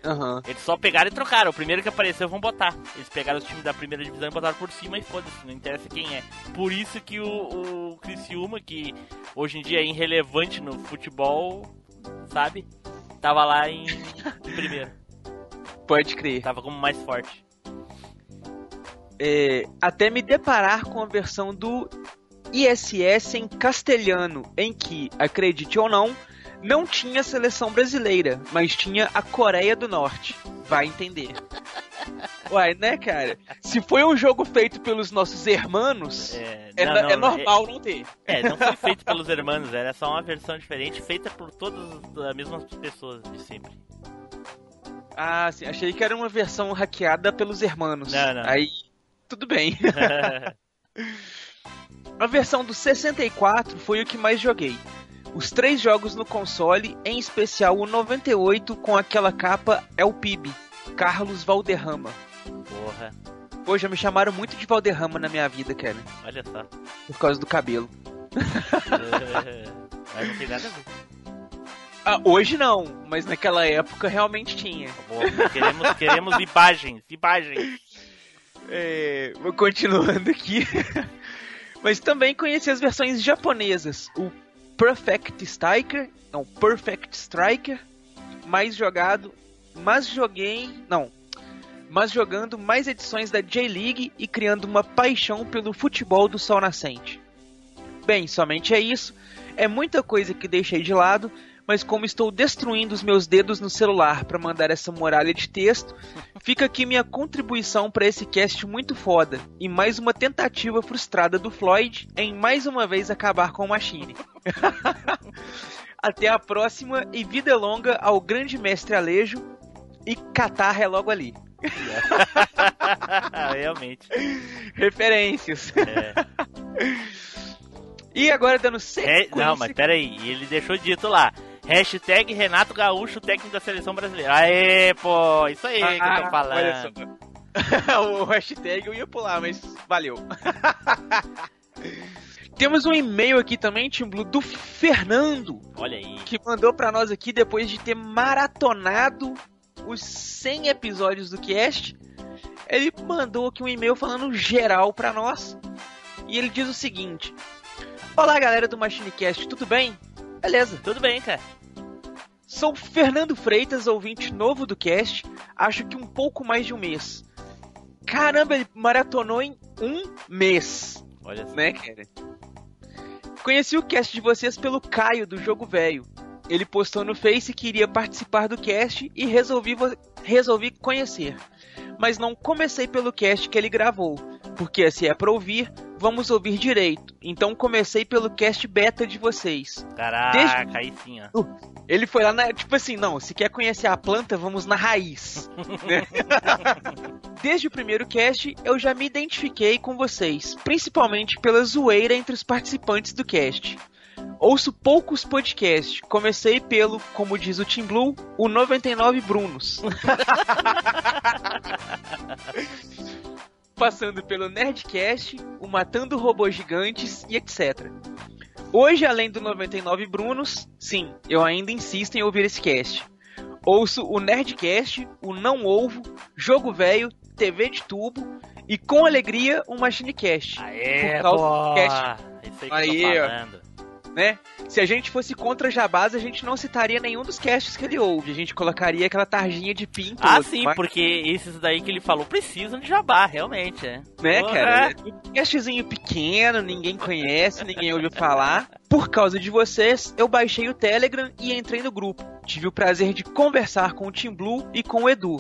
Aham. Eles só pegaram e trocaram. O primeiro que apareceu, vão botar. Eles pegaram os times da primeira divisão e botaram por cima e foda-se, não interessa quem é. Por isso que o, o Criciúma, que hoje em dia é irrelevante no futebol, sabe? Tava lá em, em primeiro. Pode crer. Tava como mais forte. É, até me deparar com a versão do ISS em castelhano, em que, acredite ou não, não tinha seleção brasileira, mas tinha a Coreia do Norte. Vai entender. Uai, né, cara? Se foi um jogo feito pelos nossos hermanos, É, é, é normal não ter. É, não foi feito pelos hermanos, era só uma versão diferente, feita por todas as mesmas pessoas de sempre. Ah, sim, achei que era uma versão hackeada pelos hermanos. Não, não. Aí, tudo bem. A versão do 64 foi o que mais joguei. Os três jogos no console, em especial o 98 com aquela capa é o PIB, Carlos Valderrama. Porra, Pô, já me chamaram muito de Valderrama na minha vida, cara, olha só. por causa do cabelo. Mas não tem nada a ver. Ah, hoje não, mas naquela época realmente tinha. Boa, queremos, queremos imagens, imagens. É, vou continuando aqui. Mas também conheci as versões japonesas. O Perfect Striker, não, Perfect Striker, mais jogado, mas joguei, não, mas jogando mais edições da J-League e criando uma paixão pelo futebol do sol nascente. Bem, somente é isso. É muita coisa que deixei de lado, mas como estou destruindo os meus dedos no celular para mandar essa muralha de texto, fica aqui minha contribuição para esse cast muito foda e mais uma tentativa frustrada do Floyd em mais uma vez acabar com o Machine. Até a próxima e vida longa ao grande mestre Alejo e Catar é logo ali. Realmente. Referências. É. E agora dando sequência... Não, mas peraí, ele deixou dito lá. Hashtag Renato Gaúcho, técnico da seleção brasileira. Aê, pô, isso aí que eu tô Ah, olha falando. só. o hashtag eu ia pular, mas valeu. Temos um e-mail aqui também, Tim Blue, do Fernando, Olha aí. que mandou pra nós aqui depois de ter maratonado os 100 episódios do cast. Ele mandou aqui um e-mail falando geral pra nós. E ele diz o seguinte: Olá, galera do MachineCast, tudo bem? Beleza. Tudo bem, cara. Sou Fernando Freitas, ouvinte novo do cast, acho que um pouco mais de um mês. Caramba, ele maratonou em um mês, Olha só. né, cara? Conheci o cast de vocês pelo Caio do Jogo Velho. Ele postou no Face que iria participar do cast e resolvi, resolvi conhecer. Mas não comecei pelo cast que ele gravou, porque se é pra ouvir, vamos ouvir direito. Então comecei pelo cast beta de vocês. Caraca, aí sim, ó. Ele foi lá na. Tipo assim, não, se quer conhecer a planta, vamos na raiz. né? Desde o primeiro cast, eu já me identifiquei com vocês, principalmente pela zoeira entre os participantes do cast. Ouço poucos podcasts. Comecei pelo, como diz o Team Blue, o 99 Brunos. Passando pelo Nerdcast, o Matando Robôs Gigantes e etc. Hoje, além do 99 Brunos, sim, eu ainda insisto em ouvir esse cast. Ouço o Nerdcast, o Não Ovo, Jogo Velho, TV de Tubo e com alegria o Machinecast. Aê, Por causa do cast Isso aí que Aí, eu tô ó. Né? Se a gente fosse contra Jabás, a gente não citaria nenhum dos casts que ele ouve. A gente colocaria aquela tarjinha de pin Ah, sim, mas, porque esses daí que ele falou precisam de jabá, realmente, é. Né, Porra. cara? Um castzinho pequeno, ninguém conhece, ninguém ouviu falar. Por causa de vocês, eu baixei o Telegram e entrei no grupo. Tive o prazer de conversar com o Team Blue e com o Edu.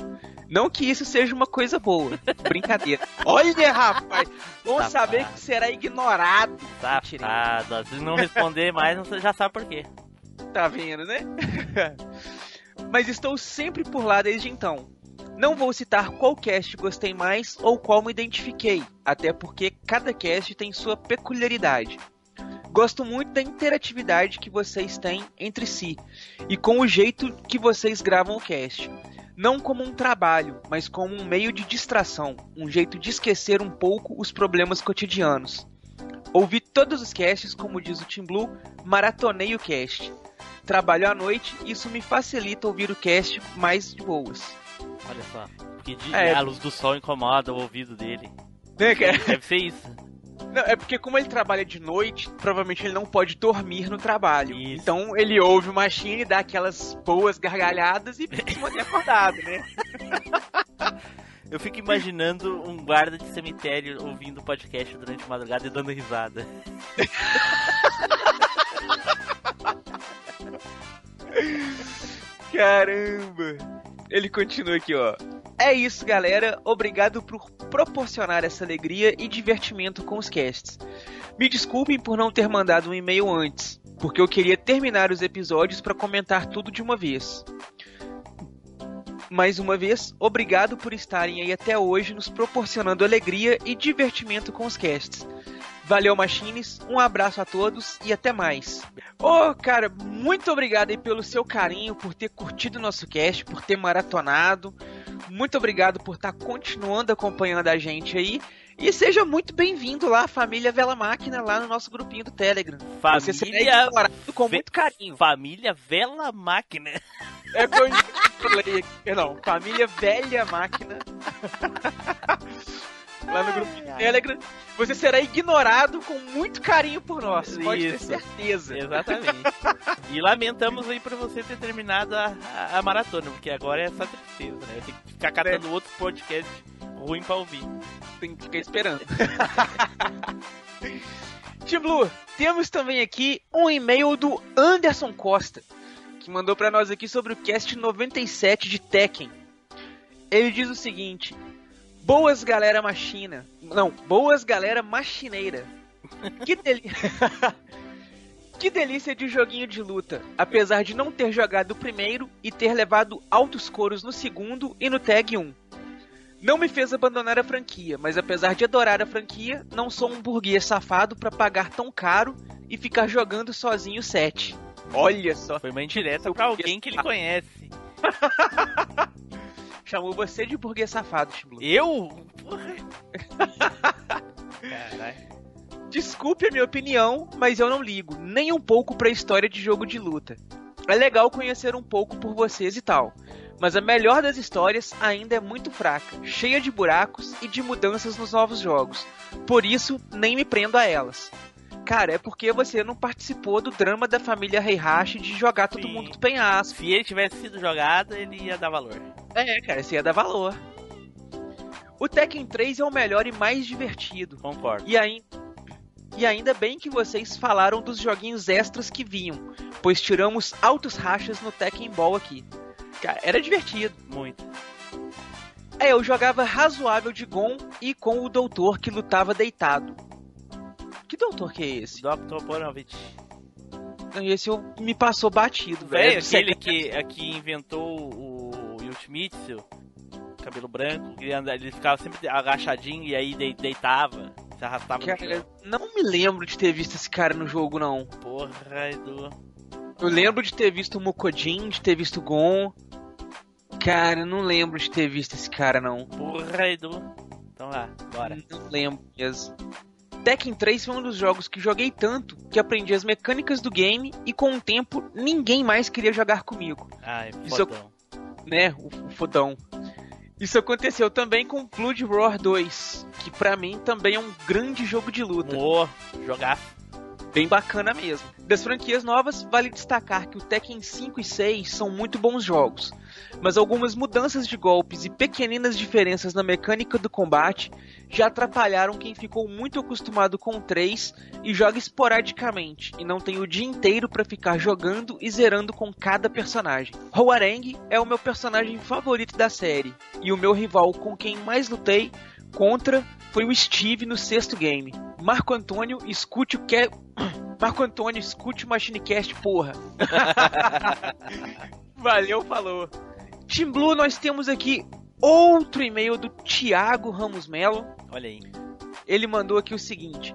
Não que isso seja uma coisa boa. Brincadeira. Olha, rapaz! Vamos Safado. saber que será ignorado. Safado. Se não responder mais, você já sabe por quê. Tá vendo, né? Mas estou sempre por lá desde então. Não vou citar qual cast gostei mais ou qual me identifiquei, até porque cada cast tem sua peculiaridade. Gosto muito da interatividade que vocês têm entre si e com o jeito que vocês gravam o cast. Não como um trabalho, mas como um meio de distração, um jeito de esquecer um pouco os problemas cotidianos. Ouvi todos os casts, como diz o Team Blue, maratonei o cast. Trabalho à noite, isso me facilita ouvir o cast mais de boas. Olha só. Porque de, É. a luz do sol incomoda o ouvido dele. Cara? Deve ser isso. Não, é porque como ele trabalha de noite, provavelmente ele não pode dormir no trabalho. Então ele ouve o Machine, dá aquelas boas gargalhadas e se mantém acordado, né? Eu fico imaginando um guarda de cemitério ouvindo o podcast durante a madrugada e dando risada. Caramba! Ele continua aqui, ó. É isso, galera. Obrigado por proporcionar essa alegria e divertimento com os casts. Me desculpem por não ter mandado um e-mail antes, porque eu queria terminar os episódios para comentar tudo de uma vez. Mais uma vez, obrigado por estarem aí até hoje nos proporcionando alegria e divertimento com os casts. Valeu, Machines, um abraço a todos e até mais. Ô, cara, muito obrigado aí pelo seu carinho, por ter curtido o nosso cast, por ter maratonado. Muito obrigado por estar continuando acompanhando a gente aí. E seja muito bem-vindo lá, família Vela Máquina, lá no nosso grupinho do Telegram. Você será Família ignorado com muito carinho. Família Vela Máquina. É que eu falei aqui. Não, família Velha Máquina. Lá no grupo do Telegram. Você será ignorado com muito carinho por nós. Pode ter Isso. certeza. Exatamente. e lamentamos aí por você ter terminado a, a, a maratona, porque agora é só tristeza, né? Tem que ficar catando outro podcast ruim pra ouvir. Tem que ficar esperando. Tim Blue, temos também aqui um e-mail do Anderson Costa, que mandou pra nós aqui sobre o cast 97 de Tekken. Ele diz o seguinte: Boas galera machina. Não, boas galera machineira. Que delícia. Que delícia de joguinho de luta, apesar de não ter jogado o primeiro e ter levado altos coros no segundo e no Tag 1. Não me fez abandonar a franquia, mas apesar de adorar a franquia, não sou um burguês safado pra pagar tão caro e ficar jogando sozinho 7. Olha só. Foi uma indireta pra alguém que ele conhece. Chamou você de burguês safado, Chimblu. Eu? Caralho. Desculpe a minha opinião, mas eu não ligo nem um pouco pra história de jogo de luta. É legal conhecer um pouco por vocês e tal, mas a melhor das histórias ainda é muito fraca, cheia de buracos e de mudanças nos novos jogos. Por isso, nem me prendo a elas. Cara, é porque você não participou do drama da família Heihachi de jogar todo Sim. mundo do penhasco. Se ele tivesse sido jogado, ele ia dar valor. É, cara, isso ia dar valor. O Tekken 3 é o melhor e mais divertido. Concordo. E, aí, e ainda bem que vocês falaram dos joguinhos extras que vinham, pois tiramos altos rachas no Tekken Ball aqui. Cara, era divertido. Muito. É, eu jogava razoável de Gon e com o doutor que lutava deitado. Que doutor que é esse? Dr. Borovich. Esse eu, me passou batido, Velho, velho. aquele que, aqui inventou o Yoshimitsu. cabelo branco, ele, anda, ele ficava sempre agachadinho e aí de- deitava, se arrastava Cara, não me lembro de ter visto esse cara no jogo, não. Porra, Edu. Eu lembro de ter visto o Mokodin, de ter visto o Gon. Cara, não lembro de ter visto esse cara, não. Porra, Edu. Então lá, bora. Não lembro mesmo. Tekken 3 foi um dos jogos que joguei tanto que aprendi as mecânicas do game e com o tempo ninguém mais queria jogar comigo, Ai, Isso fodão. Né? O, o fodão. Isso aconteceu também com Blood Roar 2, que pra mim também é um grande jogo de luta. Ô, jogar. Bem bacana mesmo. Das franquias novas, vale destacar que o Tekken 5 e 6 são muito bons jogos, mas algumas mudanças de golpes e pequeninas diferenças na mecânica do combate já atrapalharam quem ficou muito acostumado com o 3 e joga esporadicamente e não tem o dia inteiro pra ficar jogando e zerando com cada personagem. Hoarang é o meu personagem favorito da série e o meu rival com quem mais lutei contra foi o Steve no sexto game. Marco Antônio, escute o que Marco Antônio, escute o MachineCast, porra. Valeu, falou. Team Blue, nós temos aqui outro e-mail do Thiago Ramos Melo. Olha aí. Ele mandou aqui o seguinte: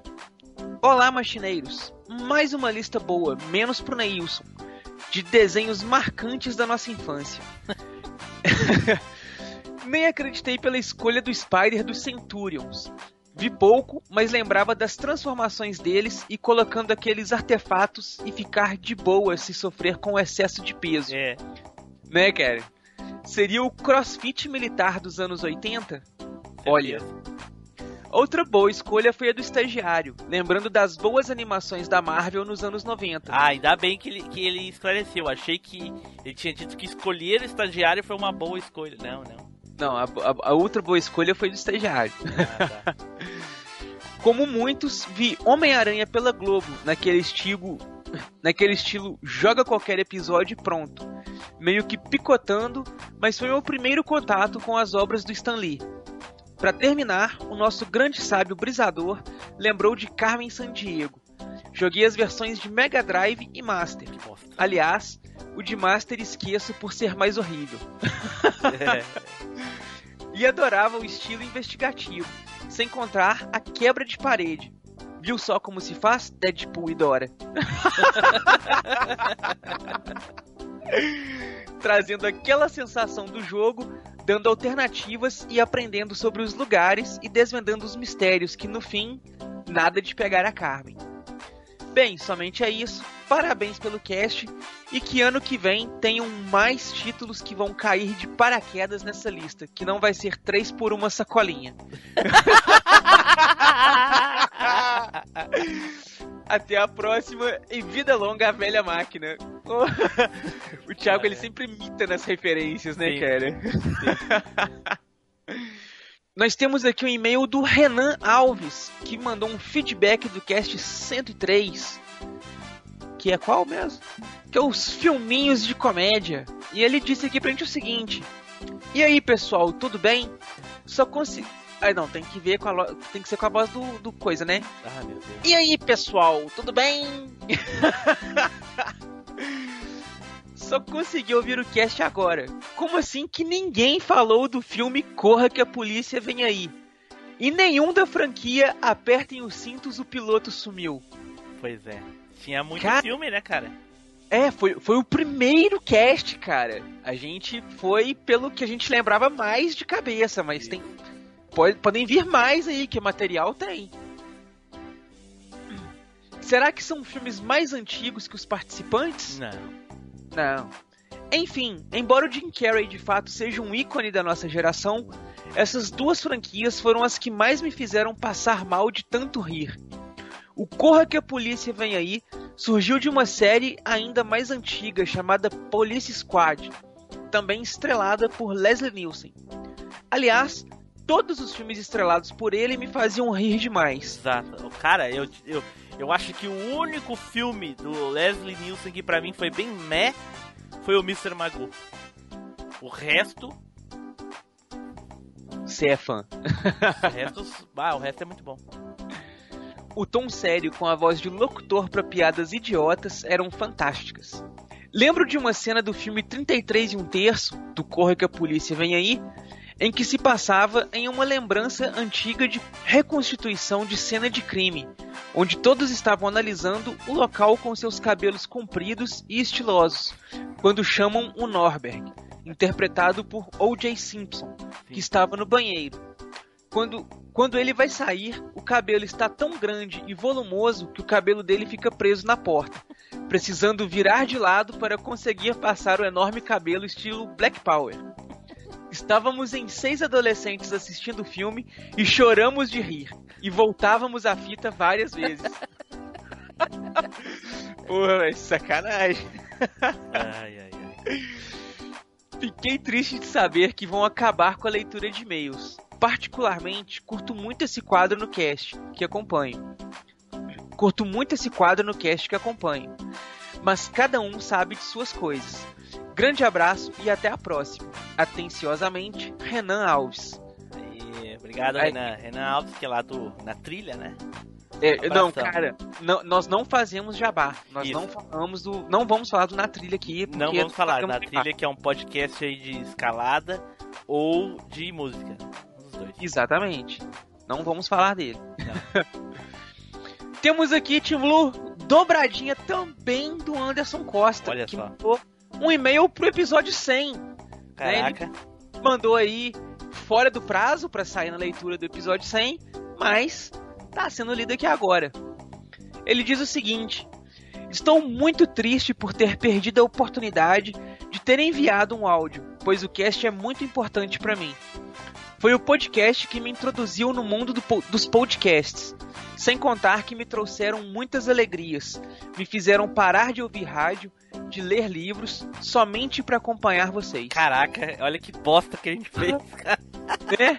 Olá, machineiros. Mais uma lista boa, menos pro Neilson, de desenhos marcantes da nossa infância. Nem acreditei pela escolha do Spider dos Centurions. Vi pouco, mas lembrava das transformações deles e colocando aqueles artefatos e ficar de boa se sofrer com excesso de peso. É. Né, cara? Seria o crossfit militar dos anos 80? Olha. Outra boa escolha foi a do estagiário, lembrando das boas animações da Marvel nos anos 90. Ah, ainda bem que ele, que ele esclareceu. Achei que ele tinha dito que escolher o estagiário foi uma boa escolha. Não, não. Não, a, a- a outra boa escolha foi do estagiário. Ah, tá. Como muitos, vi Homem-Aranha pela Globo, naquele estilo, naquele estilo joga qualquer episódio e pronto. Meio que picotando, mas foi o meu primeiro contato com as obras do Stan Lee. Para terminar, o nosso grande sábio brisador lembrou de Carmen Sandiego. Joguei as versões de Mega Drive e Master. Aliás, o de Master esqueço por ser mais horrível. É. e adorava o estilo investigativo, sem contar a quebra de parede. Viu só como se faz Deadpool e Dora? Trazendo aquela sensação do jogo, dando alternativas e aprendendo sobre os lugares e desvendando os mistérios que no fim, nada de pegar a Carmen. Bem, somente é isso. Parabéns pelo cast e que ano que vem tenham mais títulos que vão cair de paraquedas nessa lista, que não vai ser três por uma sacolinha. Até a próxima e vida longa à velha máquina. o Thiago ele sempre imita nas referências, né, Sim. cara? Nós temos aqui um e-mail do Renan Alves, que mandou um feedback do cast 103. Que é qual mesmo? Que é os filminhos de comédia. E ele disse aqui pra gente o seguinte: E aí, pessoal, tudo bem? Só consegui. Ah, não, tem que ver com a lo- tem que ser com a voz do, do coisa, né? Ah, meu Deus. E aí, pessoal, tudo bem? Só consegui ouvir o cast agora. Como assim que ninguém falou do filme Corra que a Polícia Vem Aí? E nenhum da franquia Apertem os Cintos, o piloto sumiu. Pois é. Tinha muito Cara- filme, né, cara? É, foi, foi o primeiro cast, cara. A gente foi pelo que a gente lembrava mais de cabeça, mas tem. pode- podem vir mais aí, que material tem. Será que são filmes mais antigos que os participantes? Não. Não. Enfim, embora o Jim Carrey de fato seja um ícone da nossa geração, essas duas franquias foram as que mais me fizeram passar mal de tanto rir. O Corra que a Polícia Vem Aí surgiu de uma série ainda mais antiga chamada Police Squad, também estrelada por Leslie Nielsen. Aliás, todos os filmes estrelados por ele me faziam rir demais. Exato. Cara, eu, eu, eu acho que o único filme do Leslie Nielsen que pra mim foi bem meh foi o Mr. Magoo. O resto, Você é fã. o resto, ah, o resto é muito bom. O tom sério com a voz de locutor para piadas idiotas eram fantásticas. Lembro de uma cena do filme 33 e um terço, do Corre que a Polícia Vem Aí, em que se passava em uma lembrança antiga de reconstituição de cena de crime, onde todos estavam analisando o local com seus cabelos compridos e estilosos, quando chamam o Norberg, interpretado por O.J. Simpson, que estava no banheiro. Quando, quando ele vai sair, o cabelo está tão grande e volumoso que o cabelo dele fica preso na porta, precisando virar de lado para conseguir passar o enorme cabelo estilo Black Power. Estávamos em seis adolescentes assistindo o filme e choramos de rir. E voltávamos a fita várias vezes. Porra, mas sacanagem. Ai, ai, ai. Fiquei triste de saber que vão acabar com a leitura de e-mails. Particularmente, curto muito esse quadro no cast que acompanho. Curto muito esse quadro no cast que acompanho. Mas cada um sabe de suas coisas. Grande abraço e até a próxima. Atenciosamente, Renan Alves. Obrigado, Aí. Renan. Renan Alves, que é lá do, na trilha, né? É, não, cara, não- nós não fazemos jabá. Nós Isso. não falamos do. Não vamos falar do Na Trilha aqui. Não vamos falar na trilha, que é um podcast aí de escalada ou de música. Dois. Exatamente. Não vamos falar dele. Temos aqui, Tim Blue, dobradinha também do Anderson Costa. Olha que só. mandou um e-mail pro episódio 100. Caraca. Mandou aí fora do prazo pra sair na leitura do episódio 100, mas tá sendo lido aqui agora. Ele diz o seguinte: Estou muito triste por ter perdido a oportunidade de ter enviado um áudio, pois o cast é muito importante pra mim. Foi o podcast que me introduziu no mundo do dos podcasts, sem contar que me trouxeram muitas alegrias, me fizeram parar de ouvir rádio, de ler livros, somente pra acompanhar vocês. Caraca, olha que bosta que a gente fez, cara. né?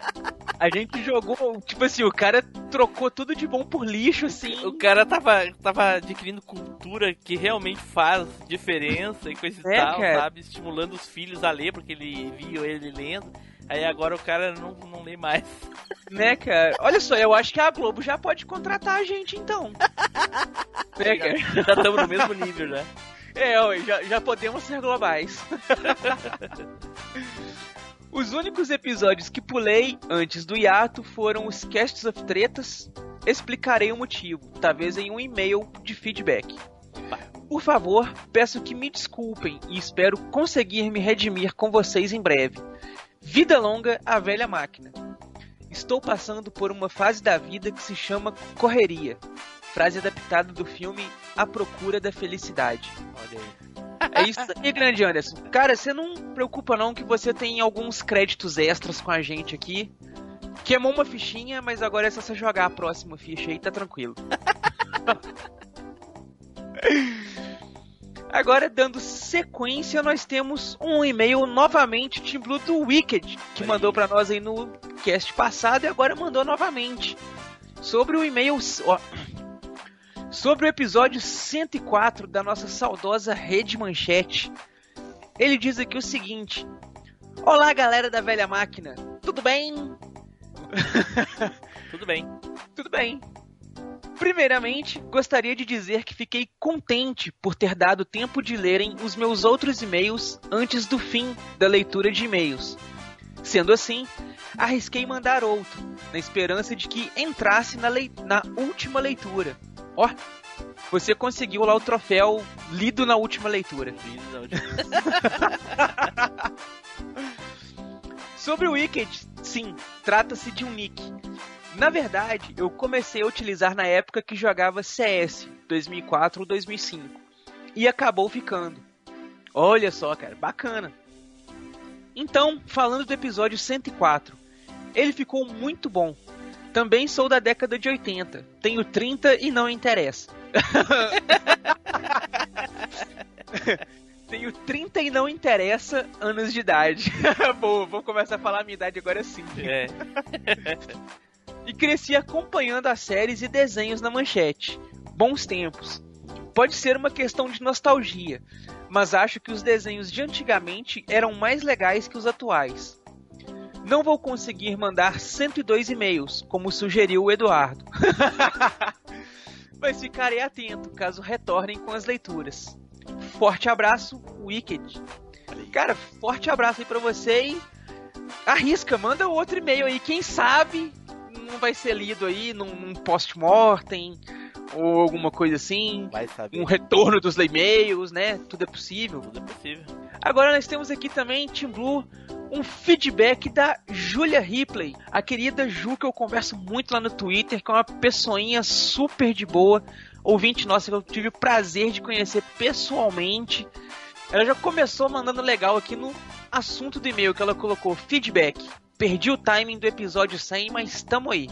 A gente jogou, tipo assim, o cara trocou tudo de bom por lixo, assim. O cara tava, tava adquirindo cultura que realmente faz diferença e coisa e É, tal, cara. sabe? Estimulando os filhos a ler, porque ele viu ele lendo. Aí agora o cara não, não lê mais. Né, cara? Olha só, eu acho que a Globo já pode contratar a gente, então. né, cara? Já estamos no mesmo nível já. É, ó, já, já podemos ser globais. Os únicos episódios que pulei antes do hiato foram os Casts of Tretas. Explicarei o motivo, talvez em um e-mail de feedback. Por favor, peço que me desculpem e espero conseguir me redimir com vocês em breve. Vida longa à velha máquina. Estou passando por uma fase da vida que se chama correria. Frase adaptada do filme A Procura da Felicidade. Olha aí. É isso aí, grande Anderson. Cara, você não preocupa não que você tem alguns créditos extras com a gente aqui. Queimou uma fichinha, mas agora é só você jogar a próxima ficha aí, tá tranquilo. Agora, dando sequência, nós temos um e-mail novamente, Team Blue do Wicked, que mandou pra nós aí no cast passado e agora mandou novamente. Sobre o e-mail. ó, sobre o episódio 104 da nossa saudosa Rede Manchete. Ele diz aqui o seguinte: Olá, galera da velha máquina, tudo bem? Tudo bem. Tudo bem. Primeiramente, gostaria de dizer que fiquei contente por ter dado tempo de lerem os meus outros e-mails antes do fim da leitura de e-mails. Sendo assim, arrisquei mandar outro, na esperança de que entrasse na, lei- na última leitura. Ó, você conseguiu lá o troféu lido na última leitura. Sobre o Wicked, sim, trata-se de um nick. Na verdade, eu comecei a utilizar na época que jogava CS, 2004 ou 2005. E acabou ficando. Olha só, cara, bacana. Então, falando do episódio 104, ele ficou muito bom. Também sou da década de 80. Tenho 30 e não interessa. Tenho 30 e não interessa anos de idade. Boa, vou começar a falar a minha idade agora sim. É. e cresci acompanhando as séries e desenhos na manchete. Bons tempos. Pode ser uma questão de nostalgia, mas acho que os desenhos de antigamente eram mais legais que os atuais. Não vou conseguir mandar 102 e-mails, como sugeriu o Eduardo. mas ficarei atento caso retornem com as leituras. Forte abraço, Wicked. Cara, forte abraço aí pra você e arrisca, manda outro e-mail aí. Quem sabe não vai ser lido aí num, num post-mortem ou alguma coisa assim. Um retorno dos e-mails, né? Tudo é possível. Tudo é possível. Agora nós temos aqui também, Team Blue, um feedback da Julia Ripley, a querida Ju que eu converso muito lá no Twitter, que é uma pessoinha super de boa, ouvinte nossa que eu tive o prazer de conhecer pessoalmente. Ela já começou mandando legal aqui no assunto do e-mail que ela colocou feedback. Perdi o timing do episódio 100, mas tamo aí.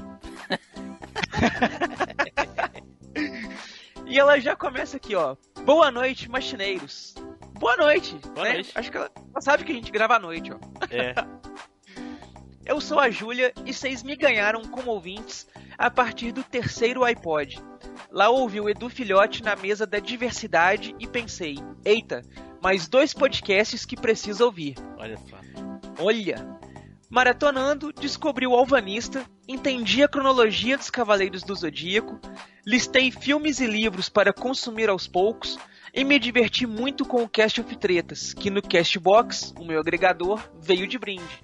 e ela já começa aqui, ó. Boa noite, machineiros. Boa noite. Boa né? noite. Acho que ela, ela sabe que a gente grava à noite, ó. É. Eu sou a Júlia e vocês me ganharam como ouvintes a partir do terceiro iPod. Lá ouvi o Edu Filhote na mesa da diversidade e pensei: eita, mais dois podcasts que preciso ouvir. Olha só. Olha! Maratonando, descobri o Alvanista, entendi a cronologia dos Cavaleiros do Zodíaco, listei filmes e livros para consumir aos poucos e me diverti muito com o Cast of Tretas, que no Castbox, o meu agregador, veio de brinde.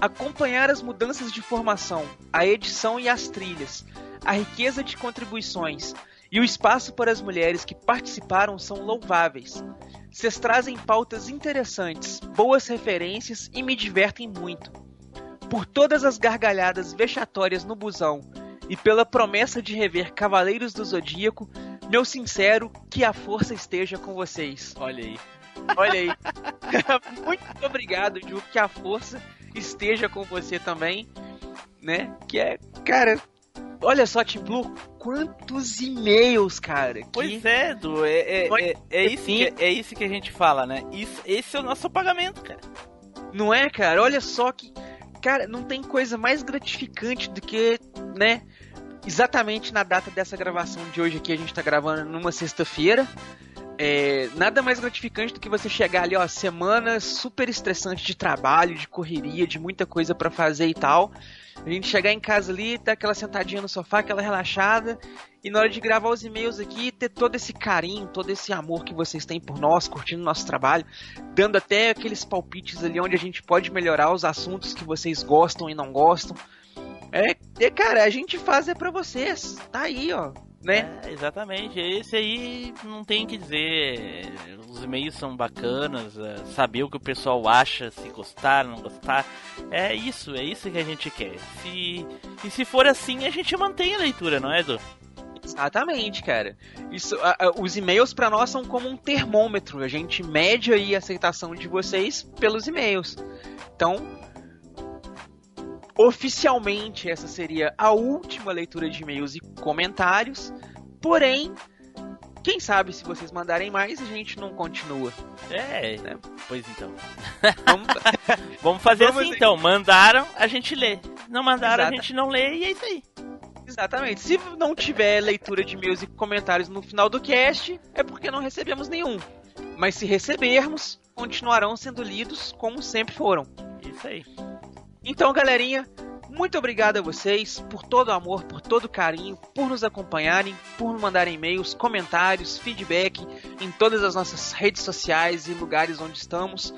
Acompanhar as mudanças de formação, a edição e as trilhas, a riqueza de contribuições e o espaço para as mulheres que participaram são louváveis. Vocês trazem pautas interessantes, boas referências e me divertem muito. Por todas as gargalhadas vexatórias no busão e pela promessa de rever Cavaleiros do Zodíaco, meu sincero, que a força esteja com vocês. Olha aí. Olha aí. Muito obrigado, Ju, que a força esteja com você também, né? Que é, cara, olha só, Team Blue, quantos e-mails, cara. que- Pois é, Du, é, é, é, é isso que, é isso que a gente fala, né? Isso, esse é o nosso pagamento, cara. Não é, cara? Olha só que. Cara, não tem coisa mais gratificante do que, né? Exatamente na data dessa gravação de hoje aqui, a gente tá gravando numa sexta-feira. É, nada mais gratificante do que você chegar ali, ó, semana super estressante de trabalho, de correria, de muita coisa pra fazer e tal. A gente chegar em casa ali, dar aquela sentadinha no sofá, aquela relaxada, e na hora de gravar os e-mails aqui, ter todo esse carinho, todo esse amor que vocês têm por nós, curtindo nosso trabalho, dando até aqueles palpites ali onde a gente pode melhorar os assuntos que vocês gostam e não gostam. É, é, cara, a gente faz é pra vocês. Tá aí, ó, né? É, exatamente. Esse aí não tem o que dizer. Os e-mails são bacanas, é, saber o que o pessoal acha, se gostar, não gostar. É isso, é isso que a gente quer. Se, e se for assim, a gente mantém a leitura, não é, Edu? Exatamente, cara. Isso, a- a- os e-mails pra nós são como um termômetro. A gente mede aí a aceitação de vocês pelos e-mails. Então, oficialmente essa seria a última leitura de e-mails e comentários. Porém, quem sabe se vocês mandarem mais a gente não continua. É, pois então. Vamos, Vamos fazer Vamos assim aí. então. Mandaram, a gente lê. Não mandaram, a Exato. gente não lê e é isso aí. Exatamente. Se não tiver leitura de e-mails e comentários no final do cast, é porque não recebemos nenhum. Mas se recebermos, continuarão sendo lidos como sempre foram. Isso aí. Então, galerinha, muito obrigado a vocês por todo o amor, por todo o carinho, por nos acompanharem, por mandarem e-mails, comentários, feedback em todas as nossas redes sociais e lugares onde estamos.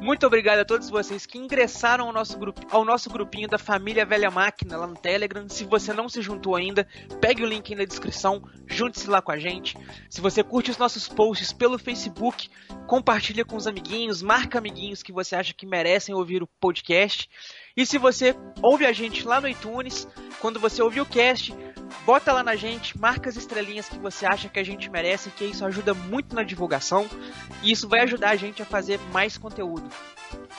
Muito obrigado a todos vocês que ingressaram ao nosso, grupo, ao nosso grupinho da família Velha Máquina lá no Telegram. Se você não se juntou ainda, pegue o link aí na descrição, junte-se lá com a gente. Se você curte os nossos posts pelo Facebook, compartilha com os amiguinhos, marca amiguinhos que você acha que merecem ouvir o podcast. E se você ouve a gente lá no iTunes, quando você ouvir o cast, bota lá na gente, marca as estrelinhas que você acha que a gente merece, que isso ajuda muito na divulgação e isso vai ajudar a gente a fazer mais conteúdo.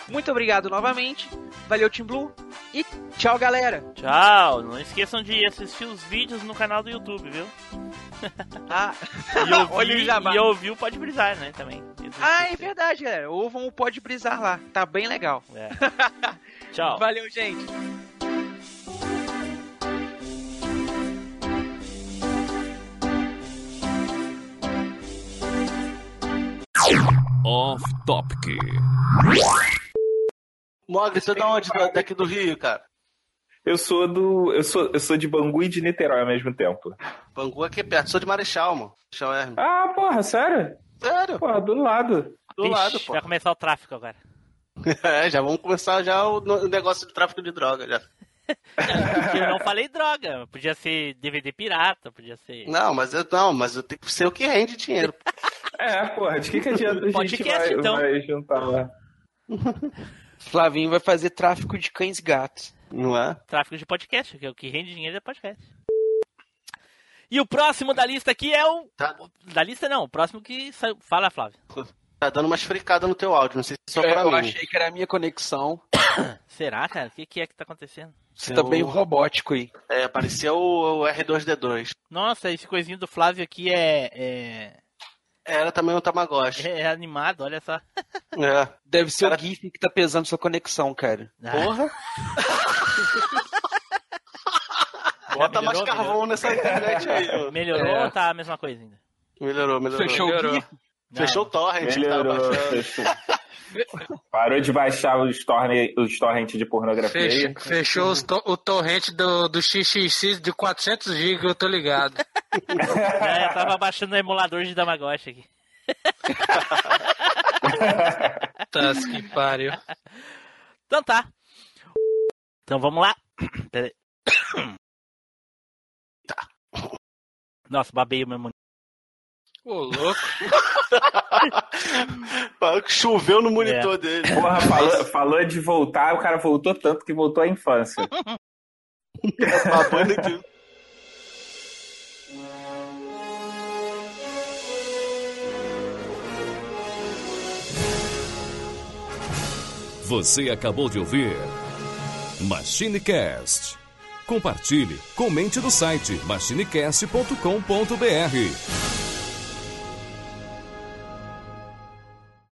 Muito obrigado novamente, valeu Team Blue e tchau galera! Tchau. Não esqueçam de assistir os vídeos no canal do YouTube, viu? Ah, E Olha o ouvir, jabá. e ouvir o Pode Brisar, né, também. ah, é verdade galera, ouvam o Pode Brisar lá, tá bem legal. É. Tchau. Valeu gente! Off Topic. Mogli, você é da onde? Da- Daqui do Rio, cara. Eu sou do. Eu sou, eu sou de Bangu e de Niterói ao mesmo tempo. Bangu aqui é perto. Sou de Marechal, mano. Marechal Hermes. Ah, porra, sério? Sério? Porra, do lado. Do Vixe, lado, pô. Vai começar o tráfico agora. É, já vamos começar já o, negócio do tráfico de droga já. Eu não falei droga. Podia ser DVD pirata, podia ser. Não, mas eu não, mas eu tenho que ser o que rende dinheiro. É, porra, de que, que adianta a gente Podcast, vai, então. vai juntar lá? Flavinho vai fazer tráfico de cães e gatos. Não é? Tráfico de podcast, que é o que rende dinheiro é podcast. E o próximo da lista aqui é o. Tá. Da lista não, o próximo que saiu. Fala, Flávio. Tá dando umas fricadas no teu áudio, não sei se só É, pra eu mim. achei que era a minha conexão. Será, cara? O que, que é que tá acontecendo? Você tá Eu- bem robótico aí. É, parecia o, o R2D2. Nossa, esse coisinho do Flávio aqui é. É, Era também um Tamagotchi. é animado, olha só. É. Deve ser Cara- o GIF que tá pesando sua conexão, cara. Porra. Bota mais melhorou, carvão nessa internet aí. Melhorou É. ou tá a mesma coisa ainda? Melhorou, melhorou. Fechou Melhorou. o GIF? Fechou o torrent. Melhorou. Parou de baixar os, torne, os torrent de pornografia. Fechou, fechou os to- o torrente do, do XXX de 400 GB, eu tô ligado. É, eu tava baixando o emulador de Tamagotchi aqui. Tá, que pariu. Então tá. Então vamos lá. Pera aí. Nossa, babei o meu monitor. Ô, louco. Choveu no monitor dele. Porra, falou, falou de voltar, o cara voltou tanto que voltou à infância. Babando aqui. Você acabou de ouvir MachineCast. Compartilhe, comente no site machinecast.com.br.